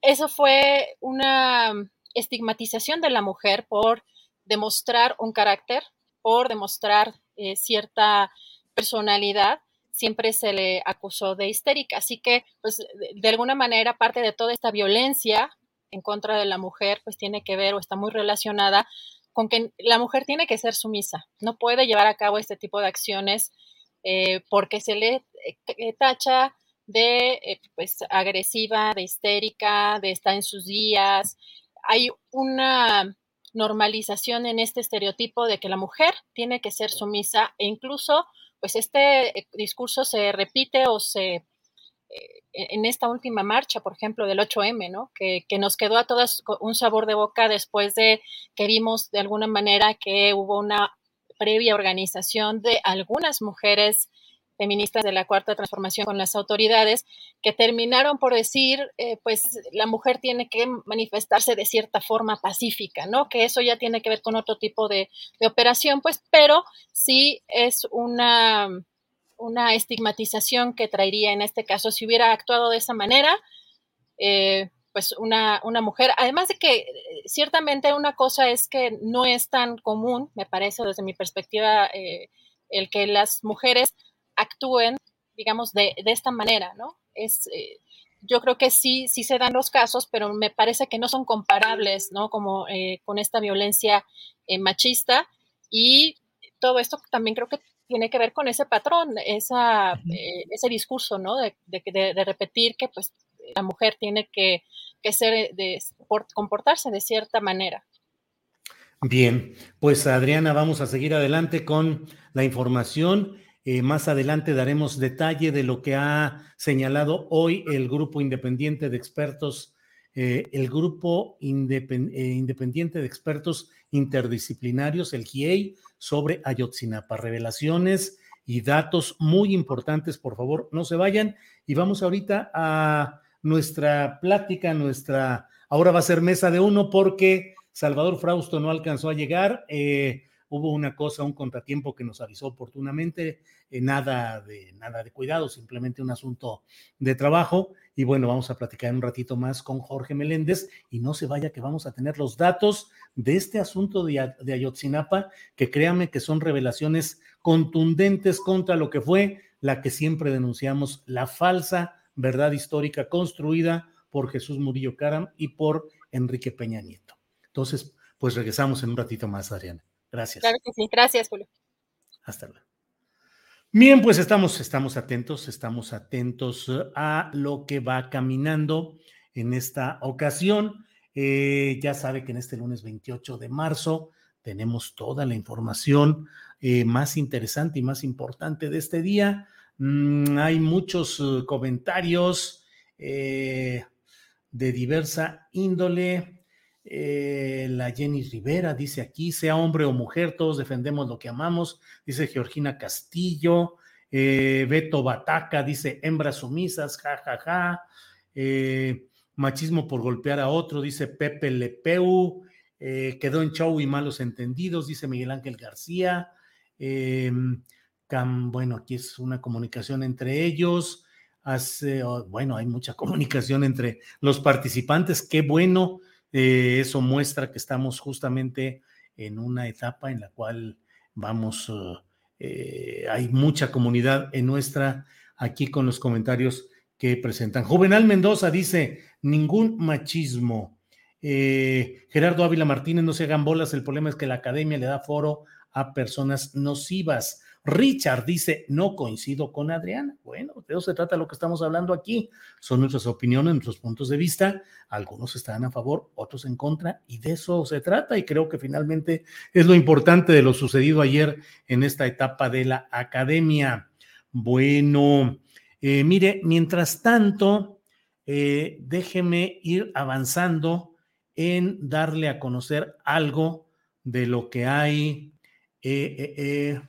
eso fue una estigmatización de la mujer por demostrar un carácter, por demostrar eh, cierta personalidad, siempre se le acusó de histérica. Así que, pues, de, alguna manera, parte de toda esta violencia en contra de la mujer, pues tiene que ver o está muy relacionada con que la mujer tiene que ser sumisa, no puede llevar a cabo este tipo de acciones eh, porque se le eh, tacha de pues agresiva, de histérica, de estar en sus días, hay una normalización en este estereotipo de que la mujer tiene que ser sumisa e incluso pues este eh, discurso se repite o se eh, en esta última marcha, por ejemplo, del 8M, ¿no? Que, que, nos quedó a todas un sabor de boca después de que vimos de alguna manera que hubo una previa organización de algunas mujeres feministas de la cuarta transformación con las autoridades que terminaron por decir, eh, pues la mujer tiene que manifestarse de cierta forma pacífica, ¿no? Que eso ya tiene que ver con otro tipo de, operación, pues, pero sí es una, una estigmatización que traería en este caso si hubiera actuado de esa manera. Eh, pues una, una, mujer, además de que eh, ciertamente una cosa es que no es tan común, me parece desde mi perspectiva, el que las mujeres actúen, digamos, de, de esta manera, ¿no? Es, eh, yo creo que sí, sí se dan los casos, pero me parece que no son comparables, ¿no? Como eh, con esta violencia eh, machista y todo esto también creo que tiene que ver con ese patrón, esa, ese discurso, ¿no? De, de, de, repetir que pues la mujer tiene que, que ser, de, comportarse de cierta manera. Bien, pues Adriana, vamos a seguir adelante con la información. Eh, más adelante daremos detalle de lo que ha señalado hoy el grupo independiente de expertos, eh, el grupo eh, independiente de expertos interdisciplinarios, el GIEI, sobre Ayotzinapa. Revelaciones y datos muy importantes, por favor, no se vayan. Y vamos ahorita a nuestra plática, nuestra Ahora va a ser mesa de uno porque Salvador Frausto no alcanzó a llegar. Eh, hubo una cosa, un contratiempo que nos avisó oportunamente, eh, nada, de, nada de cuidado, simplemente un asunto de trabajo. Y bueno, vamos a platicar un ratito más con Jorge Meléndez y no se vaya que vamos a tener los datos de este asunto de, de Ayotzinapa, que créanme que son revelaciones contundentes contra lo que fue la que siempre denunciamos, la falsa verdad histórica construida por Jesús Murillo Caram y por Enrique Peña Nieto. Entonces, pues regresamos en un ratito más, Adriana. Gracias. Claro que sí. Gracias, Julio. Hasta luego. Bien, pues estamos, estamos atentos, estamos atentos a lo que va caminando en esta ocasión. Eh, ya sabe que en este lunes 28 de marzo tenemos toda la información eh, más interesante y más importante de este día. Mm, hay muchos comentarios eh, de diversa índole. Eh, la Jenny Rivera dice aquí, sea hombre o mujer, todos defendemos lo que amamos, dice Georgina Castillo, eh, Beto Bataca dice hembras sumisas, jajaja, ja, ja. eh, machismo por golpear a otro, dice Pepe Lepeu, eh, quedó en show y malos entendidos, dice Miguel Ángel García, em, bueno, aquí es una comunicación entre ellos, hace, oh, bueno, hay mucha *laughs* comunicación entre los participantes, qué bueno, eh, eso muestra que estamos justamente en una etapa en la cual vamos, uh, eh, hay mucha comunidad en nuestra, aquí con los comentarios que presentan. Juvenal Mendoza dice, ningún machismo. Eh, Gerardo Ávila Martínez, no se hagan bolas, el problema es que la academia le da foro a personas nocivas. Richard dice, no coincido con Adriana. Bueno, de eso se trata lo que estamos hablando aquí. Son nuestras opiniones, nuestros puntos de vista. Algunos están a favor, otros en contra, y de eso se trata. Y creo que finalmente es lo importante de lo sucedido ayer en esta etapa de la academia. Bueno, eh, mire, mientras tanto, eh, déjeme ir avanzando en darle a conocer algo de lo que hay. Eh, eh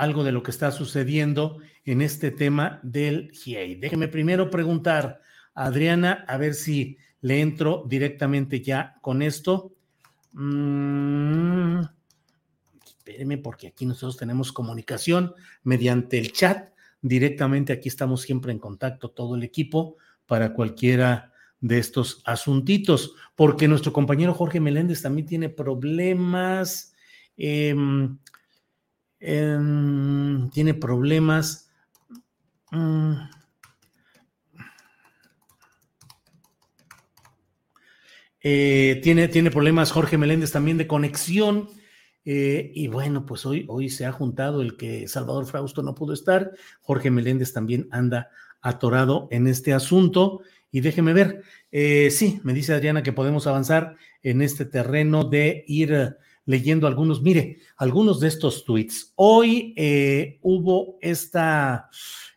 algo de lo que está sucediendo en este tema del GIEI. Déjeme primero preguntar a Adriana a ver si le entro directamente ya con esto. Mm, espéreme porque aquí nosotros tenemos comunicación mediante el chat. Directamente aquí estamos siempre en contacto todo el equipo para cualquiera de estos asuntitos, porque nuestro compañero Jorge Meléndez también tiene problemas. Eh, eh, tiene problemas. Mm, eh, tiene, tiene problemas Jorge Meléndez también de conexión. Eh, y bueno, pues hoy, hoy se ha juntado el que Salvador Frausto no pudo estar. Jorge Meléndez también anda atorado en este asunto. Y déjeme ver, eh, sí, me dice Adriana que podemos avanzar en este terreno de ir leyendo algunos. Mire, algunos de estos tweets. Hoy eh, hubo esta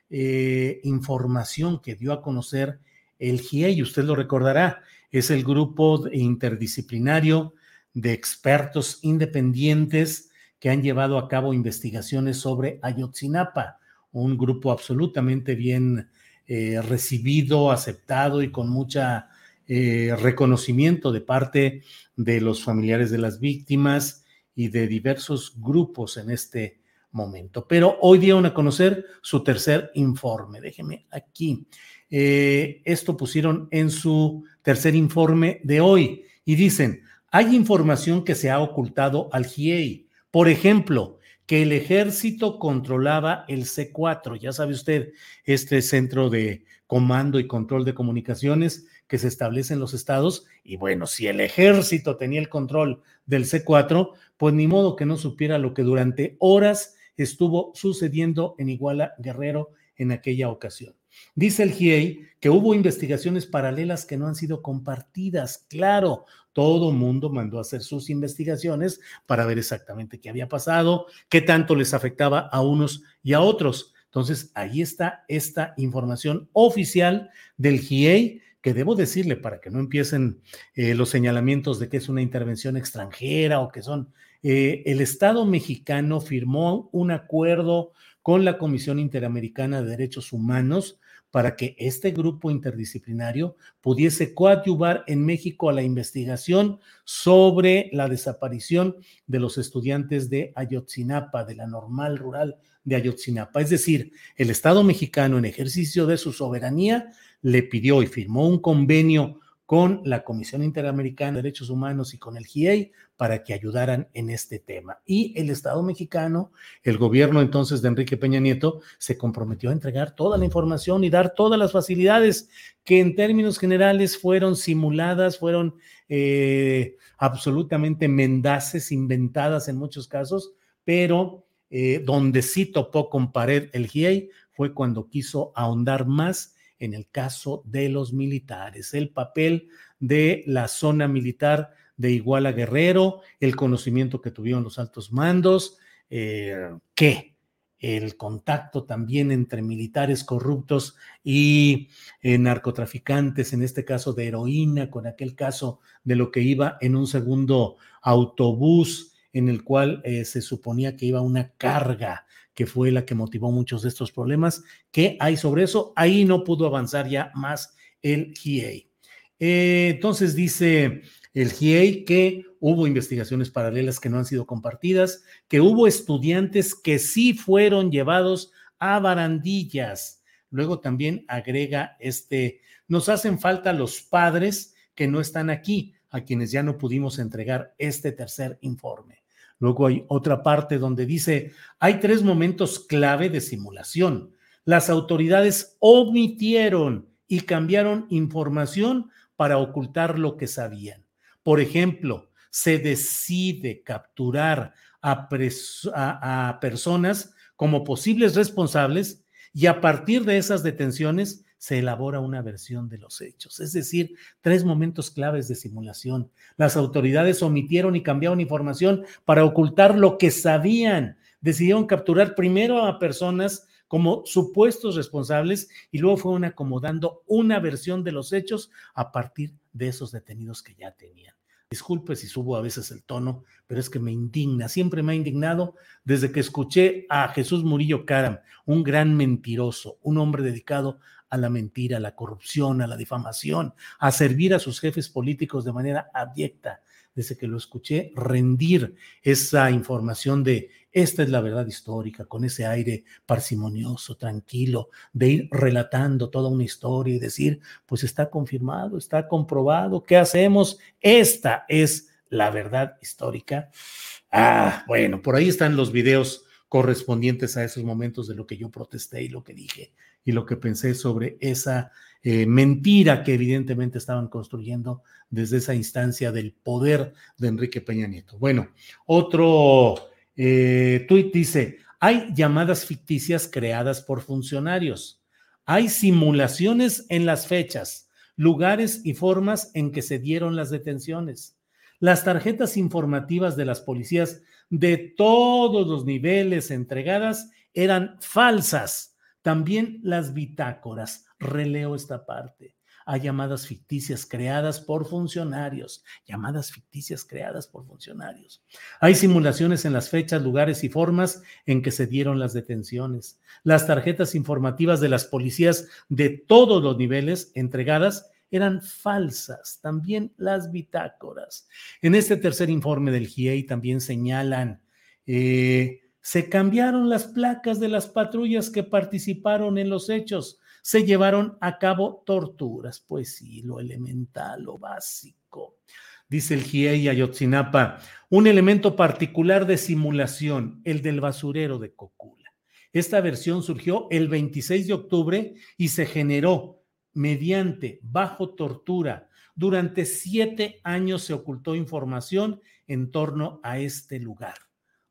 eh, información que dio a conocer el GIEI, usted lo recordará, es el grupo interdisciplinario de expertos independientes que han llevado a cabo investigaciones sobre Ayotzinapa, un grupo absolutamente bien eh, recibido, aceptado y con mucha eh, reconocimiento de parte de los familiares de las víctimas y de diversos grupos en este momento. Pero hoy dieron a conocer su tercer informe. Déjeme aquí. Eh, esto pusieron en su tercer informe de hoy y dicen, hay información que se ha ocultado al GIEI. Por ejemplo, que el ejército controlaba el C4, ya sabe usted, este centro de comando y control de comunicaciones que se establece en los estados. Y bueno, si el ejército tenía el control del C4, pues ni modo que no supiera lo que durante horas estuvo sucediendo en Iguala Guerrero en aquella ocasión. Dice el GIEI que hubo investigaciones paralelas que no han sido compartidas. Claro, todo mundo mandó a hacer sus investigaciones para ver exactamente qué había pasado, qué tanto les afectaba a unos y a otros. Entonces, ahí está esta información oficial del GIEI que debo decirle para que no empiecen eh, los señalamientos de que es una intervención extranjera o que son, eh, el Estado mexicano firmó un acuerdo con la Comisión Interamericana de Derechos Humanos para que este grupo interdisciplinario pudiese coadyuvar en México a la investigación sobre la desaparición de los estudiantes de Ayotzinapa, de la normal rural de Ayotzinapa. Es decir, el Estado mexicano en ejercicio de su soberanía le pidió y firmó un convenio con la Comisión Interamericana de Derechos Humanos y con el GIEI para que ayudaran en este tema. Y el Estado mexicano, el gobierno entonces de Enrique Peña Nieto, se comprometió a entregar toda la información y dar todas las facilidades que en términos generales fueron simuladas, fueron eh, absolutamente mendaces, inventadas en muchos casos, pero eh, donde sí topó con pared el GIEI fue cuando quiso ahondar más en el caso de los militares, el papel de la zona militar de Iguala Guerrero, el conocimiento que tuvieron los altos mandos, eh, que el contacto también entre militares corruptos y eh, narcotraficantes, en este caso de heroína, con aquel caso de lo que iba en un segundo autobús en el cual eh, se suponía que iba una carga que fue la que motivó muchos de estos problemas. ¿Qué hay sobre eso? Ahí no pudo avanzar ya más el GIEI. Eh, entonces dice el GIEI que hubo investigaciones paralelas que no han sido compartidas, que hubo estudiantes que sí fueron llevados a barandillas. Luego también agrega este, nos hacen falta los padres que no están aquí, a quienes ya no pudimos entregar este tercer informe. Luego hay otra parte donde dice, hay tres momentos clave de simulación. Las autoridades omitieron y cambiaron información para ocultar lo que sabían. Por ejemplo, se decide capturar a, personas como posibles responsables y a partir de esas detenciones se elabora una versión de los hechos. Es decir, tres momentos claves de simulación. Las autoridades omitieron y cambiaron información para ocultar lo que sabían. Decidieron capturar primero a personas como supuestos responsables y luego fueron acomodando una versión de los hechos a partir de esos detenidos que ya tenían. Disculpe si subo a veces el tono, pero es que me indigna, siempre me ha indignado desde que escuché a Jesús Murillo Caram, un gran mentiroso, un hombre dedicado a la mentira, a la corrupción, a la difamación, a servir a sus jefes políticos de manera abyecta. Desde que lo escuché rendir esa información de esta es la verdad histórica, con ese aire parsimonioso, tranquilo, de ir relatando toda una historia y decir, pues está confirmado, está comprobado, ¿qué hacemos? Esta es la verdad histórica. Ah, bueno, por ahí están los videos correspondientes a esos momentos de lo que yo protesté y lo que dije y lo que pensé sobre esa eh, mentira que evidentemente estaban construyendo desde esa instancia del poder de Enrique Peña Nieto. Bueno, otro eh, tuit dice, hay llamadas ficticias creadas por funcionarios, hay simulaciones en las fechas, lugares y formas en que se dieron las detenciones. Las tarjetas informativas de las policías de todos los niveles entregadas eran falsas también las bitácoras, releo esta parte. Hay llamadas ficticias creadas por funcionarios, llamadas ficticias creadas por funcionarios. Hay simulaciones en las fechas, lugares y formas en que se dieron las detenciones. Las tarjetas informativas de las policías de todos los niveles entregadas eran falsas, también las bitácoras. En este tercer informe del GIEI también señalan eh, se cambiaron las placas de las patrullas que participaron en los hechos. Se llevaron a cabo torturas. Pues sí, lo elemental, lo básico. Dice el GIEI Ayotzinapa, un elemento particular de simulación, el del basurero de Cocula. Esta versión surgió el 26 de octubre y se generó mediante, bajo tortura. Durante siete años se ocultó información en torno a este lugar.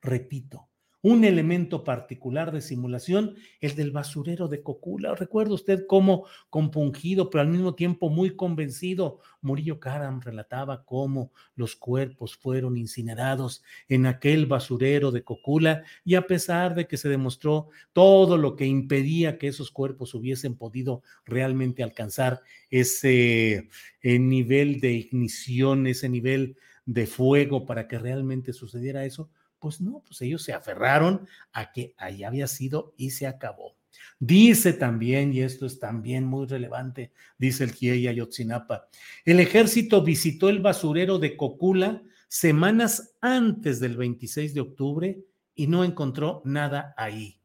Repito, un elemento particular de simulación, el del basurero de Cocula. ¿Recuerda usted cómo compungido, pero al mismo tiempo muy convencido, Murillo Karam relataba cómo los cuerpos fueron incinerados en aquel basurero de Cocula y a pesar de que se demostró todo lo que impedía que esos cuerpos hubiesen podido realmente alcanzar ese eh, nivel de ignición, ese nivel de fuego para que realmente sucediera eso, pues no, pues ellos se aferraron a que ahí había sido y se acabó. Dice también, y esto es también muy relevante, dice el GIEI Ayotzinapa, el ejército visitó el basurero de Cocula semanas antes del 26 de octubre y no encontró nada ahí.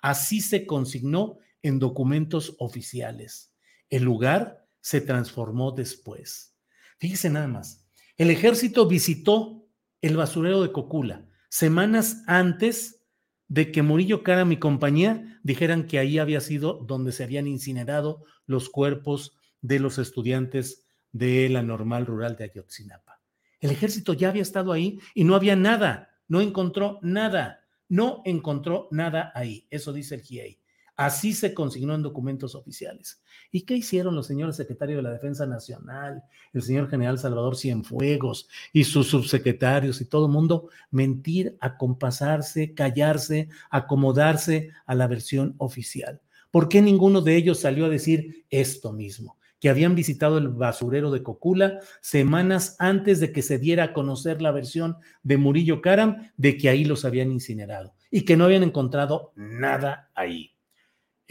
Así se consignó en documentos oficiales. El lugar se transformó después. Fíjese nada más. El ejército visitó el basurero de Cocula semanas antes de que Murillo Cara, mi compañía, dijeran que ahí había sido donde se habían incinerado los cuerpos de los estudiantes de la normal rural de Ayotzinapa. El ejército ya había estado ahí y no había nada, no encontró nada, no encontró nada ahí. Eso dice el GIEI. Así se consignó en documentos oficiales. ¿Y qué hicieron los señores secretarios de la Defensa Nacional, el señor general Salvador Cienfuegos y sus subsecretarios y todo el mundo? Mentir, acompasarse, callarse, acomodarse a la versión oficial. ¿Por qué ninguno de ellos salió a decir esto mismo? que habían visitado el basurero de Cocula semanas antes de que se diera a conocer la versión de Murillo Karam de que ahí los habían incinerado y que no habían encontrado nada ahí.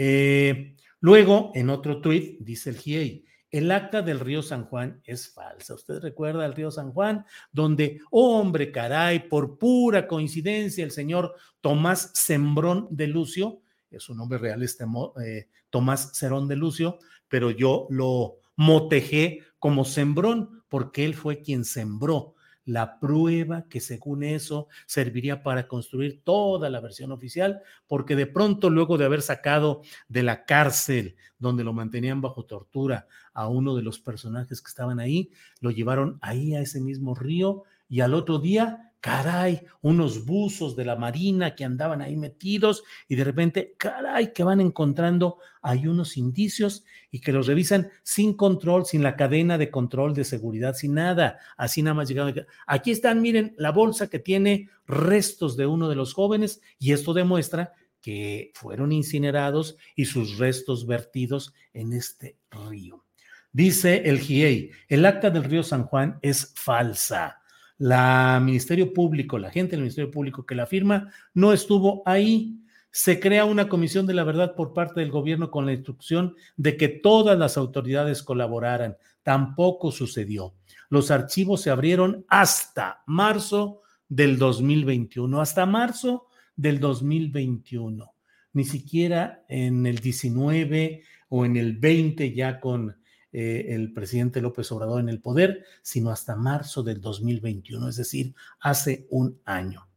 Eh, luego, en otro tuit, dice el GIEI, el acta del río San Juan es falsa. ¿Usted recuerda el río San Juan? Donde, hombre, caray, por pura coincidencia, el señor Tomás Sembrón de Lucio, es un nombre real este eh, Tomás Cerón de Lucio, pero yo lo motejé como sembrón, porque él fue quien sembró la prueba que según eso serviría para construir toda la versión oficial, porque de pronto luego de haber sacado de la cárcel donde lo mantenían bajo tortura a uno de los personajes que estaban ahí, lo llevaron ahí a ese mismo río y al otro día caray, unos buzos de la marina que andaban ahí metidos y de repente, caray, que van encontrando hay unos indicios y que los revisan sin control, sin la cadena de control de seguridad, sin nada. Así nada más llegaron. Aquí están, miren, la bolsa que tiene restos de uno de los jóvenes y esto demuestra que fueron incinerados y sus restos vertidos en este río. Dice el GIEI, el acta del río San Juan es falsa la Ministerio Público, la gente del Ministerio Público que la firma, no estuvo ahí. Se crea una comisión de la verdad por parte del gobierno con la instrucción de que todas las autoridades colaboraran. Tampoco sucedió. Los archivos se abrieron hasta marzo del 2021, hasta marzo del 2021. Ni siquiera en el 19 o en el 20 ya con eh, el presidente López Obrador en el poder, sino hasta marzo del 2021, es decir, hace un año.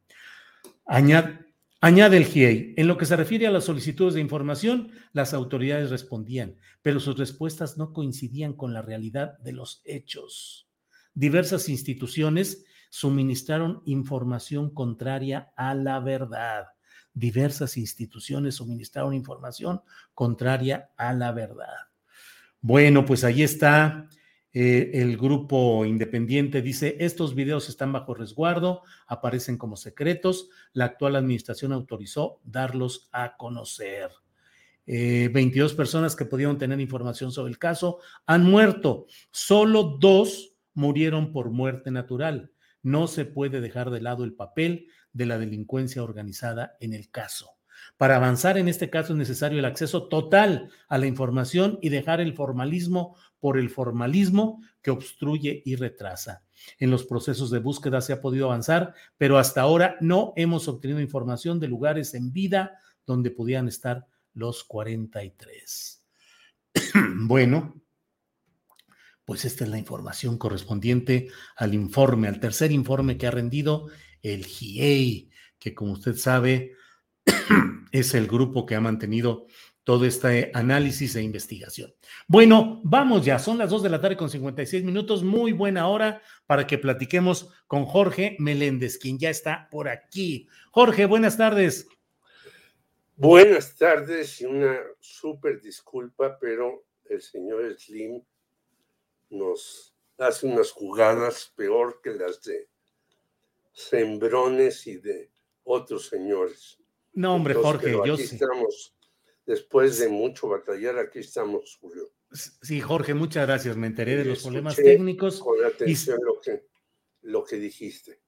Añade, añade el GIEI, en lo que se refiere a las solicitudes de información, las autoridades respondían, pero sus respuestas no coincidían con la realidad de los hechos. Diversas instituciones suministraron información contraria a la verdad. Diversas instituciones suministraron información contraria a la verdad. Bueno, pues ahí está eh, el grupo independiente. Dice, estos videos están bajo resguardo, aparecen como secretos. La actual administración autorizó darlos a conocer. 22 eh, personas que pudieron tener información sobre el caso han muerto. Solo dos murieron por muerte natural. No se puede dejar de lado el papel de la delincuencia organizada en el caso. Para avanzar en este caso es necesario el acceso total a la información y dejar el formalismo por el formalismo que obstruye y retrasa. En los procesos de búsqueda se ha podido avanzar, pero hasta ahora no hemos obtenido información de lugares en vida donde pudieran estar los 43. *clears throat* bueno, pues esta es la información correspondiente al informe, al tercer informe que ha rendido el GIEI, que como usted sabe, es el grupo que ha mantenido todo este análisis e investigación. Bueno, vamos ya, son las 2 de la tarde con 56 minutos, muy buena hora para que platiquemos con Jorge Meléndez, quien ya está por aquí. Jorge, buenas tardes. Buenas tardes y una súper disculpa, pero el señor Slim nos hace unas jugadas peor que las de Sembrones y de otros señores. No, hombre, Jorge, yo sí. Estamos, después de mucho batallar, aquí estamos, Julio. Sí, Jorge, muchas gracias. Me enteré de los problemas técnicos. Con atención lo, que, lo que dijiste.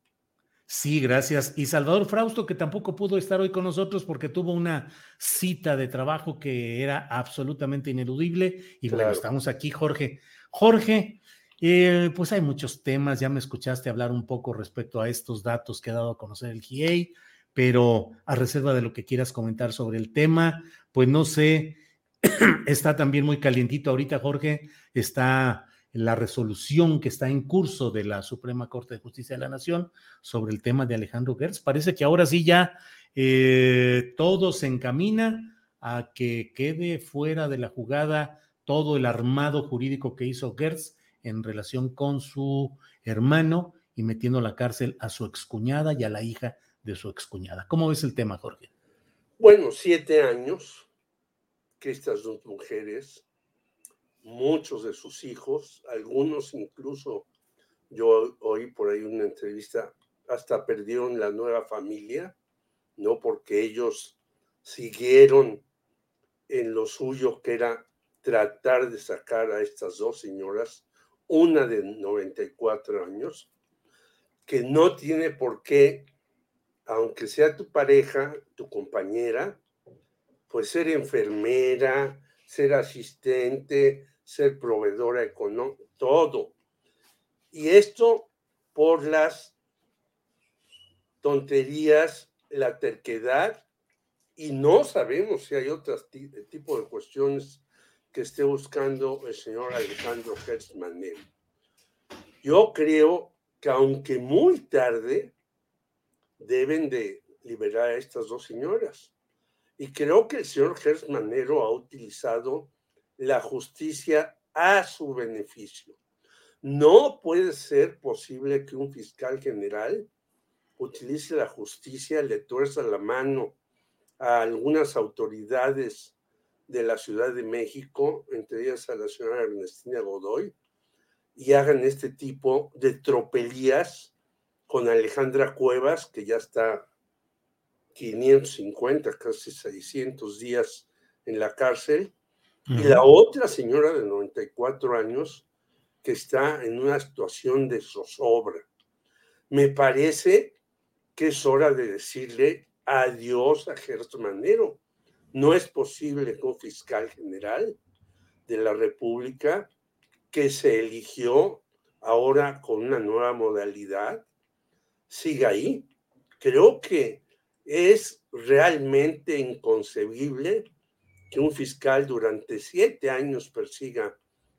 Sí, gracias. Y Salvador Frausto, que tampoco pudo estar hoy con nosotros porque tuvo una cita de trabajo que era absolutamente ineludible. Y bueno, estamos aquí, Jorge. Jorge, eh, pues hay muchos temas, ya me escuchaste hablar un poco respecto a estos datos que ha dado a conocer el GIEI, pero a reserva de lo que quieras comentar sobre el tema, pues no sé, *clears throat* está también muy calientito ahorita, Jorge, está la resolución que está en curso de la Suprema Corte de Justicia de la Nación sobre el tema de Alejandro Gertz. Parece que ahora sí ya eh, todo se encamina a que quede fuera de la jugada todo el armado jurídico que hizo Gertz en relación con su hermano y metiendo a la cárcel a su excuñada y a la hija de su excuñada. ¿Cómo ves el tema, Jorge? Bueno, siete años que estas dos mujeres, muchos de sus hijos, algunos incluso, yo oí por ahí una entrevista, hasta perdieron la nueva familia, ¿no? Porque ellos siguieron en lo suyo, que era tratar de sacar a estas dos señoras una de 94 años, que no tiene por qué, aunque sea tu pareja, tu compañera, pues ser enfermera, ser asistente, ser proveedora económica, todo. Y esto por las tonterías, la terquedad, y no sabemos si hay otro tipo de cuestiones que esté buscando el señor Alejandro Hertz Yo creo que aunque muy tarde, deben de liberar a estas dos señoras. Y creo que el señor Hertz Manero ha utilizado la justicia a su beneficio. No puede ser posible que un fiscal general utilice la justicia, le tuerza la mano a algunas autoridades de la Ciudad de México, entre ellas a la señora Ernestina Godoy, y hagan este tipo de tropelías con Alejandra Cuevas, que ya está 550, casi 600 días en la cárcel, y la otra señora de 94 años que está en una situación de zozobra. Me parece que es hora de decirle adiós a Gertz Manero. No es posible que un fiscal general de la República que se eligió ahora con una nueva modalidad siga ahí. Creo que es realmente inconcebible que un fiscal durante siete años persiga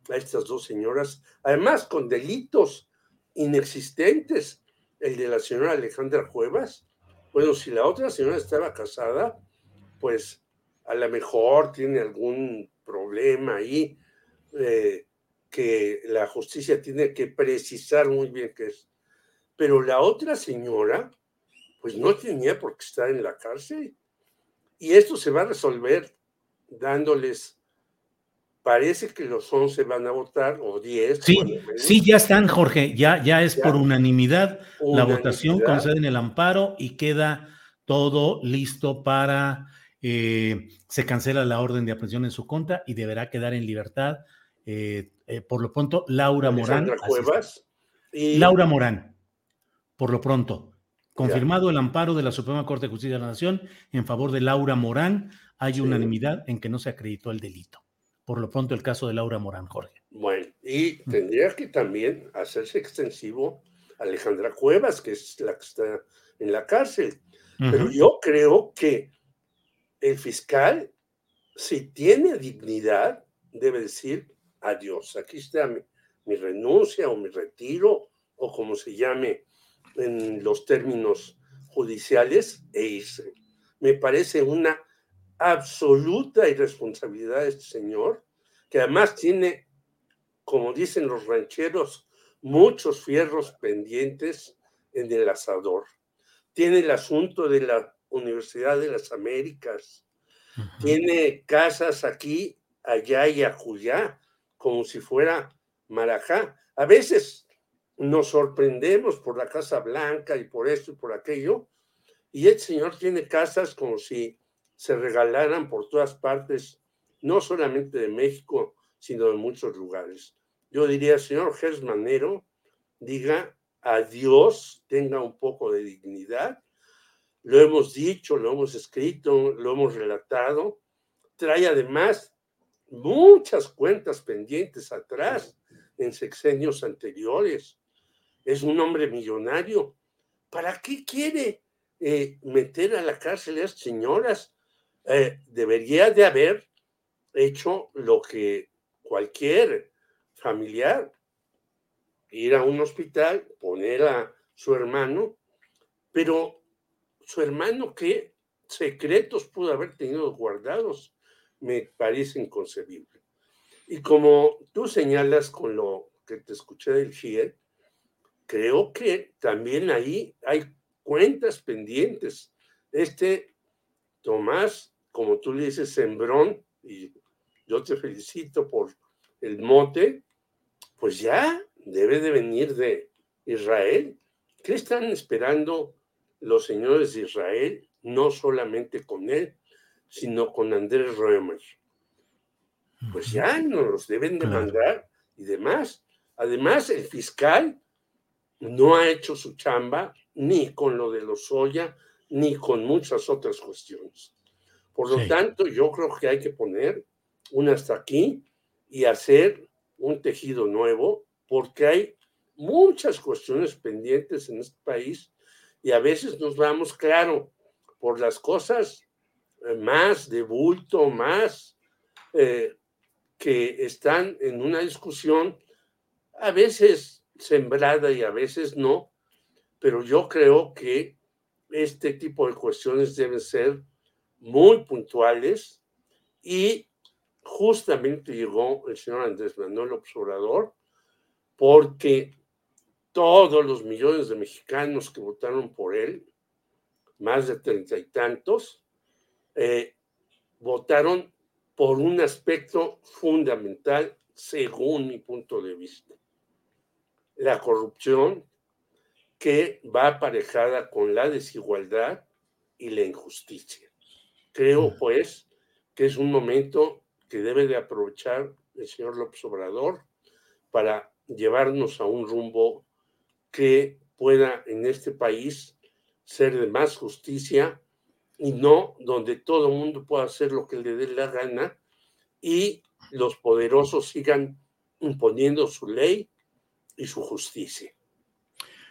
a estas dos señoras, además con delitos inexistentes, el de la señora Alejandra Cuevas. Bueno, si la otra señora estaba casada, pues a lo mejor tiene algún problema ahí eh, que la justicia tiene que precisar muy bien qué es. Pero la otra señora, pues no tenía por qué estar en la cárcel. Y esto se va a resolver dándoles, parece que los 11 van a votar, o 10. Sí, sí, ya están, Jorge, ya, ya es por unanimidad. La votación concede el amparo y queda todo listo para eh, se cancela la orden de aprehensión en su contra y deberá quedar en libertad. Eh, eh, por lo pronto, Laura Morán. Cuevas y... Laura Morán, por lo pronto. Confirmado el amparo de la Suprema Corte de Justicia de la Nación en favor de Laura Morán, hay unanimidad en que no se acreditó el delito. Por lo pronto, el caso de Laura Morán, Jorge. Bueno, y tendría que también hacerse extensivo Alejandra Cuevas, que es la que está en la cárcel. Pero yo creo que el fiscal, si tiene dignidad, debe decir adiós. Aquí está mi, renuncia o mi retiro o como se llame en los términos judiciales e irse. Me parece una absoluta irresponsabilidad de este señor, que además tiene, como dicen los rancheros, muchos fierros pendientes en el asador. Tiene el asunto de la Universidad de las Américas. Tiene casas aquí, allá y acullá, como si fuera Marajá. A veces nos sorprendemos por la Casa Blanca y por esto y por aquello, y el señor tiene casas como si se regalaran por todas partes, no solamente de México, sino de muchos lugares. Yo diría, señor Gers Manero, diga a Dios tenga un poco de dignidad. Lo hemos dicho, lo hemos escrito, lo hemos relatado. Trae además muchas cuentas pendientes atrás en sexenios anteriores. Es un hombre millonario. ¿Para qué quiere eh, meter a la cárcel a las señoras? Eh, debería de haber hecho lo que cualquier familiar, ir a un hospital, poner a su hermano, pero su hermano, ¿qué secretos pudo haber tenido guardados? Me parece inconcebible. Y como tú señalas con lo que te escuché del GIE, creo que también ahí hay cuentas pendientes. Este Tomás, como tú le dices, Sembrón, y yo te felicito por el mote, pues ya debe de venir de Israel. ¿Qué están esperando los señores de Israel? No solamente con él, sino con Andrés Römer. Pues ya nos los deben de mandar y demás. Además, el fiscal no ha hecho su chamba ni con lo de los Soya, ni con muchas otras cuestiones. Por lo tanto, yo creo que hay que poner un hasta aquí y hacer un tejido nuevo, porque hay muchas cuestiones pendientes en este país y a veces nos vamos, claro, por las cosas eh, más de bulto, más eh, que están en una discusión, a veces sembrada y a veces no, pero yo creo que este tipo de cuestiones deben ser muy puntuales y justamente llegó el señor Andrés Manuel Observador porque todos los millones de mexicanos que votaron por él, más de treinta y tantos, eh, votaron por un aspecto fundamental según mi punto de vista. La corrupción que va aparejada con la desigualdad y la injusticia. Creo, pues, que es un momento que debe de aprovechar el señor López Obrador para llevarnos a un rumbo que pueda en este país ser de más justicia y no donde todo el mundo pueda hacer lo que le dé la gana y los poderosos sigan imponiendo su ley y su justicia.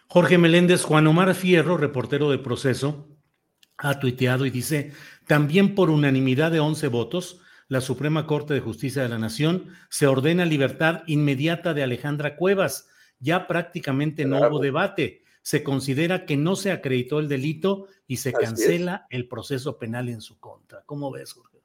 Jorge Meléndez, Juan Omar Fierro, reportero de proceso, ha tuiteado y dice, también por unanimidad de 11 votos, la Suprema Corte de Justicia de la Nación se ordena libertad inmediata de Alejandra Cuevas. Ya prácticamente no hubo debate. Se considera que no se acreditó el delito y se cancela el proceso penal en su contra. ¿Cómo ves, Jorge?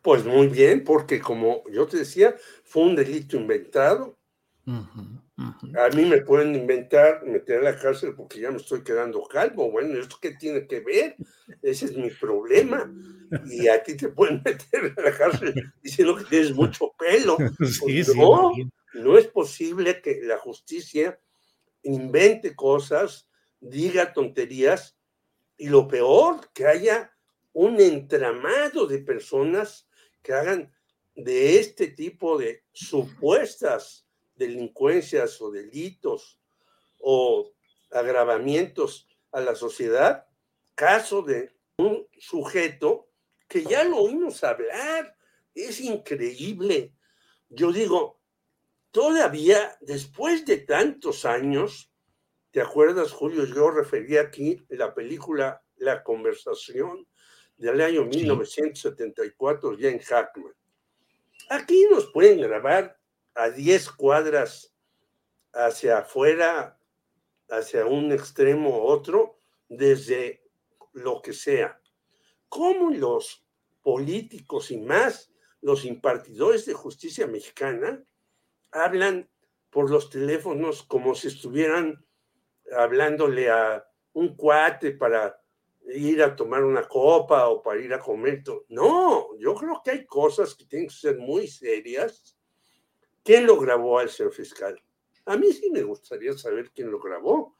Pues muy bien, porque como yo te decía, fue un delito inventado. A mí me pueden inventar, meter a la cárcel porque ya me estoy quedando calvo. Bueno, ¿esto qué tiene que ver? Ese es mi problema. Y a ti te pueden *laughs* meter a la cárcel diciendo que tienes mucho pelo. *laughs* Pues no, no es posible que la justicia invente cosas, diga tonterías y lo peor, que haya un entramado de personas que hagan de este tipo de supuestas delincuencias o delitos o agravamientos a la sociedad, caso de un sujeto que ya lo oímos hablar, es increíble. Yo digo, todavía después de tantos años, ¿te acuerdas, Julio? Yo refería aquí la película La conversación del año 1974, ya en Hackman. Aquí nos pueden grabar a 10 cuadras hacia afuera, hacia un extremo u otro, desde lo que sea. ¿Cómo los políticos y más los impartidores de justicia mexicana hablan por los teléfonos como si estuvieran hablándole a un cuate para ir a tomar una copa o para ir a comer. No, yo creo que hay cosas que tienen que ser muy serias ¿Quién lo grabó al señor fiscal? A mí sí me gustaría saber quién lo grabó,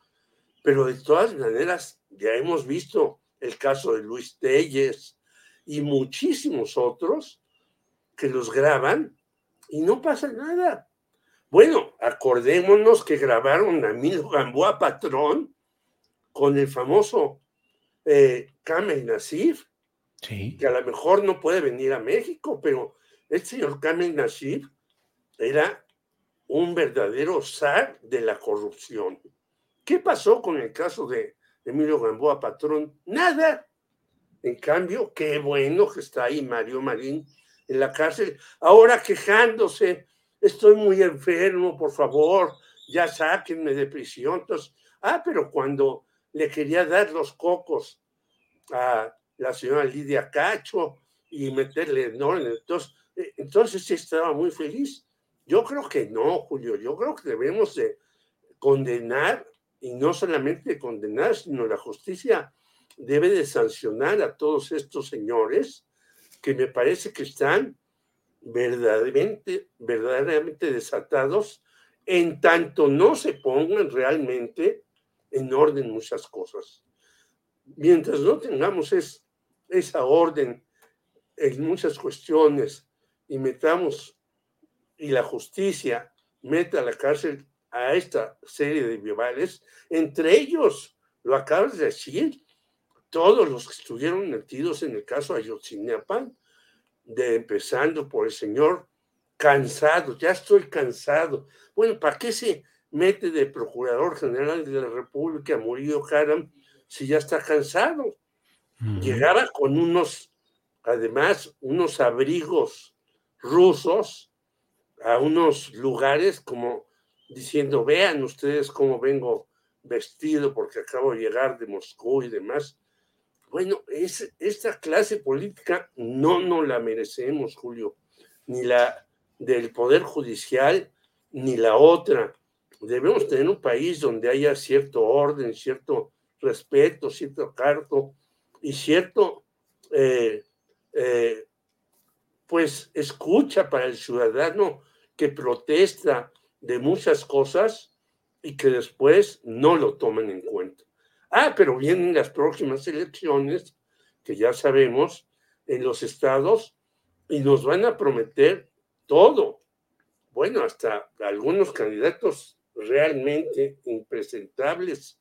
pero de todas maneras ya hemos visto el caso de Luis Telles y muchísimos otros que los graban y no pasa nada. Bueno, acordémonos que grabaron a Mil Gamboa Patrón con el famoso eh, Kamel Nasif, que a lo mejor no puede venir a México, pero el señor Kamel Nasif era un verdadero zar de la corrupción. ¿Qué pasó con el caso de Emilio Gamboa Patrón? Nada. En cambio, qué bueno que está ahí Mario Marín en la cárcel, ahora quejándose, estoy muy enfermo, por favor, ya sáquenme de prisión. Entonces, ah, pero cuando le quería dar los cocos a la señora Lidia Cacho y meterle no, entonces, eh, entonces sí estaba muy feliz. Yo creo que no, Julio, yo creo que debemos de condenar y no solamente condenar, sino la justicia debe de sancionar a todos estos señores que me parece que están verdaderamente, verdaderamente desatados en tanto no se pongan realmente en orden muchas cosas. Mientras no tengamos es, esa orden en muchas cuestiones y metamos y la justicia meta a la cárcel a esta serie de rivales, entre ellos, lo acabas de decir, todos los que estuvieron metidos en el caso Ayotzinapa, de empezando por el señor cansado, ya estoy cansado. Bueno, ¿para qué se mete de Procurador General de la República Murillo Karam si ya está cansado? Llegaba con unos, además, unos abrigos rusos a unos lugares como diciendo, vean ustedes cómo vengo vestido porque acabo de llegar de Moscú y demás. Bueno, es, esta clase política no nos la merecemos, Julio, ni la del Poder Judicial, ni la otra. Debemos tener un país donde haya cierto orden, cierto respeto, cierto cargo y cierto, eh, eh, pues, escucha para el ciudadano que protesta de muchas cosas y que después no lo toman en cuenta. Ah, pero vienen las próximas elecciones, que ya sabemos, en los estados, y nos van a prometer todo. Bueno, hasta algunos candidatos realmente impresentables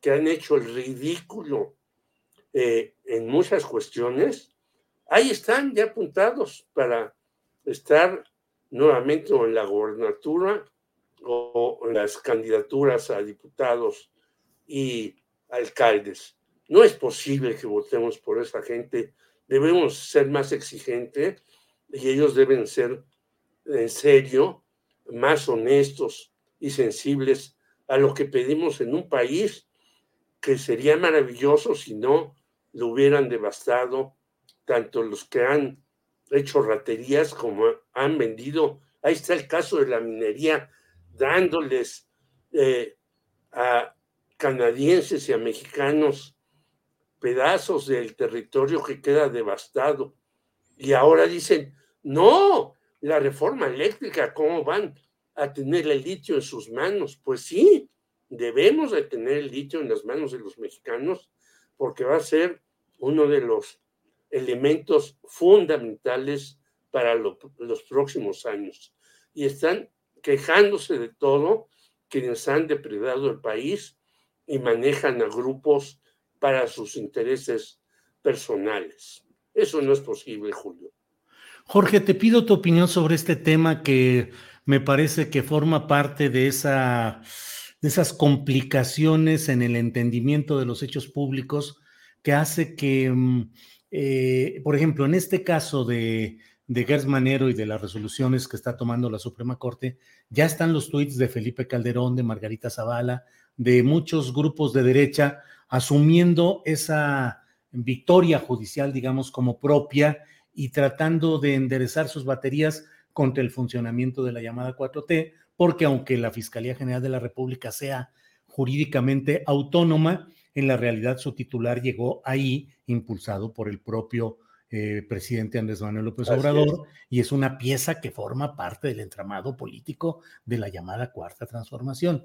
que han hecho el ridículo eh, en muchas cuestiones, ahí están ya apuntados para estar nuevamente en la gobernatura o en las candidaturas a diputados y alcaldes. No es posible que votemos por esa gente. Debemos ser más exigentes y ellos deben ser en serio más honestos y sensibles a lo que pedimos en un país que sería maravilloso si no lo hubieran devastado tanto los que han hecho raterías como han vendido. Ahí está el caso de la minería, dándoles eh, a canadienses y a mexicanos pedazos del territorio que queda devastado. Y ahora dicen, no, la reforma eléctrica, ¿cómo van a tener el litio en sus manos? Pues sí, debemos de tener el litio en las manos de los mexicanos porque va a ser uno de los elementos fundamentales para los próximos años. Y están quejándose de todo quienes han depredado el país y manejan a grupos para sus intereses personales. Eso no es posible, Julio. Jorge, te pido tu opinión sobre este tema que me parece que forma parte de, esa, de esas complicaciones en el entendimiento de los hechos públicos que hace que, mm, eh, por ejemplo, en este caso de, de Gers Manero y de las resoluciones que está tomando la Suprema Corte, ya están los tuits de Felipe Calderón, de Margarita Zavala, de muchos grupos de derecha asumiendo esa victoria judicial, digamos, como propia y tratando de enderezar sus baterías contra el funcionamiento de la llamada 4T, porque aunque la Fiscalía General de la República sea jurídicamente autónoma, en la realidad su titular llegó ahí impulsado por el propio eh, presidente Andrés Manuel López Obrador y es una pieza que forma parte del entramado político de la llamada Cuarta Transformación.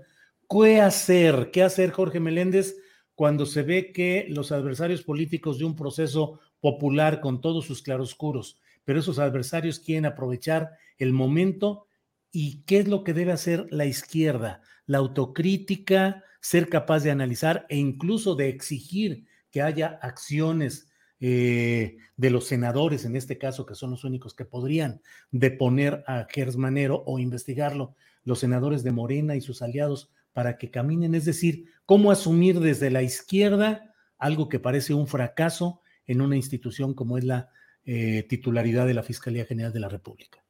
¿Qué hacer? ¿Qué hacer, Jorge Meléndez, cuando se ve que los adversarios políticos de un proceso popular con todos sus claroscuros, pero esos adversarios quieren aprovechar el momento ¿Y qué es lo que debe hacer la izquierda? La autocrítica, ser capaz de analizar e incluso de exigir que haya acciones eh, de los senadores, en este caso, que son los únicos que podrían deponer a Gersmanero o investigarlo, los senadores de Morena y sus aliados para que caminen, es decir, cómo asumir desde la izquierda algo que parece un fracaso en una institución como es la eh, titularidad de la Fiscalía General de la República.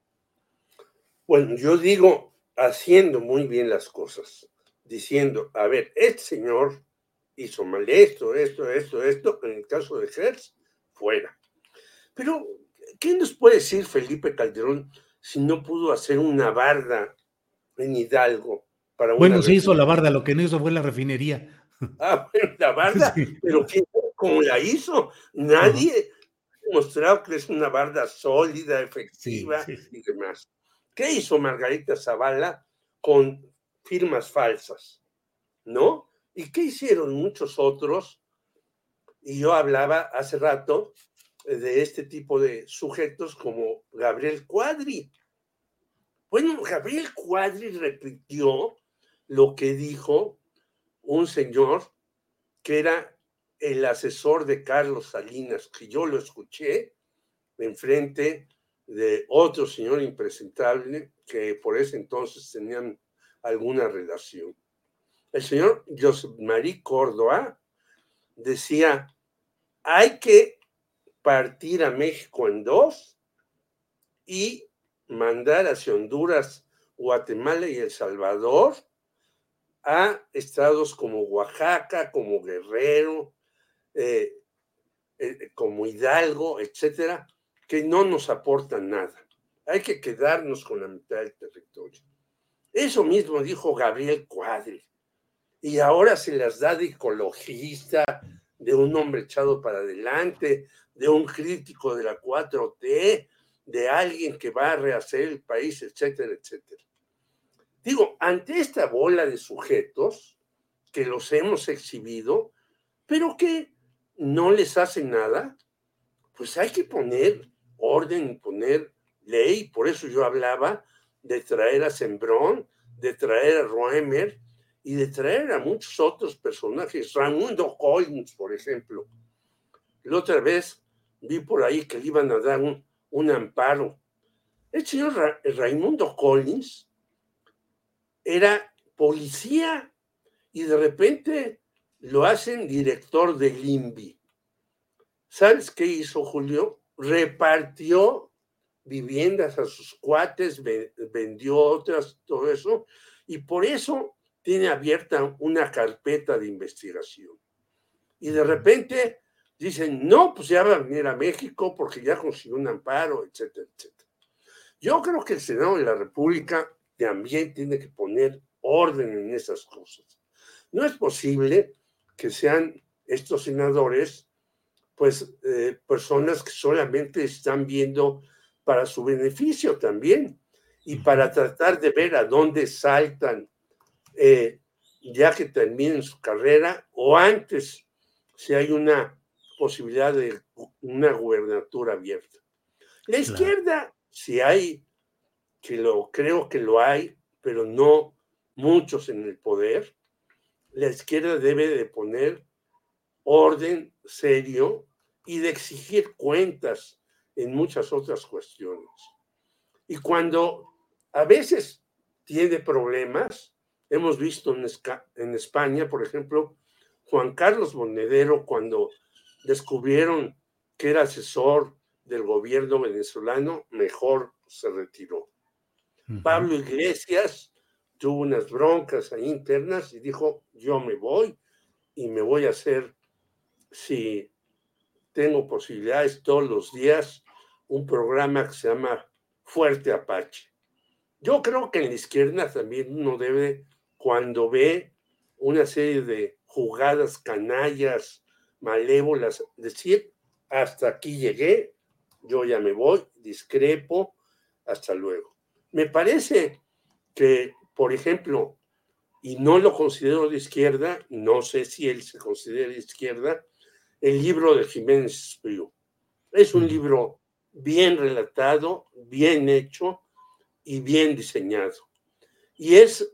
Bueno, yo digo haciendo muy bien las cosas, diciendo, a ver, este señor hizo mal esto, esto, esto, esto, en el caso de Hertz, fuera. Pero, ¿qué nos puede decir Felipe Calderón si no pudo hacer una barda en Hidalgo para Bueno, se hizo la barda, lo que no hizo fue la refinería. *laughs* Ah, bueno, la barda, *laughs* pero ¿cómo la hizo? Nadie ha mostrado que es una barda sólida, efectiva y demás. ¿Qué hizo Margarita Zavala con firmas falsas? ¿No? ¿Y qué hicieron muchos otros y yo hablaba hace rato de este tipo de sujetos como Gabriel Cuadri. Bueno, Gabriel Cuadri repitió lo que dijo un señor que era el asesor de Carlos Salinas, que yo lo escuché enfrente de otro señor impresentable que por ese entonces tenían alguna relación. El señor José María Córdoba decía, hay que partir a México en dos y mandar hacia Honduras, Guatemala y El Salvador a estados como Oaxaca, como Guerrero, eh, eh, como Hidalgo, etcétera, que no nos aportan nada. Hay que quedarnos con la mitad del territorio. Eso mismo dijo Gabriel Cuadri y ahora se las da de ecologista, de un hombre echado para adelante, de un crítico de la 4T, de alguien que va a rehacer el país, etcétera, etcétera. Digo, ante esta bola de sujetos que los hemos exhibido, pero que no les hace nada, pues hay que poner orden, poner ley. Por eso yo hablaba de traer a Sembrón, de traer a Roemer, y de traer a muchos otros personajes. Raimundo Collins, por ejemplo. La otra vez vi por ahí que le iban a dar un, amparo. El señor Raimundo Collins era policía y de repente lo hacen director del INVI. ¿Sabes qué hizo Julio? Repartió viviendas a sus cuates, vendió otras, todo eso, y por eso tiene abierta una carpeta de investigación. Y de repente dicen, no, pues ya va a venir a México porque ya consiguió un amparo, etcétera, etcétera. Yo creo que el Senado de la República también tiene que poner orden en esas cosas. No es posible que sean estos senadores, pues, eh, personas que solamente están viendo para su beneficio también y para tratar de ver a dónde saltan eh, ya que terminen su carrera o antes, si hay una posibilidad de una gubernatura abierta. La izquierda, si hay, que lo creo que lo hay, pero no muchos en el poder, la izquierda debe de poner orden serio y de exigir cuentas en muchas otras cuestiones. Y cuando a veces tiene problemas, Hemos visto en, España, por ejemplo, Juan Carlos Monedero, cuando descubrieron que era asesor del gobierno venezolano, mejor se retiró. Pablo Iglesias tuvo unas broncas ahí internas y dijo, yo me voy y me voy a hacer, si tengo posibilidades todos los días, un programa que se llama Fuerte Apache. Yo creo que en la izquierda también uno debe cuando ve una serie de jugadas canallas, malévolas, decir, hasta aquí llegué, yo ya me voy, discrepo, hasta luego. Me parece que, por ejemplo, y no lo considero de izquierda, no sé si él se considera de izquierda, el libro de Jiménez Espriu. Es un libro bien relatado, bien hecho, y bien diseñado. Y es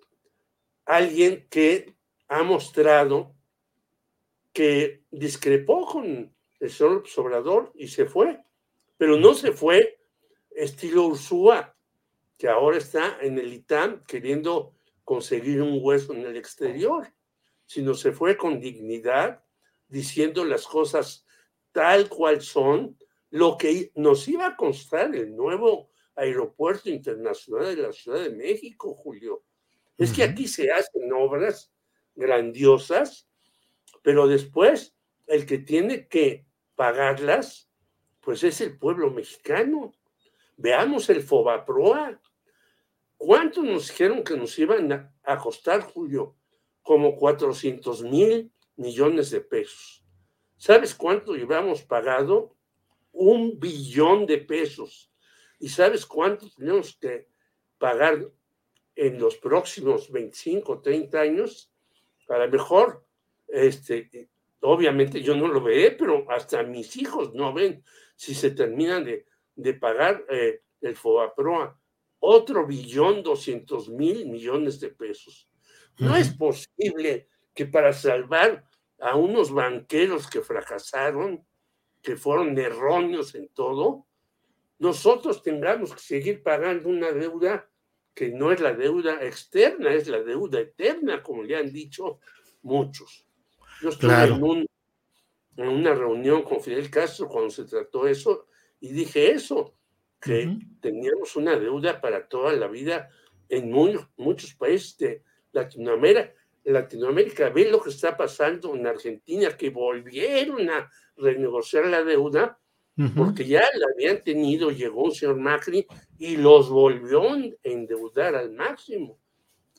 alguien que ha mostrado que discrepó con el señor Sobrador y se fue, pero no se fue estilo Ursúa, que ahora está en el ITAM queriendo conseguir un hueso en el exterior, sino se fue con dignidad, diciendo las cosas tal cual son, lo que nos iba a constar el nuevo aeropuerto internacional de la Ciudad de México, Julio. Es que aquí se hacen obras grandiosas, pero después el que tiene que pagarlas, pues es el pueblo mexicano. Veamos el Fobaproa. ¿Cuánto nos dijeron que nos iban a costar, Julio? Como 400 mil millones de pesos. ¿Sabes cuánto llevamos pagado? Un billón de pesos. ¿Y sabes cuánto tenemos que pagar en los próximos 25, 30 años? A lo mejor, este, obviamente yo no lo veré, pero hasta mis hijos no ven si se terminan de, de pagar eh, el FOAPROA. Otro billón doscientos mil millones de pesos. No es posible que para salvar a unos banqueros que fracasaron, que fueron erróneos en todo, nosotros tengamos que seguir pagando una deuda que no es la deuda externa, es la deuda eterna, como le han dicho muchos. Yo estuve en, una reunión con Fidel Castro cuando se trató eso y dije eso, que teníamos una deuda para toda la vida en muchos países de Latinoamérica. Latinoamérica, ve lo que está pasando en Argentina, que volvieron a renegociar la deuda porque ya la habían tenido, llegó un señor Macri y los volvió a endeudar al máximo.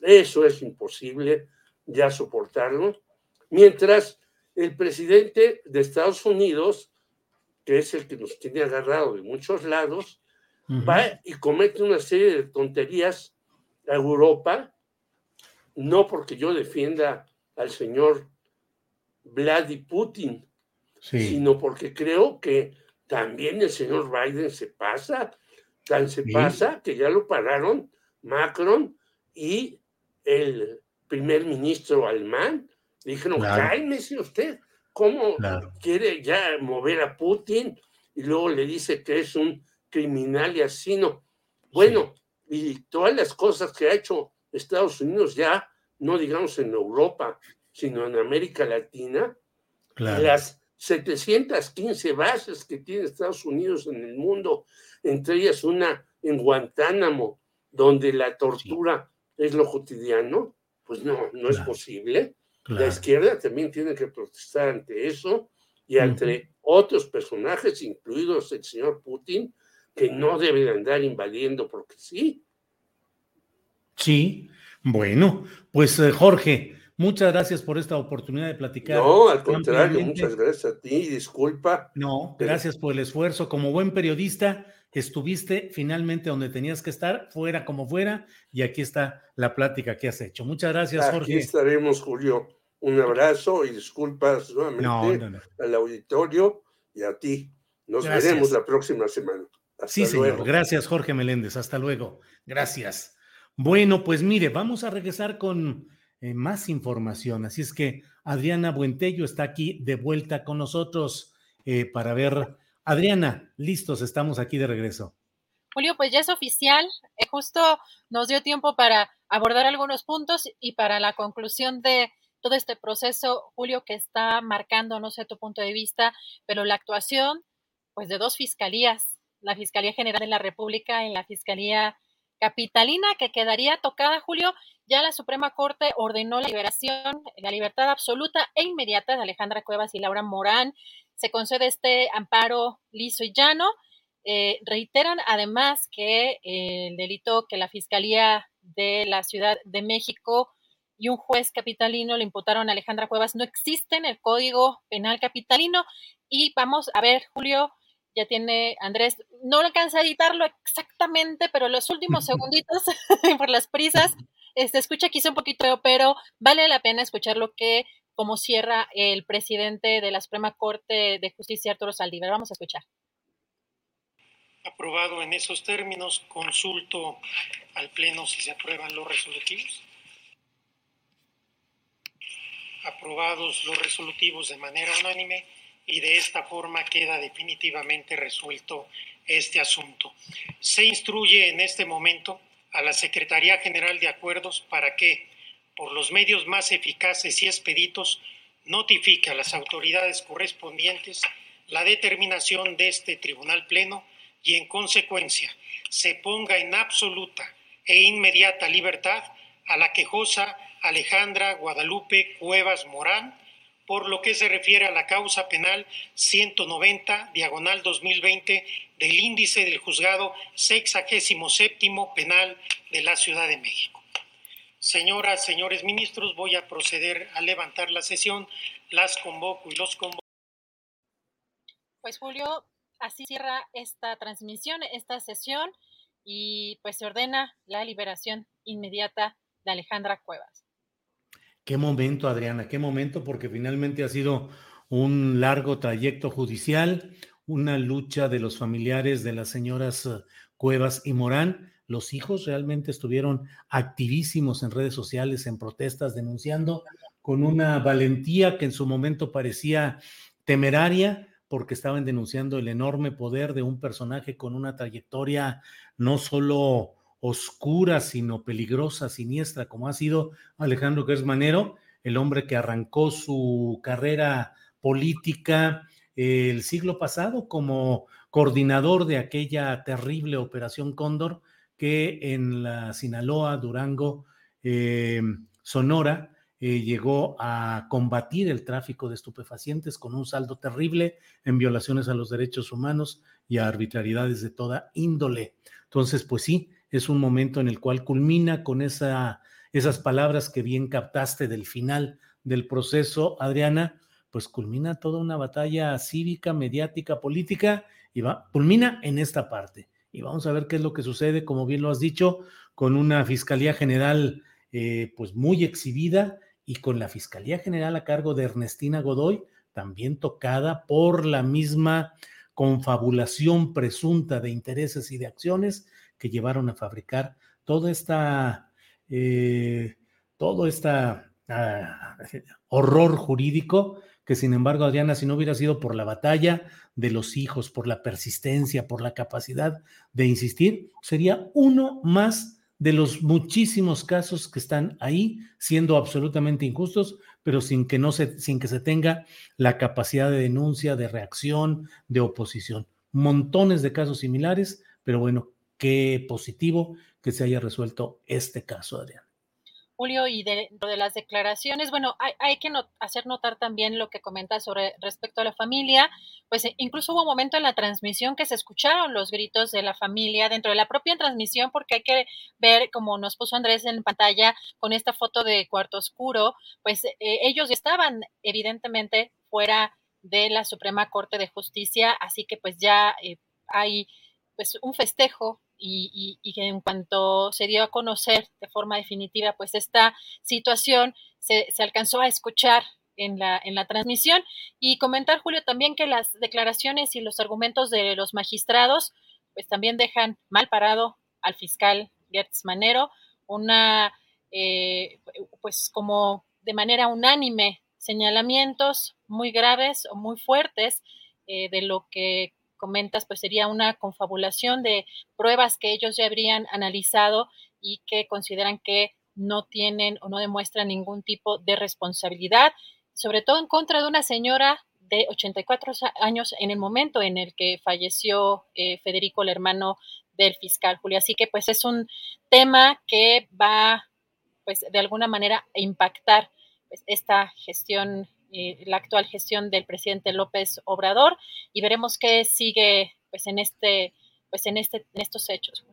Eso es imposible ya soportarlo. Mientras el presidente de Estados Unidos, que es el que nos tiene agarrado de muchos lados, va y comete una serie de tonterías a Europa, no porque yo defienda al señor Vladimir Putin, sino porque creo que también el señor Biden se pasa, tan se pasa que ya lo pararon Macron y el primer ministro alemán. Dijeron, cálmese usted, ¿cómo quiere ya mover a Putin? Y luego le dice que es un criminal y asesino. Bueno, y todas las cosas que ha hecho Estados Unidos ya, no digamos en Europa, sino en América Latina, las 715 bases que tiene Estados Unidos en el mundo, entre ellas una en Guantánamo, donde la tortura es lo cotidiano, pues no, no es posible. La izquierda también tiene que protestar ante eso y ante otros personajes, incluidos el señor Putin, que no deben andar invadiendo porque sí. Sí, bueno, pues eh, Jorge, Muchas gracias por esta oportunidad de platicar. No, al contrario, muchas gracias a ti, disculpa. No, gracias por el esfuerzo. Como buen periodista, estuviste finalmente donde tenías que estar, fuera como fuera, y aquí está la plática que has hecho. Muchas gracias, Jorge. Aquí estaremos, Julio. Un abrazo y disculpas nuevamente al auditorio y a ti. Nos veremos la próxima semana. Hasta sí, señor. Gracias, Jorge Meléndez. Hasta luego. Gracias. Bueno, pues mire, vamos a regresar con eh, más información. Así es que Adriana Buentello está aquí de vuelta con nosotros eh, para ver. Adriana, listos, estamos aquí de regreso. Julio, pues ya es oficial. Eh, justo nos dio tiempo para abordar algunos puntos y para la conclusión de todo este proceso, Julio, que está marcando, no sé tu punto de vista, pero la actuación, pues de dos fiscalías, la Fiscalía General de la República y la Fiscalía Capitalina, que quedaría tocada, Julio, ya la Suprema Corte ordenó la liberación, la libertad absoluta e inmediata de Alejandra Cuevas y Laura Morán. Se concede este amparo liso y llano. Eh, reiteran además que el delito que la Fiscalía de la Ciudad de México y un juez capitalino le imputaron a Alejandra Cuevas no existe en el Código Penal Capitalino. Y vamos a ver, Julio, ya tiene Andrés, no alcanza a editarlo exactamente, pero los últimos *laughs* segunditos *laughs* por las prisas este, escucha quizá un poquito, pero vale la pena escuchar lo que, como cierra el presidente de la Suprema Corte de Justicia, Arturo Saldívar. Vamos a escuchar. Aprobado en esos términos, consulto al Pleno si se aprueban los resolutivos. Aprobados los resolutivos de manera unánime y de esta forma queda definitivamente resuelto este asunto. Se instruye en este momento a la Secretaría General de Acuerdos para que, por los medios más eficaces y expeditos, notifique a las autoridades correspondientes la determinación de este Tribunal Pleno y, en consecuencia, se ponga en absoluta e inmediata libertad a la quejosa Alejandra Guadalupe Cuevas Morán, por lo que se refiere a la causa penal 190, diagonal 2020, del índice del juzgado 67 penal de la Ciudad de México. Señoras, señores ministros, voy a proceder a levantar la sesión. Las convoco y los convoco. Pues Julio, así cierra esta transmisión, esta sesión, y pues se ordena la liberación inmediata de Alejandra Cuevas. Qué momento, Adriana, qué momento, porque finalmente ha sido un largo trayecto judicial, una lucha de los familiares de las señoras eh, Cuevas y Morán. Los hijos realmente estuvieron activísimos en redes sociales, en protestas, denunciando con una valentía que en su momento parecía temeraria, porque estaban denunciando el enorme poder de un personaje con una trayectoria no solo oscura, sino peligrosa, siniestra, como ha sido Alejandro Gersmanero, el hombre que arrancó su carrera política eh, el siglo pasado como coordinador de aquella terrible operación Cóndor que en la Sinaloa, Durango, eh, Sonora, eh, llegó a combatir el tráfico de estupefacientes con un saldo terrible en violaciones a los derechos humanos y a arbitrariedades de toda índole. Entonces, pues sí, es un momento en el cual culmina con esa, esas palabras que bien captaste del final del proceso, Adriana, pues culmina toda una batalla cívica, mediática, política, y va, culmina en esta parte. Y vamos a ver qué es lo que sucede, como bien lo has dicho, con una Fiscalía General eh, pues muy exhibida y con la Fiscalía General a cargo de Ernestina Godoy, también tocada por la misma confabulación presunta de intereses y de acciones que llevaron a fabricar toda esta, eh, todo esta ah, *laughs* horror jurídico que sin embargo, Adriana, si no hubiera sido por la batalla de los hijos, por la persistencia, por la capacidad de insistir, sería uno más de los muchísimos casos que están ahí siendo absolutamente injustos, pero sin que no se, sin que se tenga la capacidad de denuncia, de reacción, de oposición. Montones de casos similares, pero bueno, qué positivo que se haya resuelto este caso, Adrián. Julio, y dentro de las declaraciones, bueno, hay, que hacer notar también lo que comenta sobre respecto a la familia, pues eh, incluso hubo un momento en la transmisión que se escucharon los gritos de la familia dentro de la propia transmisión, porque hay que ver, como nos puso Andrés en pantalla con esta foto de cuarto oscuro, pues eh, ellos estaban evidentemente fuera de la Suprema Corte de Justicia, así que pues ya eh, hay pues un festejo y, que en cuanto se dio a conocer de forma definitiva pues esta situación se, alcanzó a escuchar en la, en la transmisión. Y comentar Julio también que las declaraciones y los argumentos de los magistrados pues también dejan mal parado al fiscal Gertz Manero una eh, pues como de manera unánime señalamientos muy graves o muy fuertes eh, de lo que comentas, pues sería una confabulación de pruebas que ellos ya habrían analizado y que consideran que no tienen o no demuestran ningún tipo de responsabilidad, sobre todo en contra de una señora de 84 años en el momento en el que falleció eh, Federico, el hermano del fiscal Julio. Así que pues es un tema que va pues de alguna manera a impactar pues, esta gestión eh, la actual gestión del presidente López Obrador y veremos qué sigue pues en este pues en este en estos hechos.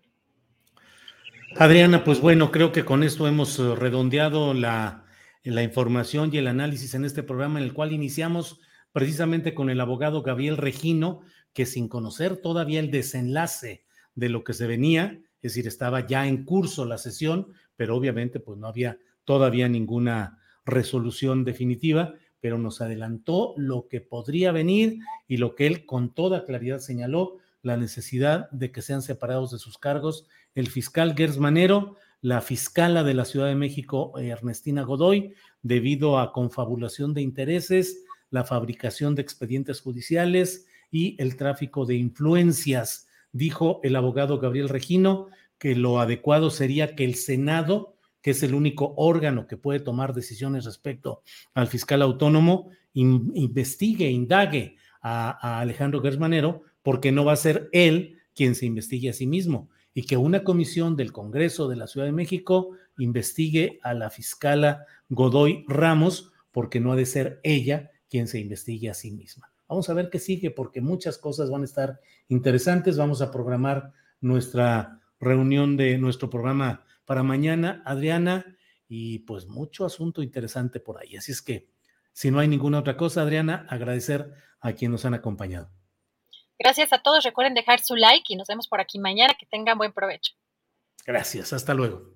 Adriana, pues bueno, creo que con esto hemos eh, redondeado la, la información y el análisis en este programa en el cual iniciamos precisamente con el abogado Gabriel Regino, que sin conocer todavía el desenlace de lo que se venía, es decir, estaba ya en curso la sesión, pero obviamente pues no había todavía ninguna resolución definitiva pero nos adelantó lo que podría venir y lo que él con toda claridad señaló, la necesidad de que sean separados de sus cargos el fiscal Gers Manero, la fiscala de la Ciudad de México, Ernestina Godoy, debido a confabulación de intereses, la fabricación de expedientes judiciales y el tráfico de influencias. Dijo el abogado Gabriel Regino que lo adecuado sería que el Senado, que es el único órgano que puede tomar decisiones respecto al fiscal autónomo, investigue, indague a, Alejandro Gersmanero, porque no va a ser él quien se investigue a sí mismo, y que una comisión del Congreso de la Ciudad de México investigue a la fiscala Godoy Ramos, porque no ha de ser ella quien se investigue a sí misma. Vamos a ver qué sigue, porque muchas cosas van a estar interesantes. Vamos a programar nuestra reunión de nuestro programa para mañana, Adriana, y pues mucho asunto interesante por ahí. Así es que, si no hay ninguna otra cosa, Adriana, agradecer a quienes nos han acompañado. Gracias a todos. Recuerden dejar su like y nos vemos por aquí mañana. Que tengan buen provecho. Gracias. Hasta luego.